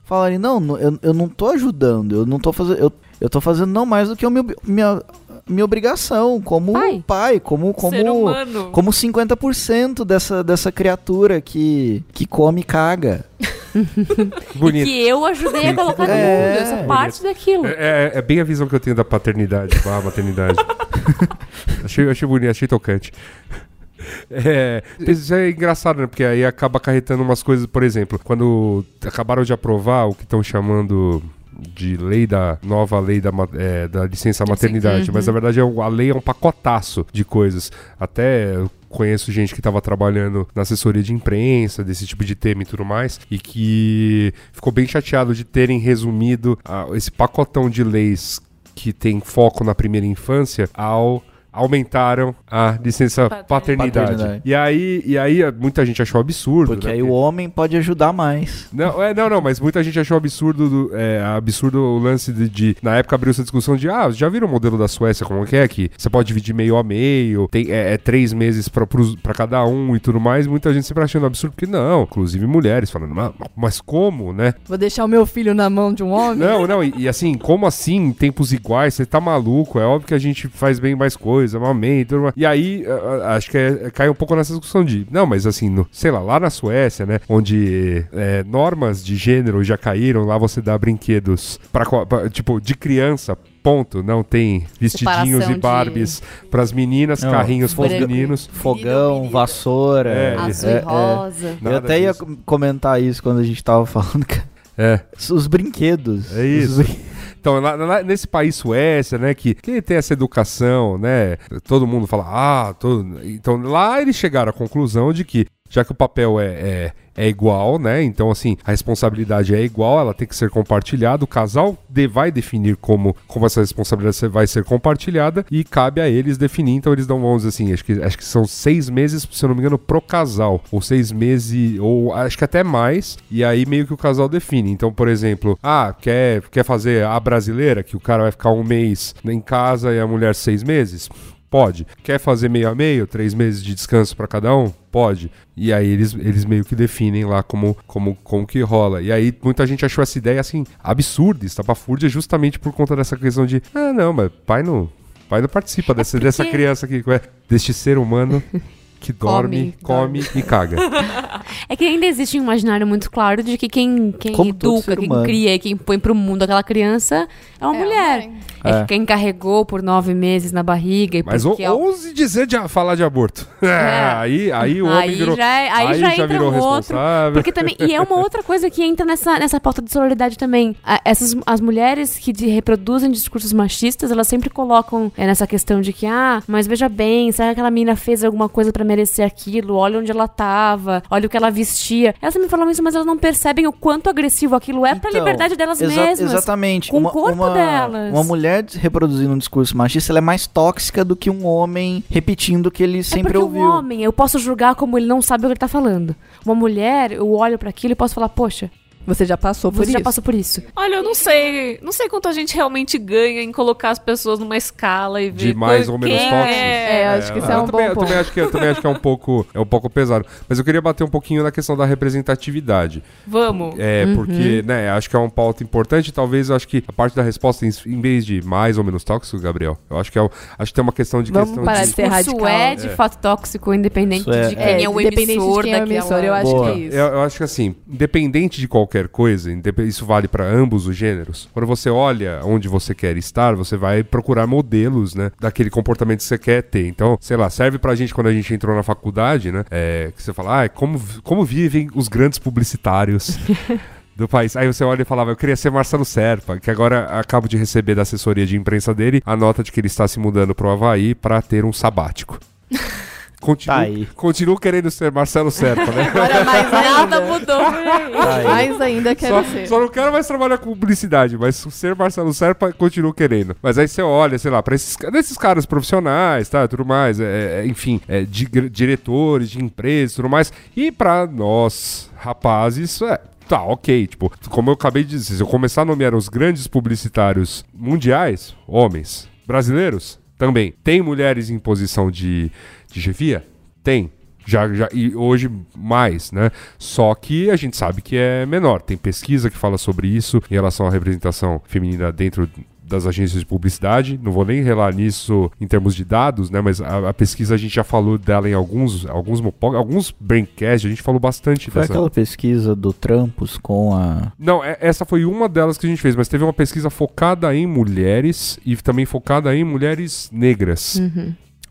S4: falarem, não, não, eu, eu não tô ajudando, eu não tô fazendo. Eu, eu tô fazendo não mais do que a minha, minha, minha obrigação como
S6: Pai.
S4: pai, como, como, como 50% dessa, dessa criatura que, que come e caga.
S3: Bonito.
S6: Que eu ajudei a colocar no
S4: É,
S6: mundo. Eu sou parte daquilo.
S3: É, é- é bem a visão que eu tenho da paternidade, barra maternidade. achei, achei bonito, achei tocante. É, isso é engraçado, né? Porque aí acaba acarretando umas coisas, por exemplo, quando acabaram de aprovar o que estão chamando de lei da nova lei da, é, da licença maternidade, mas na verdade é a lei é um pacotaço de coisas. Até conheço gente que estava trabalhando na assessoria de imprensa, desse tipo de tema e tudo mais, e que ficou bem chateado de terem resumido ah, esse pacotão de leis que tem foco na primeira infância ao aumentaram a licença paternidade.
S4: Paternidade.
S3: E aí, e aí muita gente achou absurdo,
S4: Porque
S3: né?
S4: aí o homem pode ajudar mais.
S3: Não, é, não, não, mas muita gente achou absurdo, do- é, absurdo o lance de, de- Na época abriu essa discussão de, ah, já viram o modelo da Suécia como que é? Que você pode dividir meio a meio, tem, é, é três meses pra cada um e tudo mais. Muita gente sempre achando absurdo, porque não, inclusive mulheres falando, mas, mas como, né?
S7: Vou deixar o meu filho na mão de um homem?
S3: Não, não, e, e assim, como assim, em tempos iguais, você tá maluco? É óbvio que a gente faz bem mais coisa, amamento, tudo mais. E aí, acho que é- cai um pouco nessa discussão de, não, mas assim, no- sei lá, lá na Suécia, né, onde é, normas de gênero já caíram, lá você dá brinquedos pra- tipo, de criança, ponto, não tem vestidinhos
S6: Separação
S3: e
S6: de-
S3: Barbies pras meninas,
S4: Não,
S3: carrinhos pros
S6: branco.
S3: meninos.
S4: Fogão, vassoura.
S3: É,
S6: Azul
S4: é,
S6: e
S4: é.
S6: rosa.
S4: Eu
S3: Nada
S4: até ia
S3: disso.
S4: com- comentar isso quando a gente tava falando. cara.
S3: É.
S4: Os brinquedos.
S3: É isso.
S4: Os brin-
S3: Então, lá, lá nesse país Suécia, né, que, que tem essa educação, né, todo mundo fala, ah, todo... então lá eles chegaram à conclusão de que, já que o papel é, é, é igual, né, então assim, a responsabilidade é igual, ela tem que ser compartilhada, o casal de- vai definir como, como essa responsabilidade vai ser compartilhada e cabe a eles definir, então eles dão, vamos dizer assim, acho que, acho que são seis meses, se eu não me engano, pro casal, ou seis meses, ou acho que até mais, e aí meio que o casal define, então, por exemplo, ah, quer, quer fazer a brasileira, que o cara vai ficar um mês em casa e a mulher seis meses? Pode. Quer fazer meio a meio, três meses de descanso pra cada um? Pode. E aí eles, eles meio que definem lá como, como, como que rola. E aí muita gente achou essa ideia assim absurda, estapafúrdia, justamente por conta dessa questão de ah, não, mas pai não, pai não participa dessa,
S6: porque-
S3: dessa criança aqui, é, deste ser humano que dorme, come,
S6: dorme.
S3: e caga.
S6: É que ainda existe um imaginário muito claro de que quem, quem
S4: Como
S6: educa, quem cria, quem põe pro mundo aquela criança é uma
S7: É,
S6: mulher.
S7: mãe.
S6: É.
S4: É.
S6: que quem carregou por nove meses na barriga e
S3: Mas
S6: porque al-
S3: ouse dizer de falar de aborto. aí, aí o homem
S6: aí
S3: virou,
S6: já, é- aí já, entra
S3: virou
S6: um outro. Porque também, e é uma outra coisa que entra nessa, nessa pauta de sororidade também. A- essas, as mulheres que de- reproduzem discursos machistas, elas sempre colocam é, nessa questão de que, ah, mas veja bem, será que aquela menina fez alguma coisa pra merecer aquilo? Olha onde ela tava, olha o que ela vestia. Elas também falam isso, mas elas não percebem o quanto agressivo aquilo é pra
S4: Então,
S6: liberdade delas
S4: exa-
S6: mesmas.
S4: Exatamente.
S6: com o
S4: uma,
S6: corpo
S4: uma-
S6: delas.
S4: Uma mulher reproduzindo um discurso machista, ela é mais tóxica do que um homem repetindo o que ele
S6: É
S4: sempre
S6: porque
S4: ouviu.
S6: um homem, eu posso julgar como ele não sabe o que ele tá falando. Uma mulher, eu olho pra aquilo e posso falar, poxa,
S7: Você já passou por
S6: você já
S7: isso.
S6: passou por isso.
S8: Olha, eu não sei. Não sei quanto a gente realmente ganha em colocar as pessoas numa escala e ver.
S3: De mais ou menos
S8: é.
S3: tóxico.
S7: É, eu acho que isso é
S3: eu
S7: um
S3: também,
S7: bom
S3: também acho que eu também acho que é um pouco é um pouco pesado, mas eu queria bater um pouquinho na questão da representatividade.
S8: Vamos.
S3: É, porque, né, acho que é um pauta importante, talvez eu acho que a parte da resposta em, em vez de mais ou menos tóxico, Gabriel, eu acho que é o- acho que tem uma questão de
S7: Vamos
S3: questão
S7: parar
S3: de
S7: de ser radical.
S6: é de fato tóxico, independente
S4: é-
S6: de quem
S7: É,
S6: é, o
S7: independente de
S6: emissor
S7: quem é o
S6: daquela...
S7: emissor, eu acho
S4: Boa.
S7: que é isso.
S3: Eu, eu acho que assim, independente de qualquer qualquer coisa, isso vale para ambos os gêneros. Quando você olha onde você quer estar, você vai procurar modelos, né, daquele comportamento que você quer ter. Então, sei lá, serve pra gente quando a gente entrou na faculdade, né, é, que você fala, ah, como, como vivem os grandes publicitários do país. Aí você olha e falava, eu queria ser Marcelo Serpa, que agora acabo de receber da assessoria de imprensa dele a nota de que ele está se mudando pro Havaí para ter um sabático. Continuo,
S4: Tá aí.
S3: continuo querendo ser Marcelo Serpa, né?
S7: Agora mais
S8: Nada
S7: ainda.
S8: mudou.
S4: Tá.
S7: Mais ainda quero
S3: Só,
S7: ser.
S3: só não quero mais trabalhar com publicidade, mas ser Marcelo Serpa continuo querendo. Mas aí você olha, sei lá, pra esses, desses caras profissionais, tá, tudo mais, é, é, enfim, é, de, diretores de empresas, tudo mais. E pra nós, rapazes, é, tá, ok. Tipo, como eu acabei de dizer, se eu começar a nomear os grandes publicitários mundiais, homens, brasileiros, também. Tem mulheres em posição de, de chefia? Tem. Já, já, e hoje mais, né? Só que a gente sabe que é menor. Tem pesquisa que fala sobre isso em relação à representação feminina dentro das agências de publicidade. Não vou nem relar nisso em termos de dados, né? Mas a, a pesquisa a gente já falou dela em alguns alguns alguns braincasts, a gente falou bastante
S4: Foi
S3: dessa.
S4: aquela pesquisa do Trampos com a.
S3: Não, é- essa foi uma delas que a gente fez, mas teve uma pesquisa focada em mulheres e também focada em mulheres negras.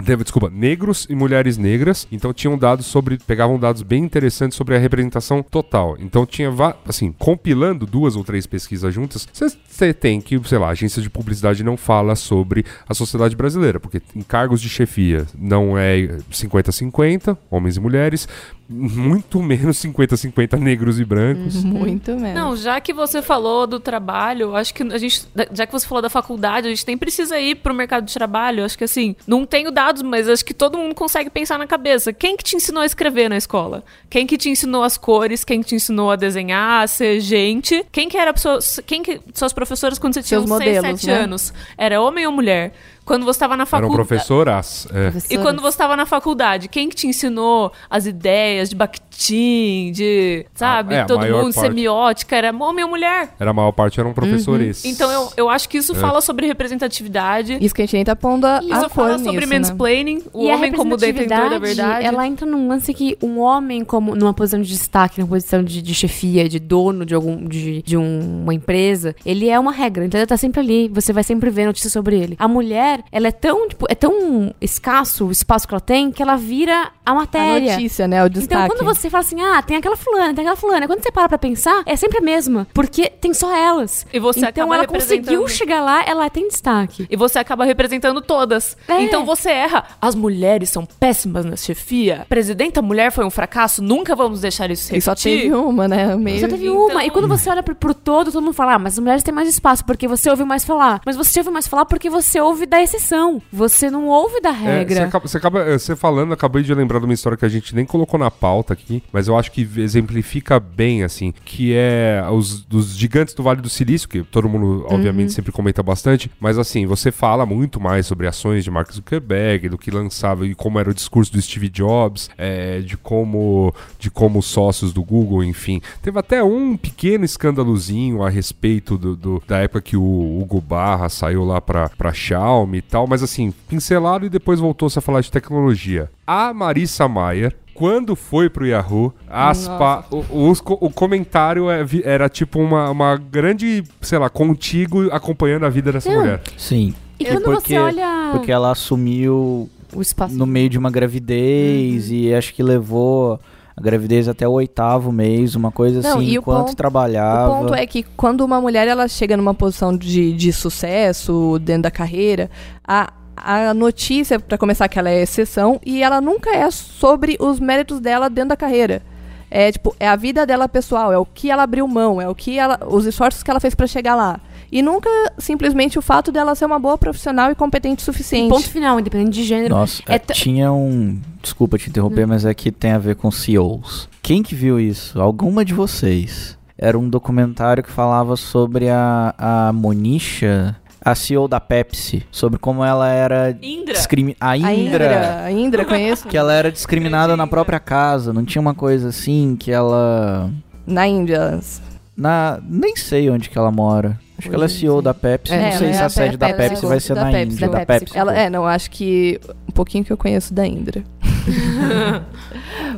S3: Desculpa, negros e mulheres negras. Então tinham dados sobre. Pegavam dados bem interessantes sobre a representação total. Então tinha, assim, compilando duas ou três pesquisas juntas, você tem que, sei lá, a agência de publicidade não fala sobre a sociedade brasileira, porque em cargos de chefia não é 50-50, homens e mulheres, muito menos 50-50 negros e brancos.
S7: Muito menos.
S8: Não, já que você falou do trabalho, acho que a gente, já que você falou da faculdade, a gente nem precisa ir pro mercado de trabalho. Acho que assim, não tenho dados, mas acho que todo mundo consegue pensar na cabeça. Quem que te ensinou a escrever na escola? Quem que te ensinou as cores? Quem que te ensinou a desenhar, a ser gente? Quem que era a pessoa, quem que suas professoras quando você tinha
S7: Seus
S8: uns 6,
S7: modelos,
S8: 7
S7: né?
S8: anos? Era homem ou mulher? Quando você estava na
S3: Eram
S8: faculdade.
S3: professoras. É.
S8: E quando você estava na faculdade, quem que te ensinou as ideias de Bakhtin, de, sabe,
S3: Ah, é, a
S8: todo mundo,
S3: parte.
S8: semiótica, era homem ou mulher?
S3: Era a maior parte eram professores.
S8: Então eu, eu acho que isso
S3: É.
S8: fala sobre representatividade.
S7: Isso que a gente nem tá pondo a,
S8: Isso
S7: a
S8: fala sobre
S7: nisso, né?
S8: mansplaining, o
S6: e a
S8: homem como detentor da verdade.
S6: ela entra num lance que um homem como numa posição de destaque, numa posição de, de chefia, de dono de algum de, de um- uma empresa, ele é uma regra, então ele tá sempre ali, você vai sempre ver notícias sobre ele. A mulher, ela é tão, tipo, é tão escasso o espaço que ela tem que ela vira a
S7: A
S6: matéria.
S7: notícia, né? O destaque.
S6: Então, quando você fala assim, ah, tem aquela fulana, tem aquela fulana, quando você para pra pensar, é sempre a mesma, porque tem só elas.
S8: E você
S6: então,
S8: acaba
S6: ela conseguiu chegar lá, ela tem destaque.
S8: E você acaba representando todas.
S6: É.
S8: Então você erra. As mulheres são péssimas na chefia. Presidenta mulher foi um fracasso. Nunca vamos deixar isso se
S7: E só
S8: repetir.
S7: teve uma, né? Meio...
S6: Só teve
S8: Então-
S6: uma. E quando você olha pro, pro todo, todo mundo fala, ah, mas as mulheres têm mais espaço, porque você ouve mais falar. Mas você ouve mais falar porque você ouve da exceção. Você não ouve da
S3: É, Você
S6: regra.
S3: acaba, você acaba- eh, você falando, acabei de lembrar de uma história que a gente nem colocou na pauta aqui, mas eu acho que exemplifica bem, assim, que é os dos gigantes do Vale do Silício, que todo mundo, obviamente, sempre comenta bastante, mas assim, você fala muito mais sobre ações de Mark Zuckerberg, do que lançava e como era o discurso do Steve Jobs, eh, de como de como os sócios do Google, enfim. Teve até um pequeno escândalozinho a respeito do, do- da época que o Hugo Barra saiu lá pra, pra Xiaomi e tal, mas assim, pincelado e depois voltou-se a falar de tecnologia. A Marissa Mayer, quando foi pro Yahoo, aspa, o, os o comentário é era tipo uma, uma grande, sei lá, contigo acompanhando a vida dessa
S6: Não.
S3: mulher.
S4: Sim.
S6: E quando
S4: porque,
S6: você olha
S4: Porque ela assumiu
S6: o espaço.
S4: no meio de uma gravidez
S7: Uhum.
S4: e acho que levou a gravidez até o oitavo mês, uma coisa
S7: Não,
S4: assim, enquanto
S7: ponto-
S4: trabalhava.
S7: O ponto é que quando uma mulher ela chega numa posição de, de sucesso dentro da carreira, a, a notícia, pra começar, que ela é exceção e ela nunca é sobre os méritos dela dentro da carreira. É tipo, é a vida dela pessoal, é o que ela abriu mão, é o que ela, os esforços que ela fez pra chegar lá. E nunca simplesmente o fato dela ser uma boa profissional e competente o suficiente.
S6: Ponto final, independente de gênero.
S4: Nossa,
S6: É
S4: é, tinha um. Desculpa te interromper, mas é que tem a ver com CEOs. Quem que viu isso? Alguma de vocês. Era um documentário que falava sobre a, a Monisha, a CEO da Pepsi, sobre como ela era.
S8: Indra.
S4: discrimi- A
S7: A
S4: Indra.
S7: Indra, a Indra, conheço.
S4: Que ela era discriminada na própria casa. Não tinha uma coisa assim que ela.
S7: Na Índia.
S4: Na, nem sei onde que ela mora. Acho que ela é CEO da Pepsi.
S7: É,
S4: não sei
S7: ela
S4: se
S7: é
S4: a
S7: a
S4: sede da
S7: Pepsi,
S4: Pepsi vai ser
S7: da
S4: na
S7: Pepsi,
S4: Índia.
S7: da
S6: Pepsi.
S7: Ela, é, não, acho que um pouquinho que eu conheço da Indra.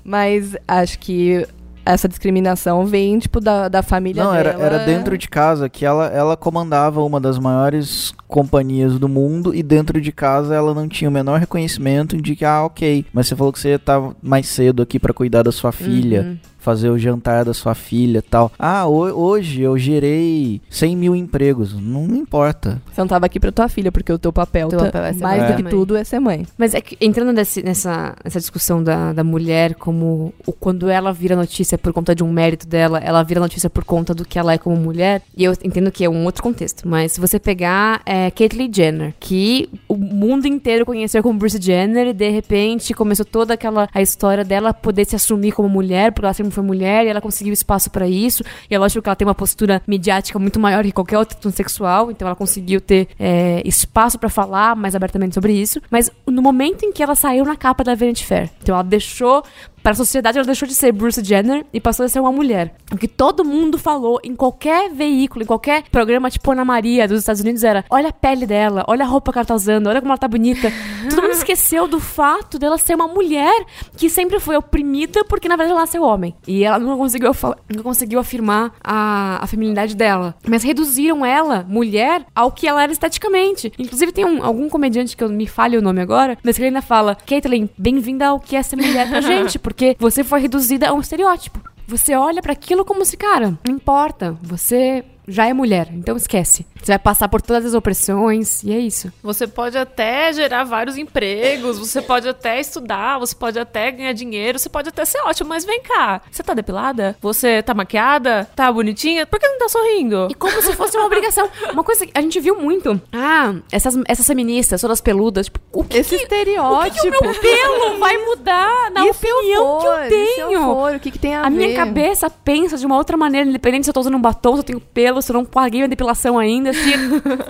S7: Mas acho que essa discriminação vem, tipo, da, da família
S4: Não, era,
S7: dela.
S4: era dentro de casa que ela, ela comandava uma das maiores companhias do mundo e dentro de casa ela não tinha o menor reconhecimento de que, ah, ok, mas você falou que você estar mais cedo aqui pra cuidar da sua filha.
S6: Uhum.
S4: Fazer o jantar da sua filha tal. Ah, ho- hoje eu gerei 100 mil empregos. Não importa.
S7: Você não tava aqui pra tua filha, porque o teu papel,
S6: Teu
S7: tá-
S6: papel é ser
S7: mais
S4: mãe.
S7: do que
S6: Mãe.
S7: tudo é ser mãe.
S6: Mas é que entrando nesse- nessa, nessa discussão da, da mulher, como o, quando ela vira notícia por conta de um mérito dela, ela vira notícia por conta do que ela é como mulher, e eu entendo que é um outro contexto, mas se você pegar é, Caitlyn Jenner, que o mundo inteiro conheceu como Bruce Jenner, e de repente começou toda aquela a história dela poder se assumir como mulher, porque ela sempre foi mulher, e ela conseguiu espaço pra isso, e é lógico que ela tem uma postura midiática muito maior que qualquer outro transexual, então ela conseguiu ter é, espaço pra falar mais abertamente sobre isso. Mas no momento em que ela saiu na capa da Vanity Fair, então ela deixou para a sociedade, ela deixou de ser Bruce Jenner e passou a ser uma mulher. O que todo mundo falou em qualquer veículo, em qualquer programa tipo Ana Maria dos Estados Unidos era: olha a pele dela, olha a roupa que ela tá usando, olha como ela tá bonita. todo mundo esqueceu do fato dela ser uma mulher que sempre foi oprimida porque na verdade ela nasceu homem. E ela não conseguiu, não conseguiu afirmar a, a feminilidade dela. Mas reduziram ela, mulher, ao que ela era esteticamente. Inclusive tem um, algum comediante que eu me falhe o nome agora, mas que ele ainda fala: Caitlyn, bem-vinda ao que é ser mulher pra gente, porque você foi reduzida a um estereótipo. Você olha pra aquilo como se, cara, não importa, você já é mulher, então esquece. Você vai passar por todas as opressões e é isso.
S8: Você pode até gerar vários empregos, você pode até estudar, você pode até ganhar dinheiro, você pode até ser ótimo, mas vem cá. Você tá depilada? Você tá maquiada? Tá bonitinha? Por que não tá sorrindo?
S6: E como se fosse uma obrigação. Uma coisa que a gente viu muito. Ah, essas, essas feministas, todas peludas. Tipo, o que,
S7: Esse
S6: que, o
S7: estereótipo.
S6: que, que o meu pelo vai mudar na
S7: E se eu
S6: opinião que eu
S7: E eu
S6: tenho?
S7: for? O que, que tem a,
S6: A
S7: ver?
S6: minha cabeça pensa de uma outra maneira, independente se eu tô usando um batom, se eu tenho pelo, se eu não paguei minha depilação ainda, se.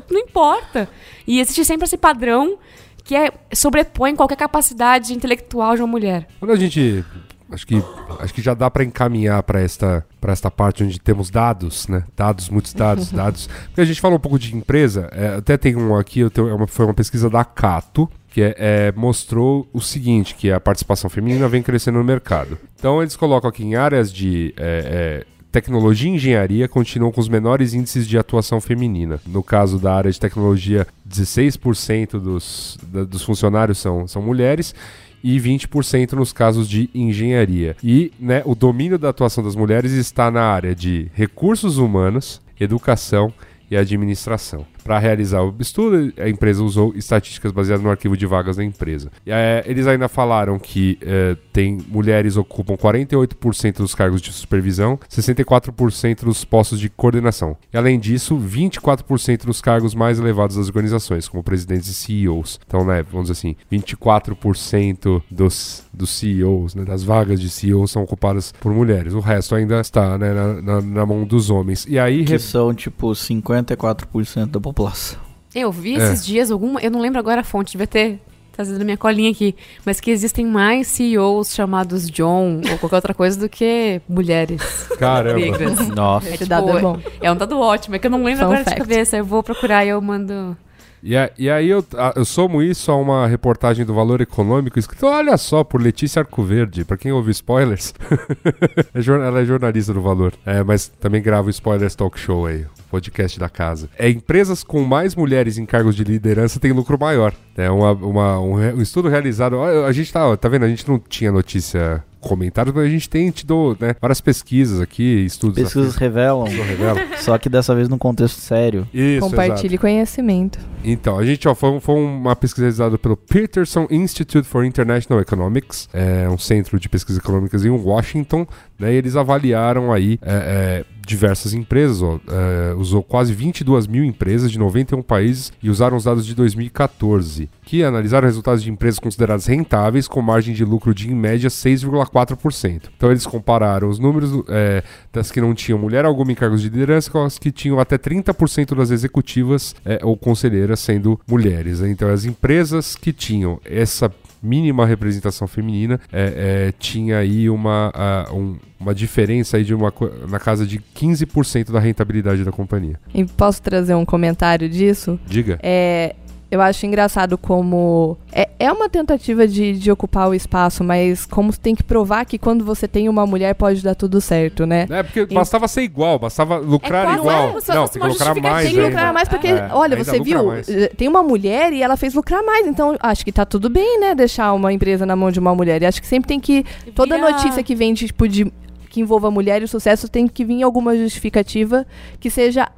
S6: não importa. E existe sempre esse padrão que é, sobrepõe qualquer capacidade intelectual de uma mulher.
S3: Quando a gente. Acho que, acho que já dá para encaminhar para esta, pra esta parte onde temos dados, né? Dados, muitos dados, dados. Porque a gente fala um pouco de empresa, é, até tem um aqui, eu tenho, é uma- foi uma pesquisa da Cato, que é, é, mostrou o seguinte, que a participação feminina vem crescendo no mercado. Então eles colocam aqui em áreas de é, é, tecnologia e engenharia continuam com os menores índices de atuação feminina. No caso da área de tecnologia, 16% dos, da- dos funcionários são, são mulheres e 20% nos casos de engenharia. E né, o domínio da atuação das mulheres está na área de recursos humanos, educação e administração. Para realizar o estudo, a empresa usou estatísticas baseadas no arquivo de vagas da empresa. Eh, eles ainda falaram que eh, tem mulheres ocupam 48% dos cargos de supervisão, 64% dos postos de coordenação. E além disso, 24% dos cargos mais elevados das organizações, como presidentes e CEOs. Então, né, vamos dizer assim, 24% dos, dos CEOs, né, das vagas de CEOs são ocupadas por mulheres. O resto ainda está né, na, na- na mão dos homens. E aí,
S4: Que são, tipo, 54% da população.
S6: Eu vi
S3: É.
S6: esses dias alguma. Eu não lembro agora a fonte, devia ter trazido na minha colinha aqui. Mas que existem mais CEOs chamados John ou qualquer outra coisa do que mulheres
S3: caramba.
S6: negras.
S4: Nossa.
S6: É,
S7: dado é bom.
S6: é um dado ótimo, é que eu não lembro
S7: Fun
S6: agora
S7: fact.
S6: de cabeça. Eu vou procurar e eu mando.
S3: E, a- e aí eu, a- eu somo isso a uma reportagem do Valor Econômico escrito, olha só, por Letícia Arcoverde. Pra quem ouve spoilers, é ela é jornalista do Valor. É, mas também grava o Spoilers Talk Show aí, podcast da casa. É, empresas com mais mulheres em cargos de liderança têm lucro maior. É uma, uma- um, um estudo realizado. A gente tá, tá vendo? A gente não tinha notícia comentários, mas a gente tem tido né, várias pesquisas aqui, estudos.
S4: Pesquisas
S3: afins.
S4: revelam,
S3: Revela.
S4: só que dessa vez num contexto sério.
S3: Isso,
S7: Compartilhe conhecimento.
S3: Então, a gente ó, foi, foi uma pesquisa realizada pelo Peterson Institute for International Economics, é um centro de pesquisas econômicas em Washington, né, e eles avaliaram aí é, é, diversas empresas, ó, é, usou quase 22 mil empresas de 91 países e usaram os dados de 2014, que analisaram resultados de empresas consideradas rentáveis com margem de lucro de, em média, 6,4%. Então, eles compararam os números é, das que não tinham mulher alguma em cargos de liderança com as que tinham até 30% das executivas é, ou conselheiras sendo mulheres. né? Então, as empresas que tinham essa mínima representação feminina é, é, tinha aí uma, a- um- uma diferença aí de uma, na casa de 15% da rentabilidade da companhia.
S7: E posso trazer um comentário disso?
S3: Diga.
S7: É, eu acho engraçado como. É, é uma tentativa de, de ocupar o espaço, mas como tem que provar que quando você tem uma mulher pode dar tudo certo, né?
S3: É, porque bastava ser igual, bastava lucrar
S6: quase-
S3: igual.
S6: é,
S3: não,
S6: você
S3: tem que lucrar mais
S7: Tem que lucrar mais porque,
S3: É,
S7: olha,
S3: ainda
S7: você viu,
S3: mais.
S7: eh, tem uma mulher e ela fez lucrar mais, então acho que tá tudo bem, né, deixar uma empresa na mão de uma mulher. E acho que sempre tem que toda
S6: Vira-
S7: notícia que vem de, tipo de que envolva mulher e o sucesso tem que vir alguma justificativa que seja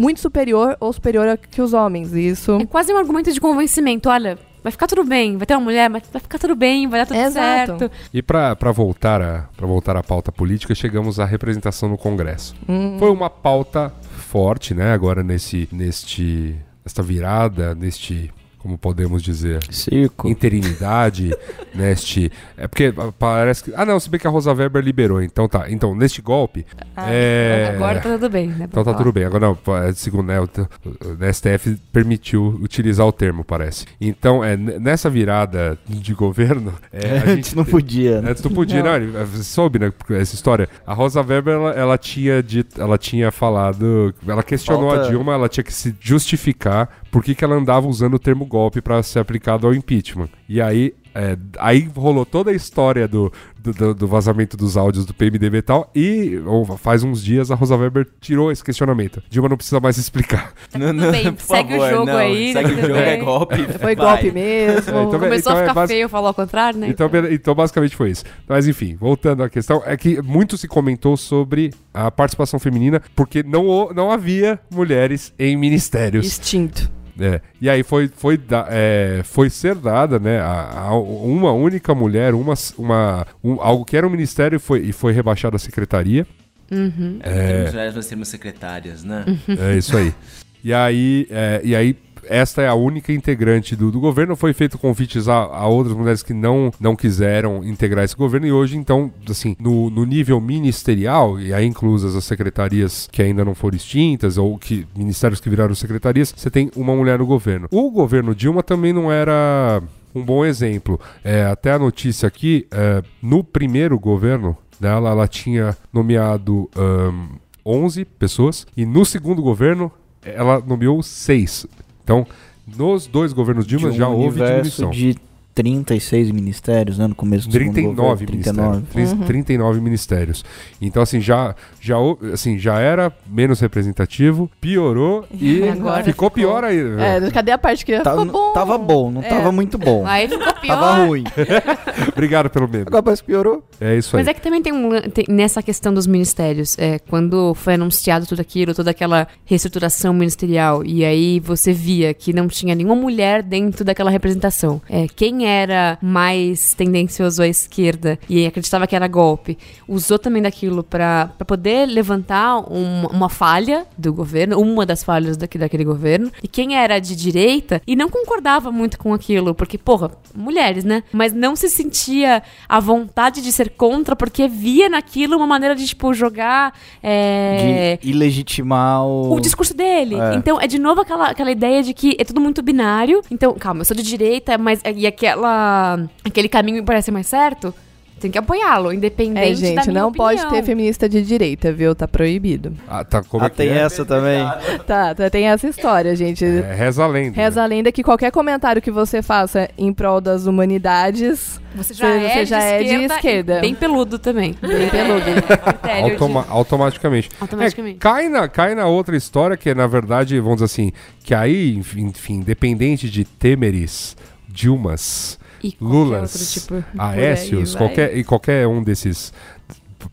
S7: muito superior ou superior a que os homens. E Isso
S6: É quase um argumento de convencimento. Olha, vai ficar tudo bem. Vai ter uma mulher, mas vai ficar tudo bem, vai dar tudo
S7: Exato.
S6: certo.
S3: E pra pra voltar, a, pra voltar à pauta política, chegamos à representação no Congresso.
S7: Hum.
S3: Foi uma pauta forte, né? Agora nesse, neste, nesta virada, neste, como podemos dizer,
S4: Circo.
S3: interinidade, neste. É porque ah, parece que. Ah, não, se bem que a Rosa Weber liberou, então tá. Então, neste golpe. é...
S6: Agora tá tudo bem, né?
S3: Então tá tudo bem. Agora não, é, segundo né, o, o STF permitiu utilizar o termo, parece. Então, é, nessa virada de governo, é, a
S4: Antes não podia, né?
S3: Antes não podia, não. ele- você soube, né, porque essa história. A Rosa Weber, ela, ela tinha dito, ela tinha falado, ela questionou
S4: Falta-
S3: a Dilma, ela tinha que se justificar por que, que ela andava usando o termo golpe para ser aplicado ao impeachment. E aí, é, aí rolou toda a história do, do, do- vazamento dos áudios do PMDB e tal, e ou, faz uns dias a Rosa Weber tirou esse questionamento. Dilma não precisa mais explicar.
S5: Não,
S6: tudo bem,
S5: por
S6: segue o
S5: favor,
S6: jogo
S5: não,
S6: aí,
S5: Segue
S6: tá
S5: o jogo, é
S6: bem.
S5: golpe.
S7: foi
S5: vai.
S7: golpe mesmo.
S3: É, então,
S6: Começou
S3: então
S6: a
S3: é
S6: ficar
S3: basi-
S6: feio falar ao contrário, né?
S3: Então, então, basicamente foi isso. Mas enfim, voltando à questão, é que muito se comentou sobre a participação feminina, porque não, o- não havia mulheres em ministérios.
S7: Extinto.
S3: É, e aí foi, foi, da- é, foi ser dada, né, a, a uma única mulher, uma, uma, um- algo que era um ministério e foi, e foi rebaixado à secretaria.
S6: Uhum.
S5: É. Mulheres, nós temos secretárias, né?
S3: É isso aí. E aí, é, e aí esta é a única integrante do, do governo. Foi feito convites a, a outras mulheres que não, não quiseram integrar esse governo. E hoje, então, assim, no, no nível ministerial, e aí inclusas as secretarias que ainda não foram extintas, ou que ministérios que viraram secretarias, você tem uma mulher no governo. O governo Dilma também não era um bom exemplo. É, até a notícia aqui, é, no primeiro governo dela, ela tinha nomeado ahn, 11 pessoas, e no segundo governo, ela nomeou 6. Então, nos dois governos Dilma
S4: De um
S3: já houve diminuição.
S4: de 36 ministérios, né? No começo do segundo
S3: 39
S4: governo,
S3: ministérios.
S4: 39.
S3: Trin- 39 ministérios. Então, assim, já, já, assim, já era menos representativo, piorou e
S7: Agora
S3: ficou pior ainda.
S7: É, cadê a parte que
S4: Tava,
S7: ficou bom?
S4: tava bom, não
S7: É.
S4: tava muito bom.
S6: Aí ficou pior.
S4: Tava ruim.
S3: Obrigado pelo meme.
S4: Agora parece que piorou.
S3: É isso aí.
S6: Mas é que também tem um tem- nessa questão dos ministérios, é, quando foi anunciado tudo aquilo, toda aquela reestruturação ministerial, e aí você via que não tinha nenhuma mulher dentro daquela representação. É, quem era mais tendencioso à esquerda e acreditava que era golpe, usou também daquilo pra poder levantar um- uma falha do governo, uma das falhas daqui, daquele governo, e quem era de direita e não concordava muito com aquilo, porque, porra, mulheres, né? Mas não se sentia à vontade de ser contra, porque via naquilo uma maneira de, tipo, jogar é,
S4: De ilegitimar o...
S6: o discurso dele.
S4: É.
S6: Então, é de novo aquela, aquela ideia de que é tudo muito binário. Então, calma, eu sou de direita, mas e aquela, aquele caminho me parece mais certo? Tem que apoiá-lo, independente
S7: É,
S6: da
S7: gente,
S6: minha
S7: não pode
S6: opinião.
S7: ter feminista de direita, viu? Tá proibido.
S3: Ah, tá, como
S4: Ah,
S3: é que
S4: tem
S3: é?
S4: essa também.
S7: Tá, tá, tem essa história, gente.
S3: É, reza a lenda.
S7: Reza a lenda que qualquer comentário que você faça em prol das humanidades,
S6: Você já,
S7: Você-
S6: é,
S7: você
S6: de
S7: já é de
S6: esquerda, Bem peludo também.
S7: bem peludo.
S6: De-
S3: Automa- automaticamente.
S6: Automaticamente.
S3: É, cai, na, cai na outra história que, na verdade, vamos dizer assim, que aí, enfim, independente de Temeres, Dilmas,
S6: E
S3: Lulas,
S6: tipo.
S3: Aécios, qualquer, e qualquer um desses,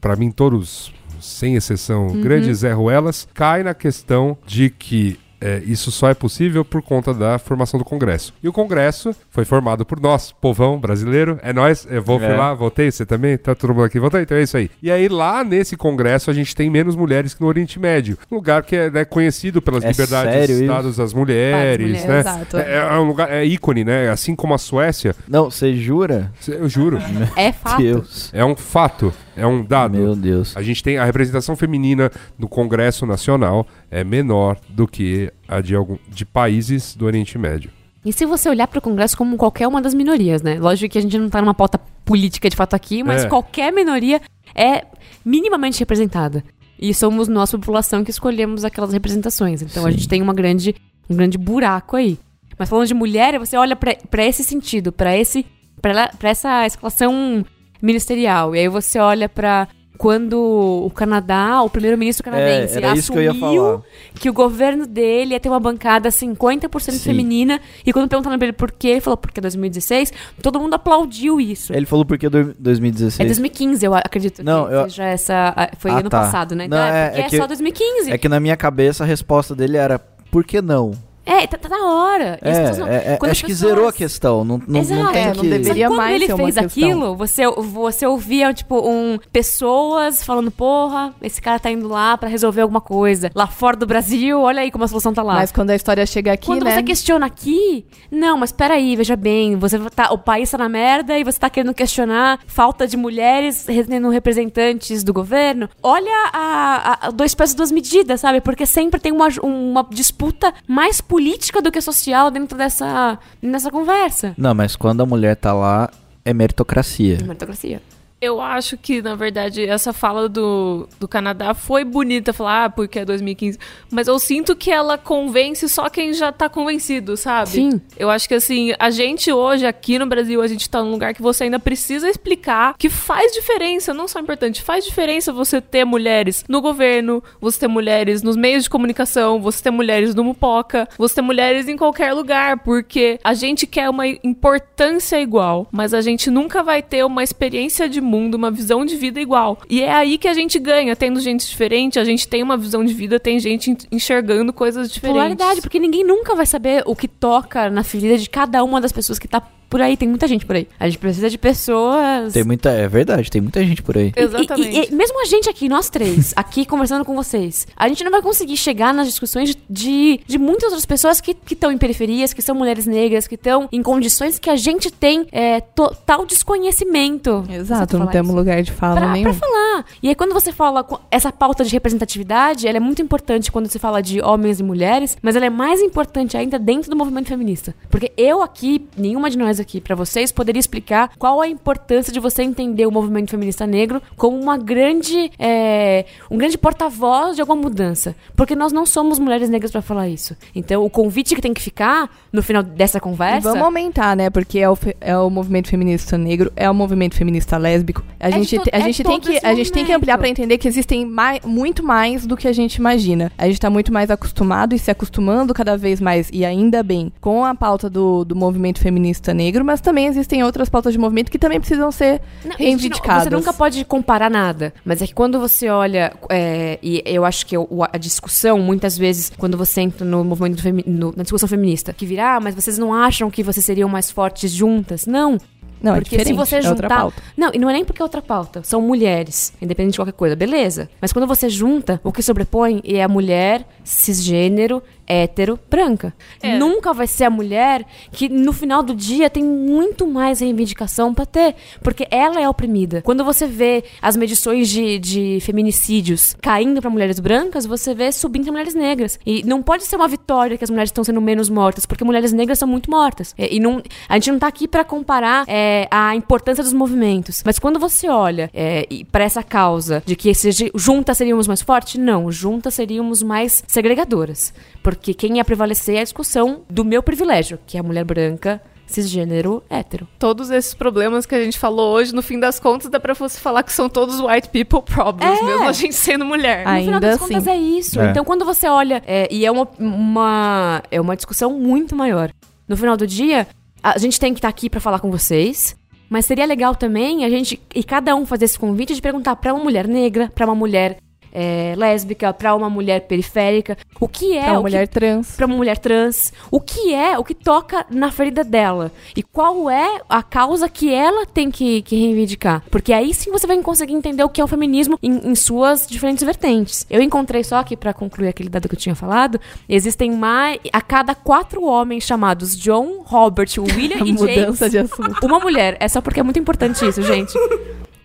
S3: pra mim, todos, sem exceção,
S6: Uhum.
S3: grandes Zé Ruelas, cai na questão de que é, isso só é possível por conta da formação do Congresso. E o Congresso foi formado por nós, povão brasileiro, é nós, eu vou
S4: É.
S3: lá, votei, você também, tá todo mundo aqui, votei, então é isso aí. E aí lá nesse Congresso a gente tem menos mulheres que no Oriente Médio, um lugar que é né, conhecido pelas
S4: É
S3: liberdades
S4: sério isso?
S3: dadas às mulheres,
S6: mulheres,
S3: né?
S7: exato.
S3: É, é um lugar, é ícone, né? Assim como a Suécia,
S4: Não, você jura?
S3: eu juro.
S6: É fato.
S4: Deus.
S3: É um fato, é um dado.
S4: Meu Deus.
S3: A gente tem a representação feminina no Congresso Nacional é menor do que a de, algum, de países do Oriente Médio.
S6: E se você olhar para o Congresso como qualquer uma das minorias, né? Lógico que a gente não tá numa pauta política de fato aqui, mas
S3: É.
S6: qualquer minoria é minimamente representada. E somos nós, população, que escolhemos aquelas representações. Então a
S4: Sim.
S6: gente tem uma grande, um grande buraco aí. Mas falando de mulher, você olha pra pra esse sentido, pra esse pra essa escalação ministerial. E aí você olha pra quando o Canadá, o primeiro-ministro canadense,
S4: É, que eu ia
S6: assumiu
S4: falar.
S6: que o governo dele ia ter uma bancada 50%
S4: Sim.
S6: feminina. E quando perguntaram pra ele por quê, ele falou porque 2016, todo mundo aplaudiu isso.
S4: Ele falou porque do- 2016.
S6: É 2015, eu acredito
S4: Não,
S6: que
S4: eu-
S6: seja essa. Foi
S4: Ah,
S6: ano
S4: tá.
S6: passado, né?
S4: Não,
S6: Então,
S4: é-
S6: porque
S4: é
S6: é,
S4: que-
S6: só 2015.
S4: É que na minha cabeça a resposta dele era por que não?
S6: É, tá, tá na hora.
S4: É,
S6: não-
S4: é, é, acho que
S6: pessoas-
S4: zerou a questão. Não, não,
S6: Exato.
S4: não tem
S7: É,
S4: que...
S7: não deveria
S6: quando
S7: mais
S6: ele fez
S7: questão.
S6: aquilo, você, você ouvia, tipo, um, pessoas falando, porra, esse cara tá indo lá pra resolver alguma coisa. Lá fora do Brasil, olha aí como a solução tá lá.
S7: Mas quando a história chega aqui,
S6: Quando
S7: né?
S6: você questiona aqui, não, mas peraí, veja bem, você tá, o país tá na merda e você tá querendo questionar falta de mulheres sendo representantes do governo. Olha a, a- dois pesos, duas medidas, sabe? Porque sempre tem uma, uma disputa mais política do que social dentro dessa, nessa conversa.
S4: Não, mas quando a mulher tá lá, é meritocracia.
S6: Meritocracia.
S8: Eu acho que, na verdade, essa fala do, do Canadá foi bonita, falar, ah, porque é 2015. Mas eu sinto que ela convence só quem já tá convencido, sabe?
S6: Sim.
S8: Eu acho que, assim, a gente hoje, aqui no Brasil, a gente tá num lugar que você ainda precisa explicar que faz diferença, não só importante, faz diferença você ter mulheres no governo, você ter mulheres nos meios de comunicação, você ter mulheres no Mupoca, você ter mulheres em qualquer lugar, porque a gente quer uma importância igual, mas a gente nunca vai ter uma experiência de mundo, uma visão de vida igual. E é aí que a gente ganha, tendo gente diferente, a gente tem uma visão de vida, tem gente en- enxergando coisas diferentes.
S6: Polaridade, porque ninguém nunca vai saber o que toca na ferida de cada uma das pessoas que tá por aí. Tem muita gente por aí. A gente precisa de pessoas.
S4: Tem muita... É verdade, tem muita gente por aí.
S6: E-
S8: Exatamente.
S6: E, e- mesmo a gente aqui, nós três, aqui conversando com vocês, a gente não vai conseguir chegar nas discussões de, de, de muitas outras pessoas que estão em periferias, que são mulheres negras, que estão em condições que a gente tem é, total desconhecimento.
S7: Exato,
S6: Você
S7: não temos lugar de fala
S6: Pra,
S7: nenhum.
S6: pra falar. E aí, quando você fala com essa pauta de representatividade, ela é muito importante quando se fala de homens e mulheres, mas ela é mais importante ainda dentro do movimento feminista. Porque eu aqui, nenhuma de nós aqui, pra vocês, poderia explicar qual a importância de você entender o movimento feminista negro como uma grande. é, um grande porta-voz de alguma mudança. Porque nós não somos mulheres negras pra falar isso. Então, o convite que tem que ficar no final dessa
S7: E
S6: conversa.
S7: vamos aumentar, né? Porque é o, é o movimento feminista negro, é o movimento feminista lésbico. A
S6: É
S7: gente, a
S6: é
S7: gente tem que a gente tem que ampliar pra entender que existem mai- muito mais do que a gente imagina. A gente tá muito mais acostumado e se acostumando cada vez mais e ainda bem com a pauta do, do movimento feminista negro, mas também existem outras pautas de movimento que também precisam ser
S6: Não, gente não-
S7: reivindicadas.
S6: Você nunca pode comparar nada. Mas é que quando você olha. é, e eu acho que o- a discussão, muitas vezes, quando você entra no movimento no- na discussão feminista, que virá, ah, mas vocês não acham que vocês seriam mais fortes juntas? Não.
S7: Não, é
S6: porque se
S7: diferente,
S6: você
S7: é
S6: juntar.
S7: pauta.
S6: Não, e não é nem porque é outra pauta. São mulheres, independente de qualquer coisa, beleza. Mas quando você junta, o que sobrepõe é a mulher cisgênero, hétero, branca.
S8: É.
S6: Nunca vai ser a mulher que no final do dia tem muito mais reivindicação pra ter. Porque ela é oprimida. Quando você vê as medições de, de feminicídios caindo pra mulheres brancas, você vê subindo pra mulheres negras. E não pode ser uma vitória que as mulheres estão sendo menos mortas, porque mulheres negras são muito mortas. E, e não, a gente não tá aqui pra comparar é, a importância dos movimentos. Mas quando você olha é, pra essa causa de que seja, juntas seríamos mais fortes, não. Juntas seríamos mais segregadoras. Porque quem ia prevalecer é a discussão do meu privilégio, que é a mulher branca, cisgênero, hétero.
S8: Todos esses problemas que a gente falou hoje, no fim das contas, dá pra você falar que são todos white people problems,
S6: É.
S8: mesmo a gente sendo mulher.
S6: No final
S7: Ainda
S6: das
S7: assim.
S6: contas é isso.
S4: É.
S6: Então quando você olha, é, e é uma, uma, é uma discussão muito maior. No final do dia, a gente tem que estar aqui pra falar com vocês. Mas seria legal também a gente e cada um fazer esse convite de perguntar pra uma mulher negra, pra uma mulher é, lésbica, pra uma mulher periférica, o que é
S7: É uma
S6: o que
S7: mulher trans.
S6: Pra uma mulher trans, o que é, o que toca na ferida dela e qual é a causa que ela tem que, que reivindicar. Porque aí sim você vai conseguir entender o que é o feminismo em, em suas diferentes vertentes. Eu encontrei só aqui pra concluir aquele dado que eu tinha falado, existem mais a cada quatro homens chamados John, Robert, William e James,
S7: Mudança de assunto.
S6: uma mulher. É só porque é muito importante isso, gente.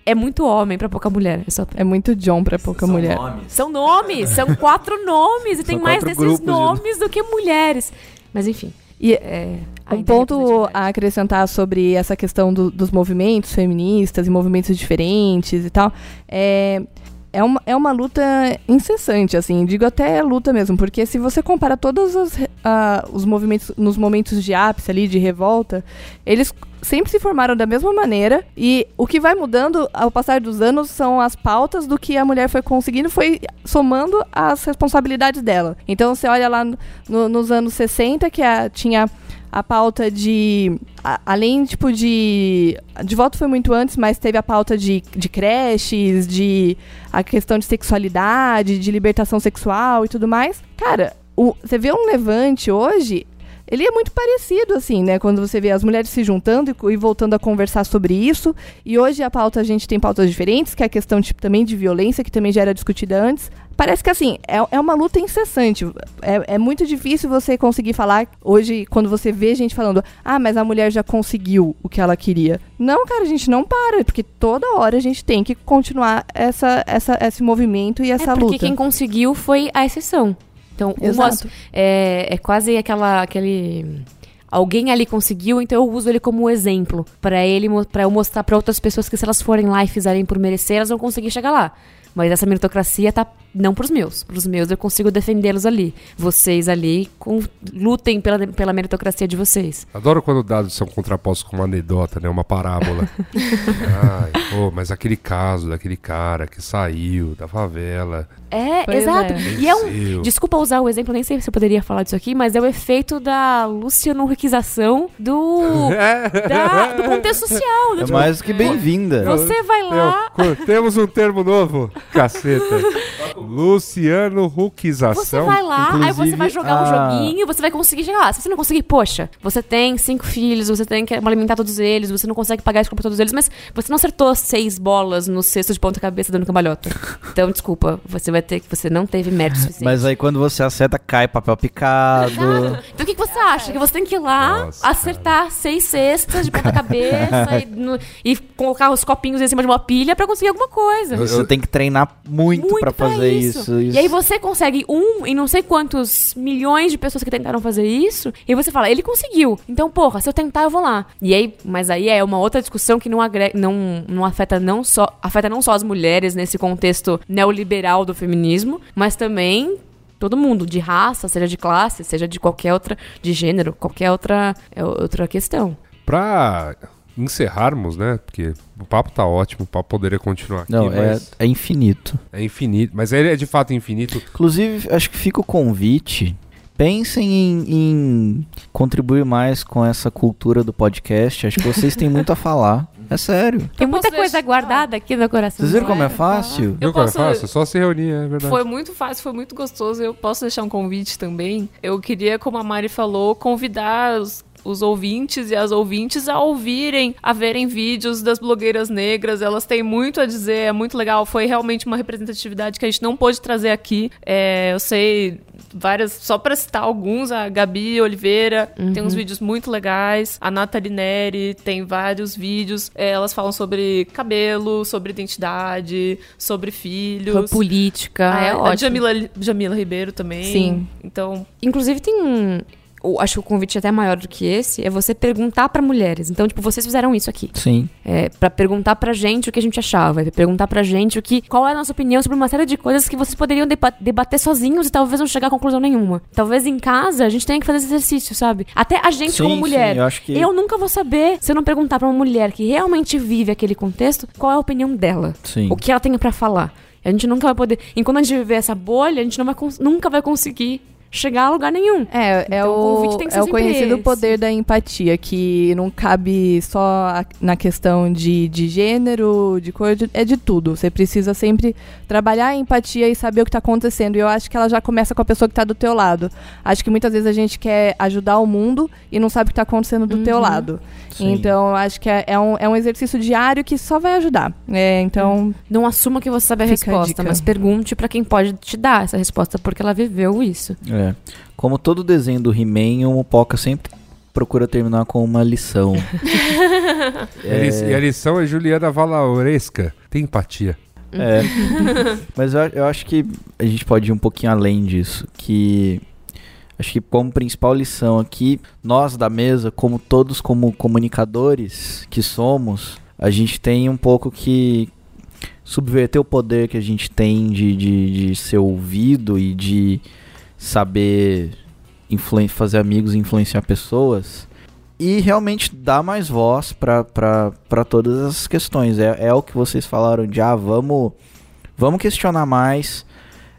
S6: É muito homem pra pouca mulher. É só
S7: É muito John pra pouca mulher.
S6: são nomes, são quatro nomes e tem mais desses
S4: grupos de-
S6: nomes do que mulheres. Mas enfim.
S7: E
S6: É,
S7: Um ponto
S6: representatividade.
S7: a acrescentar sobre essa questão do- dos movimentos feministas e movimentos diferentes e tal, é é uma, é uma luta incessante, assim, digo até luta mesmo, porque se você compara todos os, ah, os movimentos, nos momentos de ápice ali, de revolta, eles sempre se formaram da mesma maneira e o que vai mudando ao passar dos anos são as pautas do que a mulher foi conseguindo, foi somando as responsabilidades dela. Então você olha lá no- nos anos 60 que a- tinha a pauta de. a- além, tipo, de. De voto foi muito antes, mas teve a pauta de, de creches, de. a questão de sexualidade, de libertação sexual e tudo mais. Cara, o- você vê um levante hoje. Ele é muito parecido, assim, né? Quando você vê as mulheres se juntando e, e voltando a conversar sobre isso. E hoje a pauta, a gente tem pautas diferentes, que é a questão tipo, também de violência, que também já era discutida antes. Parece que, assim, é, é uma luta incessante. É, é muito difícil você conseguir falar hoje, quando você vê gente falando, ah, mas a mulher já conseguiu o que ela queria. Não, cara, a gente não para, porque toda hora a gente tem que continuar essa, essa, esse movimento e essa
S6: é porque
S7: luta.
S6: quem conseguiu foi a exceção. Então, o é, é quase aquela, aquele... Alguém ali conseguiu, então eu uso ele como exemplo pra ele, para eu mostrar pra outras pessoas que se elas forem lá e fizerem por merecer, elas vão conseguir chegar lá. Mas essa meritocracia tá não pros meus. Pros meus eu consigo defendê-los ali. Vocês ali com, lutem pela, pela meritocracia de vocês.
S3: Adoro quando dados são contrapostos com uma anedota, né? Uma parábola. Ai, pô, mas aquele caso daquele cara que saiu da favela.
S6: É,
S7: Pois
S6: exato.
S7: é.
S6: E é um. Desculpa usar o exemplo, nem sei se eu poderia falar disso aqui, mas é o efeito da luciano-riquização do. da- do contexto social. do
S4: É
S6: tipo,
S4: mais do que bem-vinda.
S6: Você vai lá.
S3: Eu- temos um termo novo. Caceta. Luciano
S6: Você
S3: Ruquização.
S6: vai lá, aí você vai jogar um
S4: a-
S6: joguinho, você vai conseguir chegar lá. Se você não conseguir, poxa, você tem cinco filhos, você tem que alimentar todos eles, você não consegue pagar a escola pra todos eles, mas você não acertou seis bolas no cesto de ponta-cabeça dando cambalhota. Então, desculpa, você vai ter que. Você não teve mérito suficiente.
S4: Mas aí quando você acerta, cai papel picado.
S6: Exato. Então o que, que você acha? Que você tem que ir lá,
S3: Nossa,
S6: acertar seis cestas de ponta-cabeça e, no- e colocar os copinhos em cima de uma pilha pra conseguir alguma coisa.
S4: Você tem que treinar muito,
S6: Muito
S4: pra fazer isso.
S6: E aí você consegue um em não sei quantos milhões de pessoas que tentaram fazer isso, e você fala, ele conseguiu. Então, porra, se eu tentar, eu vou lá. E aí, mas aí é uma outra discussão que não, agrega, não, não afeta não só afeta não só as mulheres nesse contexto neoliberal do feminismo, mas também todo mundo, de raça, seja de classe, seja de qualquer outra, de gênero, qualquer outra, é outra questão.
S3: Pra encerrarmos, né? Porque o papo tá ótimo, o papo poderia continuar aqui,
S4: Não, é,
S3: mas
S4: é infinito.
S3: é infinito. Mas ele é de fato infinito.
S4: Inclusive, acho que fica o convite. Pensem em, em contribuir mais com essa cultura do podcast. Acho que vocês têm muito a falar. É sério.
S6: Tem muita
S8: posso
S6: coisa
S8: deixar-
S6: guardada aqui no coração.
S4: Vocês viram como é fácil?
S8: Eu
S3: Viu como é
S8: posso-
S3: fácil? É só se reunir, é verdade.
S8: Foi muito fácil, foi muito gostoso. Eu posso deixar um convite também. Eu queria, como a Mari falou, convidar os, os ouvintes e as ouvintes a ouvirem, a verem vídeos das blogueiras negras. Elas têm muito a dizer, é muito legal. Foi realmente uma representatividade que a gente não pôde trazer aqui. É, eu sei várias, só pra citar alguns, a Gabi Oliveira tem uns vídeos muito legais, a Nathalie Neri tem vários vídeos, É, elas falam sobre cabelo, sobre identidade, sobre filhos.
S6: política, é
S8: a
S6: ótimo.
S8: Jamila, Jamila Ribeiro também.
S7: Sim.
S8: Então,
S6: Inclusive tem um. Eu acho que o convite é até maior do que esse, é você perguntar pra mulheres. Então, tipo, vocês fizeram isso aqui.
S4: Sim.
S6: É, para perguntar pra gente o que a gente achava, é perguntar pra gente o que, qual é a nossa opinião sobre uma série de coisas que vocês poderiam deba- debater sozinhos e talvez não chegar a conclusão nenhuma. Talvez em casa a gente tenha que fazer esse exercício, sabe? Até a gente
S4: Sim,
S6: como
S4: sim,
S6: mulher.
S4: eu acho que-
S6: eu nunca vou saber se eu não perguntar pra uma mulher que realmente vive aquele contexto, qual é a opinião dela.
S4: Sim.
S6: O que ela tem pra falar. A gente nunca vai poder. Enquanto a gente viver essa bolha, a gente não vai nunca vai conseguir chegar a lugar nenhum.
S7: É, é,
S6: Então, o
S7: o,
S6: ser
S7: é o conhecido
S6: esse.
S7: poder da empatia, que não cabe só na questão de, de gênero, de cor, de- é de tudo. Você precisa sempre trabalhar a empatia e saber o que está acontecendo. E eu acho que ela já começa com a pessoa que está do teu lado. Acho que muitas vezes a gente quer ajudar o mundo e não sabe o que está acontecendo do teu lado.
S4: Sim.
S7: Então, eu acho que é, é um, é um exercício diário que só vai ajudar. É, então,
S6: Não assuma que você sabe a
S7: a
S6: resposta,
S7: dica.
S6: mas pergunte pra quem pode te dar essa resposta, porque ela viveu isso.
S4: É. Como todo desenho do He-Man, o Mopoca sempre procura terminar com uma lição.
S3: E a li- E a lição é Juliana Valauresca. Tem empatia.
S4: É. Mas eu, eu acho que a gente pode ir um pouquinho além disso. Que acho que como principal lição aqui, nós da mesa, como todos como comunicadores que somos, a gente tem um pouco que subverter o poder que a gente tem de, de, de ser ouvido e de saber fazer amigos e influenciar pessoas. E realmente dar mais voz para todas as questões. É, é o que vocês falaram de, ah, vamos, vamos questionar mais,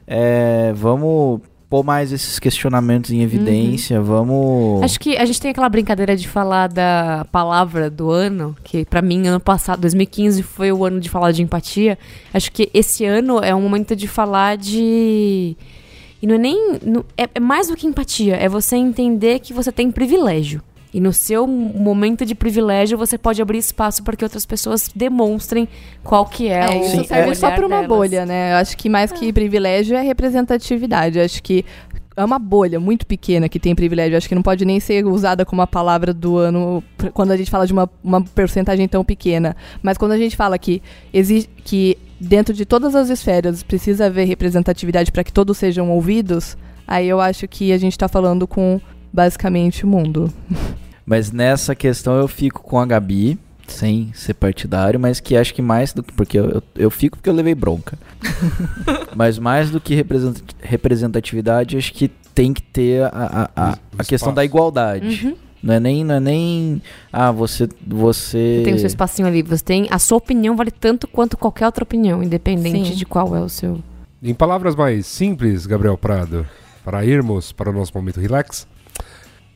S4: é, vamos pôr mais esses questionamentos em evidência, vamos...
S6: Acho que a gente tem aquela brincadeira de falar da palavra do ano, que pra mim, ano passado, 2015, foi o ano de falar de empatia. Acho que esse ano é um momento de falar de. E não é nem. não- é, é mais do que empatia, é você entender que você tem privilégio. E no seu momento de privilégio, você pode abrir espaço para que outras pessoas demonstrem qual que é,
S7: É,
S6: o
S7: isso serve
S6: o
S7: só para uma
S6: delas.
S7: bolha, né? Eu acho que mais que privilégio é representatividade. Eu acho que é uma bolha muito pequena que tem privilégio. Acho que não pode nem ser usada como a palavra do ano quando a gente fala de uma, uma porcentagem tão pequena. Mas quando a gente fala que existe que dentro de todas as esferas precisa haver representatividade para que todos sejam ouvidos, aí eu acho que a gente está falando com basicamente o mundo.
S4: Mas nessa questão eu fico com a Gabi, sem ser partidário, mas que acho que mais do que. Porque eu, eu, eu fico porque eu levei bronca. mas mais do que represent- representatividade, acho que tem que ter a, a, a, a questão da igualdade.
S6: Uhum.
S4: Não é nem. Não é nem. Ah, você. Você.
S6: Você tem o seu espacinho ali, você tem. A sua opinião vale tanto quanto qualquer outra opinião, independente
S7: Sim.
S6: de qual é o seu.
S3: Em palavras mais simples, Gabriel Prado, para irmos para o nosso momento relax,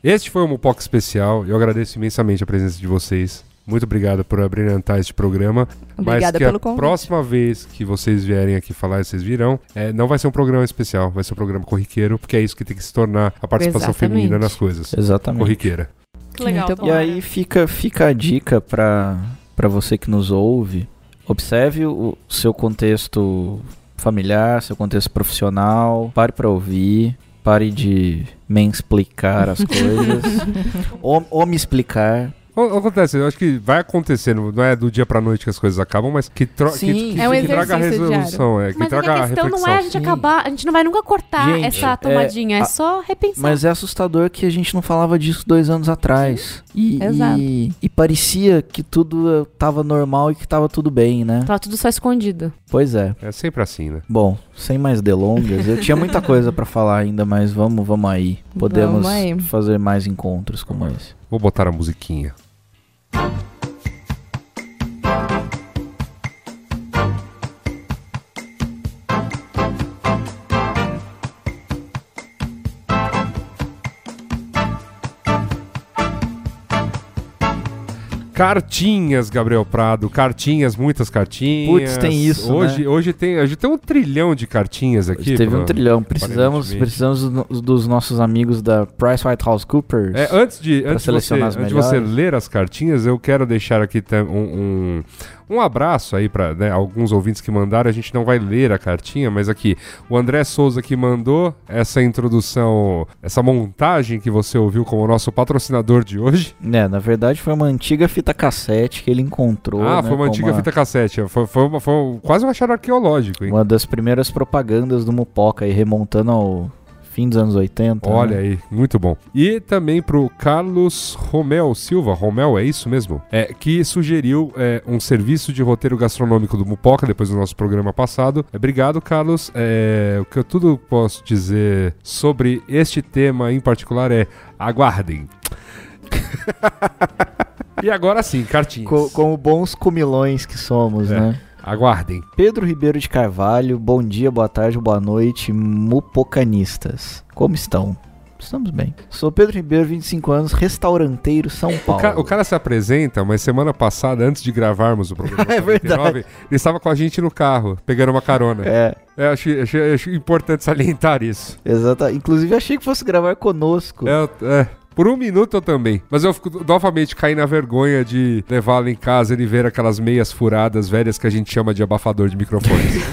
S3: este foi o Mupoca Especial. Eu agradeço imensamente a presença de vocês. Muito obrigado por abrilhantar este programa.
S7: Obrigada
S3: Mas que
S7: pelo
S3: a
S7: convite.
S3: próxima vez que vocês vierem aqui falar, vocês virão, é, não vai ser um programa especial, vai ser um programa corriqueiro, porque é isso que tem que se tornar a participação
S6: Exatamente.
S3: feminina nas coisas.
S4: Exatamente.
S3: Corriqueira.
S8: Que legal.
S7: Bom.
S4: E aí fica, fica a dica para para você que nos ouve. Observe o seu contexto familiar, seu contexto profissional. Pare para ouvir. Pare de me explicar as coisas. ou, ou me explicar.
S3: O- Acontece, eu acho que vai acontecendo, não é do dia pra noite que as coisas acabam, mas que, tro que,
S4: Sim.
S3: que,
S7: É um
S3: que traga a resolução, é, que
S6: Mas é que
S3: traga
S6: a
S3: a
S6: questão
S3: reflexão.
S6: não é a gente
S4: Sim.
S6: acabar, a gente não vai nunca cortar
S4: Gente,
S6: essa
S4: é-
S6: tomadinha, é,
S4: a-
S6: só repensar.
S4: Mas é assustador que a gente não falava disso dois anos atrás. E,
S7: Exato.
S4: e, e parecia que tudo tava normal e que tava tudo bem, né?
S6: Tava tudo só escondido.
S4: Pois é.
S3: É sempre assim, né?
S4: Bom, sem mais delongas, eu tinha muita coisa pra falar ainda, mas vamos, vamos aí. Podemos
S7: Vamos aí.
S4: fazer mais encontros como esse.
S3: Vou botar a musiquinha. Cartinhas, Gabriel Prado. Cartinhas, muitas cartinhas.
S4: Putz, tem isso,
S3: Hoje,
S4: né?
S3: hoje tem, hoje tem um trilhão de cartinhas aqui.
S4: Teve
S3: pra-
S4: um trilhão. Precisamos, precisamos do- dos nossos amigos da PricewaterhouseCoopers.
S3: É, antes de, antes, de você,
S4: selecionar as
S3: antes de você ler as cartinhas, eu quero deixar aqui um, um, um abraço aí para alguns ouvintes que mandaram. A gente não vai ler a cartinha, mas aqui o André Souza que mandou essa introdução, essa montagem que você ouviu como o nosso patrocinador de hoje.
S4: É, na verdade foi uma antiga fita cassete que ele encontrou.
S3: ah,
S4: né,
S3: foi uma antiga fita cassete. Foi, foi, uma- foi quase um achado arqueológico, hein?
S4: Uma das primeiras propagandas do Mupoca aí, remontando ao fim dos anos 80.
S3: Olha
S4: né?
S3: aí, muito bom. E também pro Carlos Romel Silva, Romel, é isso mesmo? É, que sugeriu é, um serviço de roteiro gastronômico do Mupoca depois do nosso programa passado. É, Obrigado, Carlos. É, o que eu tudo posso dizer sobre este tema em particular é aguardem. e agora sim, cartinhas.
S4: Co- como bons comilões que somos,
S3: É.
S4: né?
S3: Aguardem.
S4: Pedro Ribeiro de Carvalho, bom dia, boa tarde, boa noite, mupocanistas. Como estão? Estamos bem. Sou Pedro Ribeiro, 25 anos, restauranteiro São
S3: O,
S4: Paulo.
S3: ca- o cara se apresenta, mas semana passada, antes de gravarmos o programa
S4: É
S3: 49, ele estava com a gente no carro, pegando uma carona.
S4: É,
S3: É, acho, acho, acho importante salientar isso.
S4: exato. Inclusive achei que fosse gravar conosco.
S3: É, é, por um minuto eu também. Mas eu fico novamente caí na vergonha de levá-lo em casa e ver aquelas meias furadas velhas que a gente chama de abafador de microfones.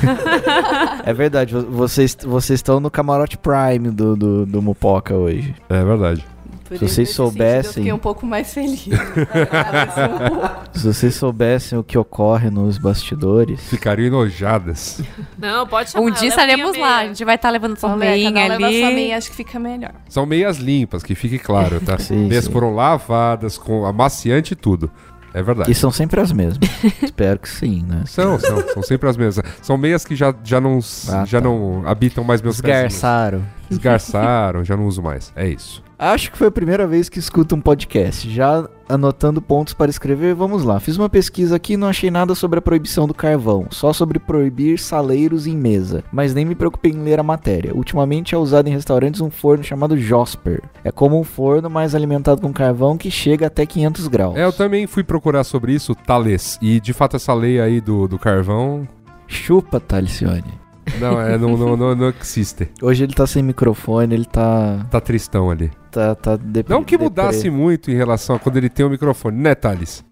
S4: É verdade, vo- vocês, vocês estão no camarote Prime do, do, do Mupoca hoje.
S3: é verdade.
S7: Por
S4: Se vocês
S7: nesse sentido,
S4: soubessem-
S7: Eu fiquei um pouco mais feliz.
S4: Se vocês soubessem o que ocorre nos bastidores.
S3: Ficariam enojadas.
S8: Não, pode chamar.
S6: Um dia estaremos lá, a gente vai estar levando
S7: ver,
S6: meinha
S7: cada um leva
S6: ali.
S7: sua meia, acho que fica melhor.
S3: São meias limpas, que fique claro, tá?
S4: Sim,
S3: meias
S4: sim.
S3: foram lavadas com amaciante e tudo. É verdade.
S4: E são sempre as mesmas. Espero que sim, né?
S3: São, são, são sempre as mesmas. São meias que já, já, não,
S4: Ah,
S3: já
S4: tá.
S3: não habitam mais meus pezinhos.
S4: Esgarçaram.
S3: Esgarçaram, já não uso mais. É isso.
S4: Acho que foi a primeira vez que escuto um podcast. Já anotando pontos para escrever, vamos lá. Fiz uma pesquisa aqui e não achei nada sobre a proibição do carvão, só sobre proibir saleiros em mesa, mas nem me preocupei em ler a matéria. Ultimamente é usado em restaurantes um forno chamado Josper. É como um forno, mas alimentado com carvão que chega até 500 graus.
S3: É, eu também fui procurar sobre isso, Thales. E de fato essa lei aí do, do carvão.
S4: Chupa, Talicione.
S3: Não, é, não, não, não, não existe.
S4: Hoje ele tá sem microfone, ele tá.
S3: Tá tristão ali.
S4: tá, tá depre-
S3: Não que
S4: deprê.
S3: mudasse muito em relação a quando ele tem o microfone, né, Thales?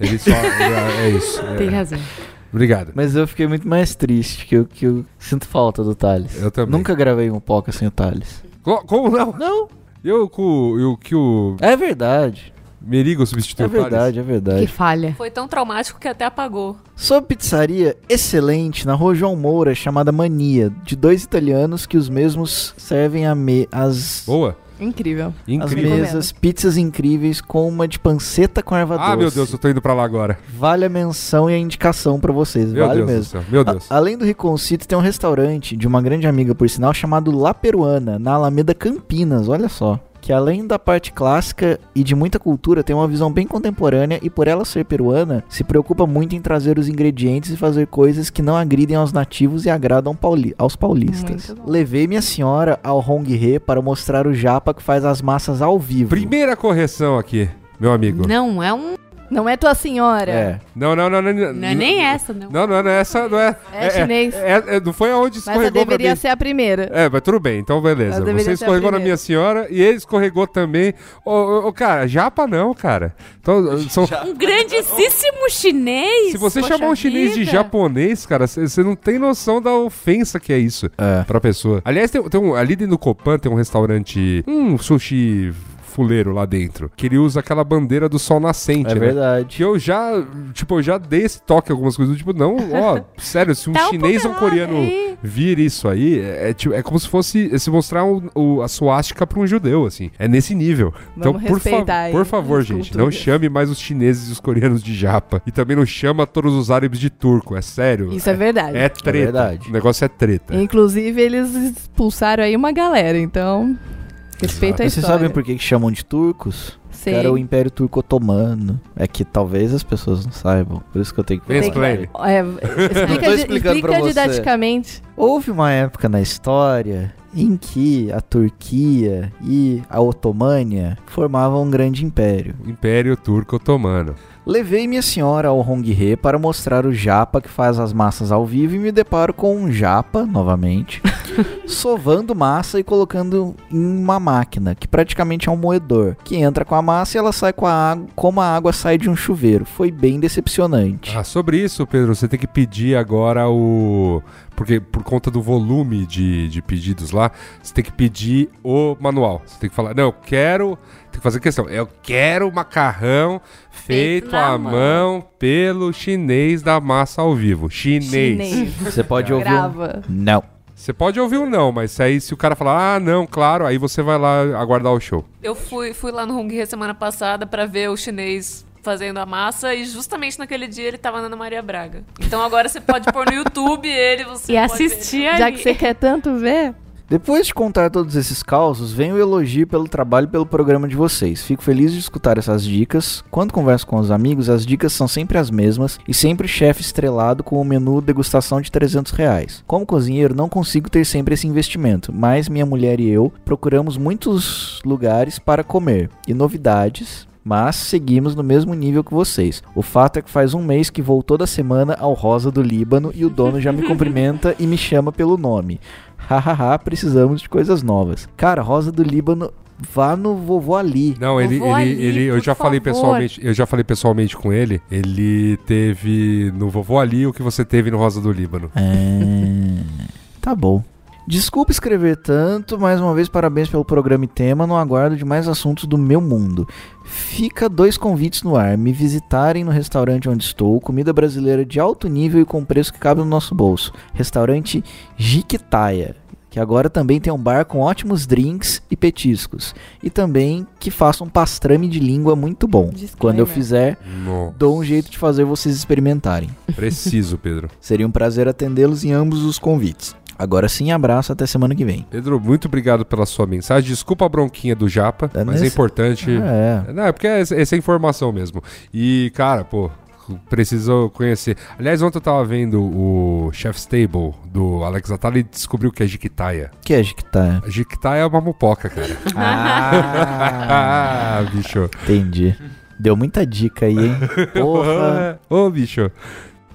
S3: Ele só. é isso. é.
S6: Tem razão.
S3: Obrigado.
S4: Mas eu fiquei muito mais triste, que eu, que eu sinto falta do Thales.
S3: Eu também.
S4: Nunca gravei um Poca sem o Thales.
S3: Co- Como não?
S4: Não,
S3: Eu com eu, que o
S4: é verdade.
S3: Merigo substituiu
S4: É verdade, é
S6: Que
S4: verdade.
S6: falha.
S8: Foi tão traumático que até apagou.
S4: Sob pizzaria excelente na rua João Moura, chamada Mania, de dois italianos que os mesmos servem a me as,
S3: Boa.
S7: Incrível.
S4: as
S3: Incrível.
S4: mesas, pizzas incríveis com uma de panceta com erva
S3: Ah,
S4: doce.
S3: meu Deus, eu tô indo pra lá agora.
S4: Vale a menção e a indicação pra vocês,
S3: Meu
S4: vale
S3: Deus
S4: mesmo.
S3: do céu. Meu Deus.
S4: A- além do Riconcito, tem um restaurante de uma grande amiga, por sinal, chamado La Peruana, na Alameda Campinas, olha só. Que além da parte clássica e de muita cultura, tem uma visão bem contemporânea e por ela ser peruana, se preocupa muito em trazer os ingredientes e fazer coisas que não agridem aos nativos e agradam pauli- aos paulistas. Levei minha senhora ao Hong He para mostrar o japa que faz as massas ao vivo.
S3: Primeira correção aqui, meu amigo.
S6: Não, é um.
S7: Não é tua senhora.
S4: É.
S3: Não, não, não, não.
S6: Não é nem essa, não.
S3: Não, não, não é essa, não é.
S7: É chinês.
S3: é- é- não foi aonde
S7: Mas
S3: escorregou pra
S7: deveria
S3: mim.
S7: ser a primeira.
S3: É, mas tudo bem, então beleza. Você escorregou na minha senhora e ele escorregou também. Ô, ô, ô, cara, japa não, cara. Então, são,
S6: Um grandíssimo chinês.
S3: se você
S6: poxa
S3: chamar um chinês de japonês, cara, você não tem noção da ofensa que é isso
S4: É.
S3: pra pessoa. Aliás, tem, tem um, ali dentro do Copan tem um restaurante, um sushi fuleiro lá dentro, que ele usa aquela bandeira do sol nascente,
S4: É
S3: né?
S4: verdade.
S3: Que eu já, tipo, eu já dei esse toque em algumas coisas, tipo, não, ó, sério, se um
S6: Tá um
S3: chinês ou um coreano
S6: aí.
S3: vir isso aí, é, é, tipo, é como se fosse se mostrar o, o- a suástica pra um judeu, assim. É nesse nível. então,
S7: Vamos
S3: por, fa- por favor, gente, não
S7: culturas.
S3: chame mais os chineses e os coreanos de japa. E também não chama todos os árabes de turco, é sério.
S7: Isso é verdade.
S3: É treta.
S4: verdade.
S3: O negócio é treta.
S7: Inclusive, eles expulsaram aí uma galera, então. Respeita a
S4: vocês sabem por que, que chamam de turcos? Que era o Império Turco Otomano. É que talvez as pessoas não saibam. Por isso que eu tenho que falar.
S3: explain.
S7: É,
S4: Não
S7: explica,
S4: explicando
S7: didaticamente.
S4: Houve uma época na história em que a Turquia e a Otomânia formavam um grande império.
S3: Império Turco Otomano.
S4: Levei minha senhora ao Hong He para mostrar o japa que faz as massas ao vivo e me deparo com um japa, novamente, sovando massa e colocando em uma máquina, que praticamente é um moedor, que entra com a massa e ela sai com a água, como a água sai de um chuveiro. Foi bem decepcionante.
S3: Ah, sobre isso, Pedro, você tem que pedir agora o. Porque por conta do volume de, de pedidos lá, você tem que pedir o manual. Você tem que falar, não, eu quero. Tem que fazer questão. Eu quero macarrão feito,
S6: Feito
S3: à
S6: mão.
S3: mão pelo chinês da massa ao vivo. Chinês.
S7: Chinês.
S4: Você pode ouvir um... Não.
S3: Você pode ouvir um não, mas aí se o cara falar, ah, não, claro, aí você vai lá aguardar o show.
S8: Eu fui, fui lá no Hong He semana passada pra ver o chinês fazendo a massa e justamente naquele dia ele tava na Ana Maria Braga. Então agora você pode pôr no YouTube ele você
S6: E assistir ali.
S7: Já que você quer tanto ver,
S4: Depois de contar todos esses causos, vem o elogio pelo trabalho e pelo programa de vocês. Fico feliz de escutar essas dicas. Quando converso com os amigos, as dicas são sempre as mesmas e sempre chefe estrelado com o menu degustação de 300 reais. Como cozinheiro, não consigo ter sempre esse investimento, mas minha mulher e eu procuramos muitos lugares para comer e novidades. Mas seguimos no mesmo nível que vocês. O fato é que faz um mês que vou toda semana ao Rosa do Líbano e o dono já me cumprimenta e me chama pelo nome. Hahaha, precisamos de coisas novas. Cara, Rosa do Líbano, vá no vovô ali.
S3: Não, ele, ele,
S6: Ali,
S3: ele eu já falei
S6: favor.
S3: pessoalmente, eu já falei pessoalmente com ele. Ele teve no vovô ali o que você teve no Rosa do Líbano.
S4: É, tá bom. Desculpa escrever tanto, mais uma vez parabéns pelo programa e tema, no aguardo de mais assuntos do meu mundo. Fica dois convites no ar, me visitarem no restaurante onde estou, comida brasileira de alto nível e com preço que cabe no nosso bolso. Restaurante Jiquitaia, que agora também tem um bar com ótimos drinks e petiscos. E também que faça um pastrame de língua muito bom.
S7: Disclaimer.
S4: Quando eu fizer,
S3: No,
S4: dou um jeito de fazer vocês experimentarem.
S3: preciso, Pedro.
S4: Seria um prazer atendê-los em ambos os convites. Agora sim, abraço até semana que vem.
S3: Pedro, muito obrigado pela sua mensagem. Desculpa a bronquinha do Japa,
S4: É
S3: mas é
S4: nesse-
S3: importante.
S4: É.
S3: Não, é porque é essa é informação mesmo. E, cara, pô, preciso conhecer. Aliás, ontem eu tava vendo o Chef's Table do Alex Atala e descobriu que é Jiquitaia.
S4: Que é tá?
S3: A Jiquitaia é uma mupoca, cara.
S4: Ah,
S3: Ah, bicho.
S4: entendi. Deu muita dica aí, hein? Porra.
S3: Ô, bicho.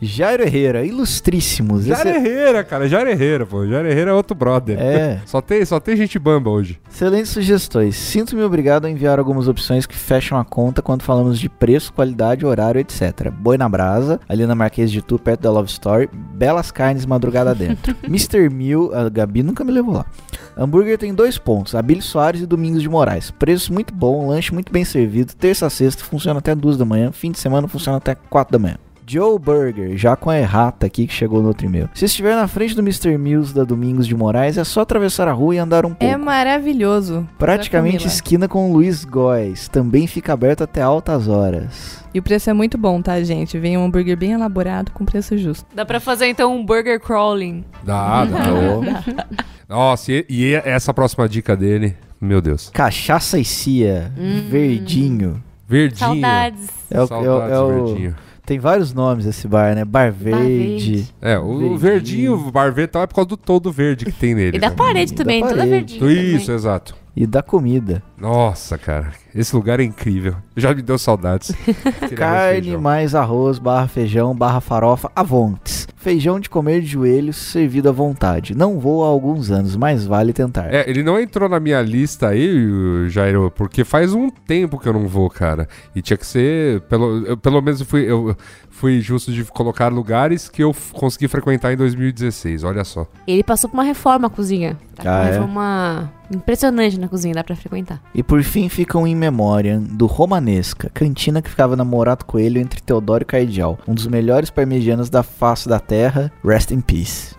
S4: Jairo Herrera, ilustríssimos.
S3: Jair
S4: Esse-
S3: Herrera, cara. Jair Herrera, pô. Jair Herrera é outro brother.
S4: É,
S3: Só tem, só tem gente bamba hoje.
S4: excelentes sugestões. Sinto-me obrigado a enviar algumas opções que fecham a conta quando falamos de preço, qualidade, horário, etc. Boi na brasa, ali na Marquês de Tu, perto da Love Story. Belas carnes, madrugada dentro. Mr. Mill, a Gabi nunca me levou lá. Hambúrguer tem dois pontos, Abílio Soares e Domingos de Moraes. Preço muito bom, lanche muito bem servido, terça a sexta funciona até duas da manhã, fim de semana funciona até quatro da manhã. Joe Burger, já com a errata aqui que chegou no outro e-mail. Se estiver na frente do Mr. Mills da Domingos de Moraes, é só atravessar a rua e andar um pouco.
S7: É maravilhoso.
S4: Praticamente esquina com o Luiz Góes. Também fica aberto até altas horas.
S7: E o preço é muito bom, tá, gente? Vem um hambúrguer bem elaborado com preço justo.
S8: Dá pra fazer então um burger crawling.
S3: Dá, dá. Nossa, e, e essa próxima dica dele, meu Deus.
S4: Cachaça e cia, verdinho.
S3: Verdinho.
S6: Saudades.
S4: É o, é o-
S3: Saudades,
S4: é o-
S3: verdinho.
S4: Tem vários nomes esse bar, né? Bar Verde.
S6: Verde.
S3: É, o
S4: Verdinho.
S3: verdinho, o bar verde tal é por causa do todo verde que tem nele.
S6: E da
S3: né?
S6: parede
S4: da
S6: também, toda
S4: parede.
S6: verdinha.
S3: Isso,
S6: também.
S3: exato.
S4: E da comida.
S3: Nossa, cara, esse lugar é incrível. Já me deu saudades.
S4: Carne mais arroz, barra feijão, barra farofa, avontes. Feijão de comer de joelhos, servido à vontade. Não vou há alguns anos, mas vale tentar.
S3: É, ele não entrou na minha lista aí, Jairo, porque faz um tempo que eu não vou, cara. E tinha que ser, pelo, eu, pelo menos eu fui, eu fui justo de colocar lugares que eu consegui frequentar em 2016, olha só.
S6: Ele passou por uma reforma a cozinha. Tá com
S4: Ah,
S6: uma
S4: é?
S6: reforma impressionante na cozinha, dá pra frequentar.
S4: E por fim ficam em memória do Romanesca, cantina que ficava na Morato Coelho entre Teodoro e Cardeal. Um dos melhores parmegianos da face da terra. Rest in peace.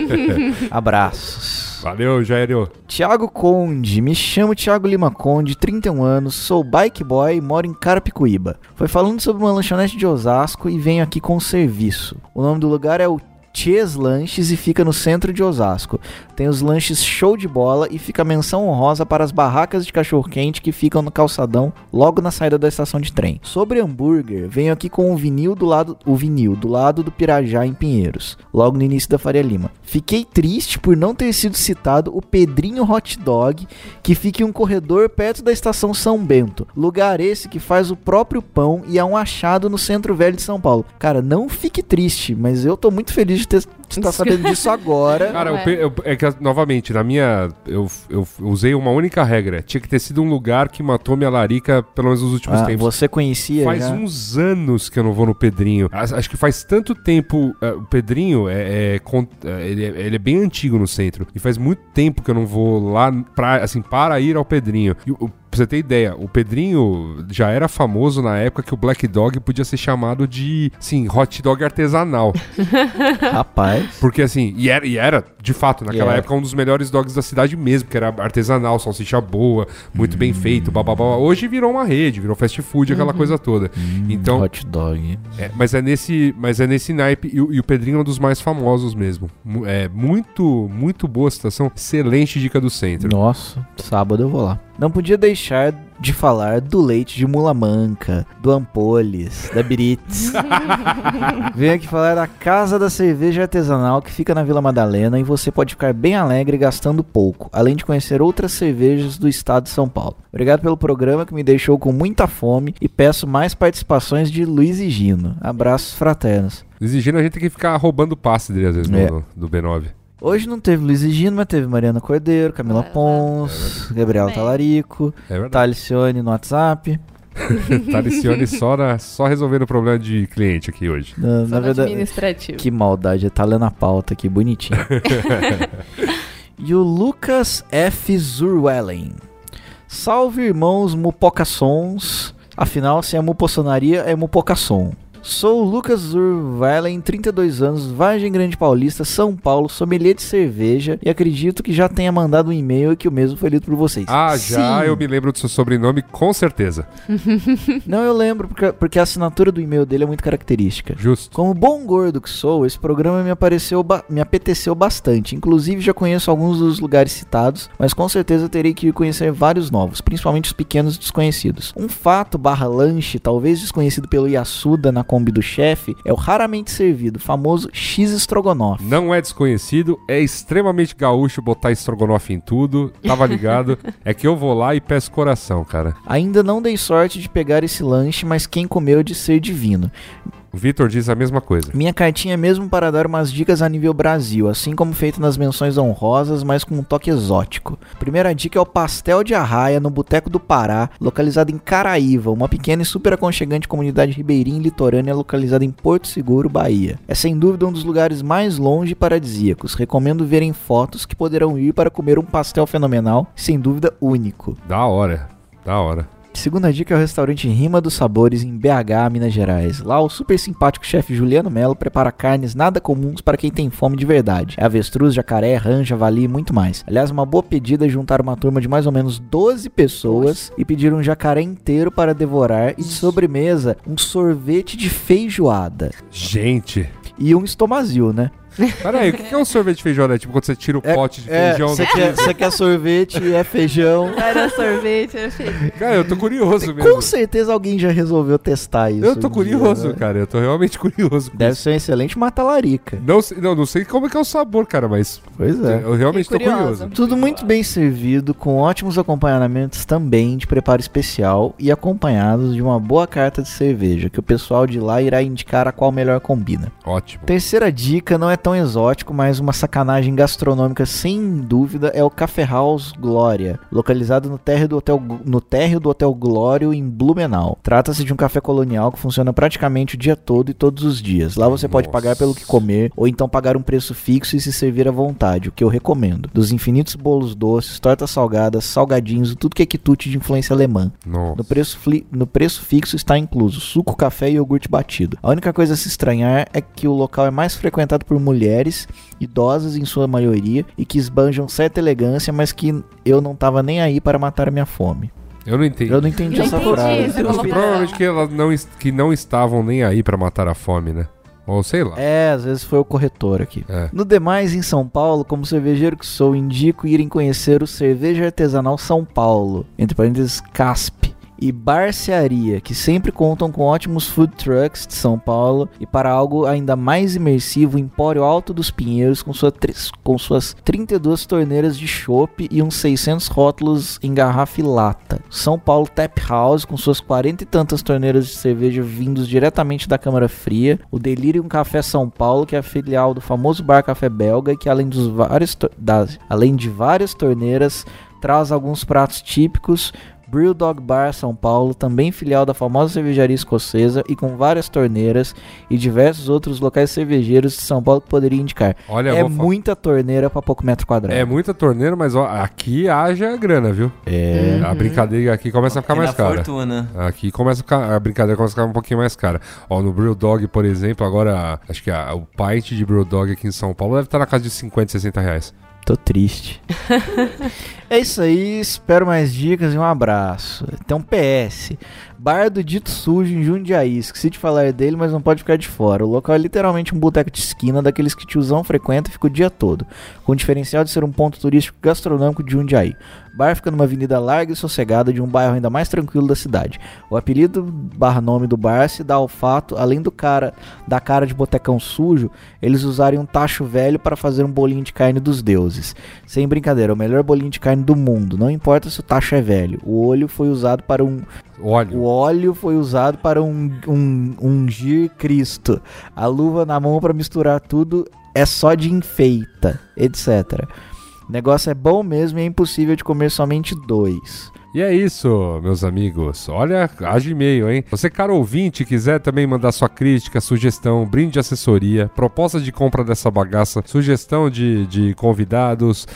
S4: Abraços.
S3: Valeu, Jairo.
S4: Tiago Conde, me chamo Tiago Lima Conde, 31 anos, sou bike boy e moro em Carapicuíba. Foi falando sobre uma lanchonete de Osasco e venho aqui com serviço. O nome do lugar é o Ches Lanches e fica no centro de Osasco. Tem os lanches show de bola e fica menção honrosa para as barracas de cachorro-quente que ficam no calçadão logo na saída da estação de trem. Sobre hambúrguer, venho aqui com o vinil do lado, o vinil do lado do Pirajá em Pinheiros, logo no início da Faria Lima. Fiquei triste por não ter sido citado o Pedrinho Hot Dog, que fica em um corredor perto da estação São Bento. Lugar esse que faz o próprio pão e é um achado no centro velho de São Paulo. Cara, não fique triste, mas eu tô muito feliz de de estar sabendo disso agora.
S3: Cara, eu
S6: é.
S3: eu- é que, novamente, na minha. Eu, eu usei uma única regra. Tinha que ter sido um lugar que matou minha larica, pelo menos nos últimos
S4: Ah,
S3: tempos.
S4: você conhecia
S3: Faz
S4: já?
S3: uns anos que eu não vou no Pedrinho. Acho que faz tanto tempo. eh, o Pedrinho é, é é, ele, é, ele é bem antigo no centro. E faz muito tempo que eu não vou lá pra, assim, para ir ao Pedrinho. E, o- pra você ter ideia, o Pedrinho já era famoso na época que o Black Dog podia ser chamado de, assim, hot dog artesanal.
S4: Rapaz.
S3: Porque assim, e era, e era de fato, naquela
S4: era.
S3: época, um dos melhores dogs da cidade mesmo, que era artesanal, salsicha boa, muito bem feito, bababá. Hoje virou uma rede, virou fast food, aquela coisa toda. Então,
S4: Hot dog.
S3: é, mas é nesse, mas é nesse naipe e, o- e o Pedrinho é um dos mais famosos mesmo. É muito, muito boa situação, excelente dica do centro.
S4: Nossa, sábado eu vou lá. Não podia deixar de falar do leite de mula manca, do Ampoles, da Biritz. Venho aqui falar da Casa da Cerveja Artesanal que fica na Vila Madalena e você pode ficar bem alegre gastando pouco, além de conhecer outras cervejas do estado de São Paulo. Obrigado pelo programa que me deixou com muita fome e peço mais participações de Luiz e Gino. Abraços fraternos.
S3: Exigindo a gente tem que ficar roubando passe dele às vezes
S4: É.
S3: no- do B9.
S4: Hoje não teve Luiz e Gino, mas teve Mariana Cordeiro, Camila Pons, Gabriel
S7: Bem.
S4: Talarico,
S3: É verdade.
S4: Talicione no WhatsApp.
S3: Talicione só, na- só resolvendo o problema de cliente aqui hoje.
S4: Na,
S7: Só
S4: na
S7: no
S4: verdade,
S7: administrativo.
S4: que maldade, tá lendo a pauta aqui, bonitinho. e o Lucas F. Zurwellen. Salve, irmãos mupocaçons. Afinal, se é mupoçonaria, é mupocaçom. Sou o Lucas Zurvailen, 32 anos, Vargem Grande Paulista, São Paulo, sommelier de cerveja e acredito que já tenha mandado um e-mail e que o mesmo foi lido por vocês.
S3: Ah, já
S4: Sim.
S3: eu me lembro do seu sobrenome, com certeza.
S4: Não, eu lembro, porque, porque a assinatura do e-mail dele é muito característica.
S3: Justo.
S4: Como bom gordo que sou, esse programa me apareceu, me apeteceu bastante. Inclusive já conheço alguns dos lugares citados, mas com certeza terei que conhecer vários novos, principalmente os pequenos desconhecidos. Um fato barra lanche, talvez desconhecido pelo Yasuda na Kombi do chefe, é o raramente servido, famoso X Strogonoff.
S3: Não é desconhecido, é extremamente gaúcho botar estrogonofe em tudo. Tava ligado? é que eu vou lá e peço coração, cara.
S4: Ainda não dei sorte de pegar esse lanche, mas quem comeu de ser divino.
S3: O Vitor diz a mesma coisa.
S4: Minha cartinha é mesmo para dar umas dicas a nível Brasil, assim como feito nas menções honrosas, mas com um toque exótico. Primeira dica é o Pastel de Arraia, no Boteco do Pará, localizado em Caraíva, uma pequena e super aconchegante comunidade ribeirinha e litorânea localizada em Porto Seguro, Bahia. É sem dúvida um dos lugares mais longe e paradisíacos. Recomendo verem fotos que poderão ir para comer um pastel fenomenal, sem dúvida único.
S3: Da hora. Da hora.
S4: Segunda dica é o restaurante Rima dos Sabores em BH, Minas Gerais. Lá o super simpático chefe Juliano Melo prepara carnes nada comuns para quem tem fome de verdade. É avestruz, jacaré, rã, javali e muito mais. Aliás, uma boa pedida é juntar uma turma de mais ou menos 12 pessoas e pedir um jacaré inteiro para devorar e de sobremesa um sorvete de feijoada.
S3: Gente.
S4: E um estomazil, né?
S3: Peraí, o que é um sorvete de feijoada? É tipo quando você tira o pote de
S4: É,
S3: feijão
S4: você quer, você quer sorvete e é feijão.
S7: Era sorvete, era feijão.
S3: Cara, eu tô curioso
S4: Com
S3: mesmo.
S4: certeza alguém já resolveu testar isso.
S3: Eu tô
S4: um
S3: curioso,
S4: dia, né?
S3: cara. Eu tô realmente curioso. com
S4: Deve
S3: isso.
S4: ser um excelente mata-larica.
S3: Não, sei- não, não sei como é que é o sabor, cara, mas
S4: Pois é.
S3: eu realmente tô curioso.
S4: Tudo muito bem servido, com ótimos acompanhamentos também de preparo especial e acompanhados de uma boa carta de cerveja, que o pessoal de lá irá indicar a qual melhor combina.
S3: Ótimo.
S4: Terceira dica não é tão exótico, mas uma sacanagem gastronômica sem dúvida é o Café House Glória, localizado no térreo do Hotel, no térreo do Hotel Glório em Blumenau. Trata-se de um café colonial que funciona praticamente o dia todo e todos os dias. Lá você pode
S3: Nossa.
S4: pagar pelo que comer ou então pagar um preço fixo e se servir à vontade, o que eu recomendo. Dos infinitos bolos doces, tortas salgadas, salgadinhos, tudo que é quitute de influência alemã.
S3: Nossa.
S4: No preço, no preço fixo está incluso suco, café e iogurte batido. A única coisa a se estranhar é que o local é mais frequentado por mulheres, idosas em sua maioria, e que esbanjam certa elegância, mas que eu não tava nem aí para matar a minha fome.
S3: Eu não entendi.
S4: Eu não entendi
S6: Não
S4: essa
S6: entendi
S4: frase.
S6: essa colocação.
S3: Provavelmente que elas não, que não estavam nem aí pra matar a fome, né? Ou sei lá.
S4: É, às vezes foi o corretor aqui.
S3: É.
S4: No demais, em São Paulo, como cervejeiro que sou, indico irem conhecer o Cerveja Artesanal São Paulo, entre parênteses CASP, e Barcearia, que sempre contam com ótimos food trucks de São Paulo, e para algo ainda mais imersivo, o Empório Alto dos Pinheiros, com, sua com suas 32 torneiras de chopp e uns 600 rótulos em garrafa e lata. São Paulo Tap House, com suas 40 e tantas torneiras de cerveja vindos diretamente da Câmara Fria. O Delirium Café São Paulo, que é filial do famoso Bar Café Belga, que além, dos vários tor- das, além de várias torneiras, traz alguns pratos típicos. Brewdog Bar São Paulo, também filial da famosa cervejaria escocesa e com várias torneiras e diversos outros locais cervejeiros de São Paulo que poderia indicar.
S3: Olha,
S4: é muita torneira para pouco metro quadrado.
S3: É muita torneira, mas ó, aqui haja grana, viu?
S4: É.
S3: A brincadeira aqui começa a ficar
S5: É
S3: mais cara.
S5: fortuna.
S3: Aqui começa a, ficar, a brincadeira começa a ficar um pouquinho mais cara. Ó, no Brewdog, por exemplo, agora acho que a- o pint de Brewdog aqui em São Paulo deve estar na casa de 50, 60 reais.
S4: Tô triste. é isso aí, espero mais dicas e um abraço. Tem um PS. Bar do Dito Sujo em Jundiaí. Esqueci de falar dele, mas não pode ficar de fora. O local é literalmente um boteco de esquina, daqueles que tiozão frequenta e fica o dia todo. Com o diferencial de ser um ponto turístico gastronômico de Jundiaí. O bar fica numa avenida larga e sossegada de um bairro ainda mais tranquilo da cidade. O apelido barra nome do bar se dá ao fato, além do cara da cara de botecão sujo, eles usarem um tacho velho para fazer um bolinho de carne dos deuses. Sem brincadeira, é o melhor bolinho de carne do mundo. Não importa se o tacho é velho. O olho foi usado para um
S3: Olha,
S4: o óleo foi usado para um, um, ungir Cristo. A luva na mão para misturar tudo é só de enfeita, etc. O negócio é bom mesmo e é impossível de comer somente dois.
S3: E é isso, meus amigos. Olha, haja e-mail, hein? Você, caro ouvinte, quiser também mandar sua crítica, sugestão, brinde de assessoria, proposta de compra dessa bagaça, sugestão de, de convidados,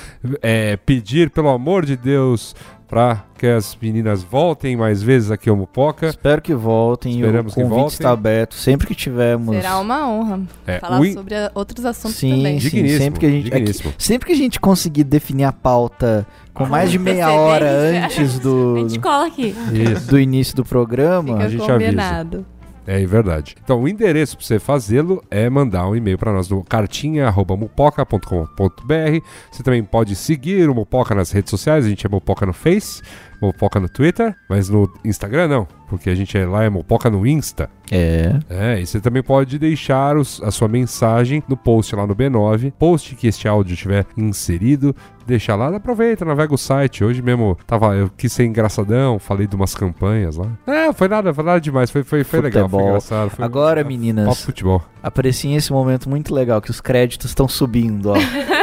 S3: é, pedir, pelo amor de Deus, pra que as meninas voltem mais vezes aqui ao Mupoca.
S4: Espero que voltem.
S3: Esperamos
S4: o
S3: que
S4: convite
S3: voltem.
S4: está aberto. Sempre que tivermos.
S7: Será uma honra
S3: É,
S7: falar
S3: in-
S7: sobre outros assuntos
S4: Sim,
S7: também.
S4: sim. Sempre que a gente. é que- sempre que a gente conseguir definir a pauta com mais de meia hora
S6: antecedência.
S4: antes
S6: A
S4: do,
S6: gente cola aqui.
S3: Isso.
S4: do início do programa.
S7: Fica
S3: a gente avisa. É verdade. Então, o endereço para você fazê-lo é mandar um e-mail para nós no cartinha.mupoca.com.br. Você também pode seguir o Mupoca nas redes sociais. A gente é Mupoca no Face, Mupoca no Twitter, mas no Instagram não, porque a gente é lá é Mupoca no Insta.
S4: É.
S3: É, e você também pode deixar os- a sua mensagem no post lá no B9, post que este áudio tiver inserido, deixa lá, aproveita, navega o site. Hoje mesmo tava, eu quis ser engraçadão, falei de umas campanhas lá. É, foi nada, foi nada demais, foi, foi, foi legal, foi engraçado. Foi
S4: Agora, meninas,
S3: futebol.
S4: apreciem esse momento muito legal que os créditos estão subindo, ó.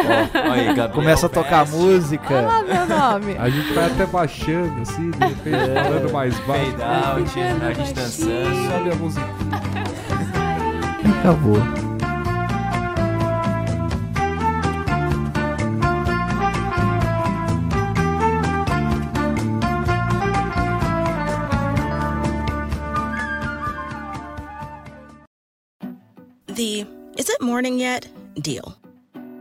S5: Aí, Gabriel
S4: Começa a tocar
S5: Veste.
S4: música.
S7: Olha lá meu nome.
S3: A gente vai até baixando, assim, de repente, falando mais baixo.
S5: Fade out, a gente dançando.
S3: Sobe a música.
S4: Acabou.
S9: The is it morning yet deal.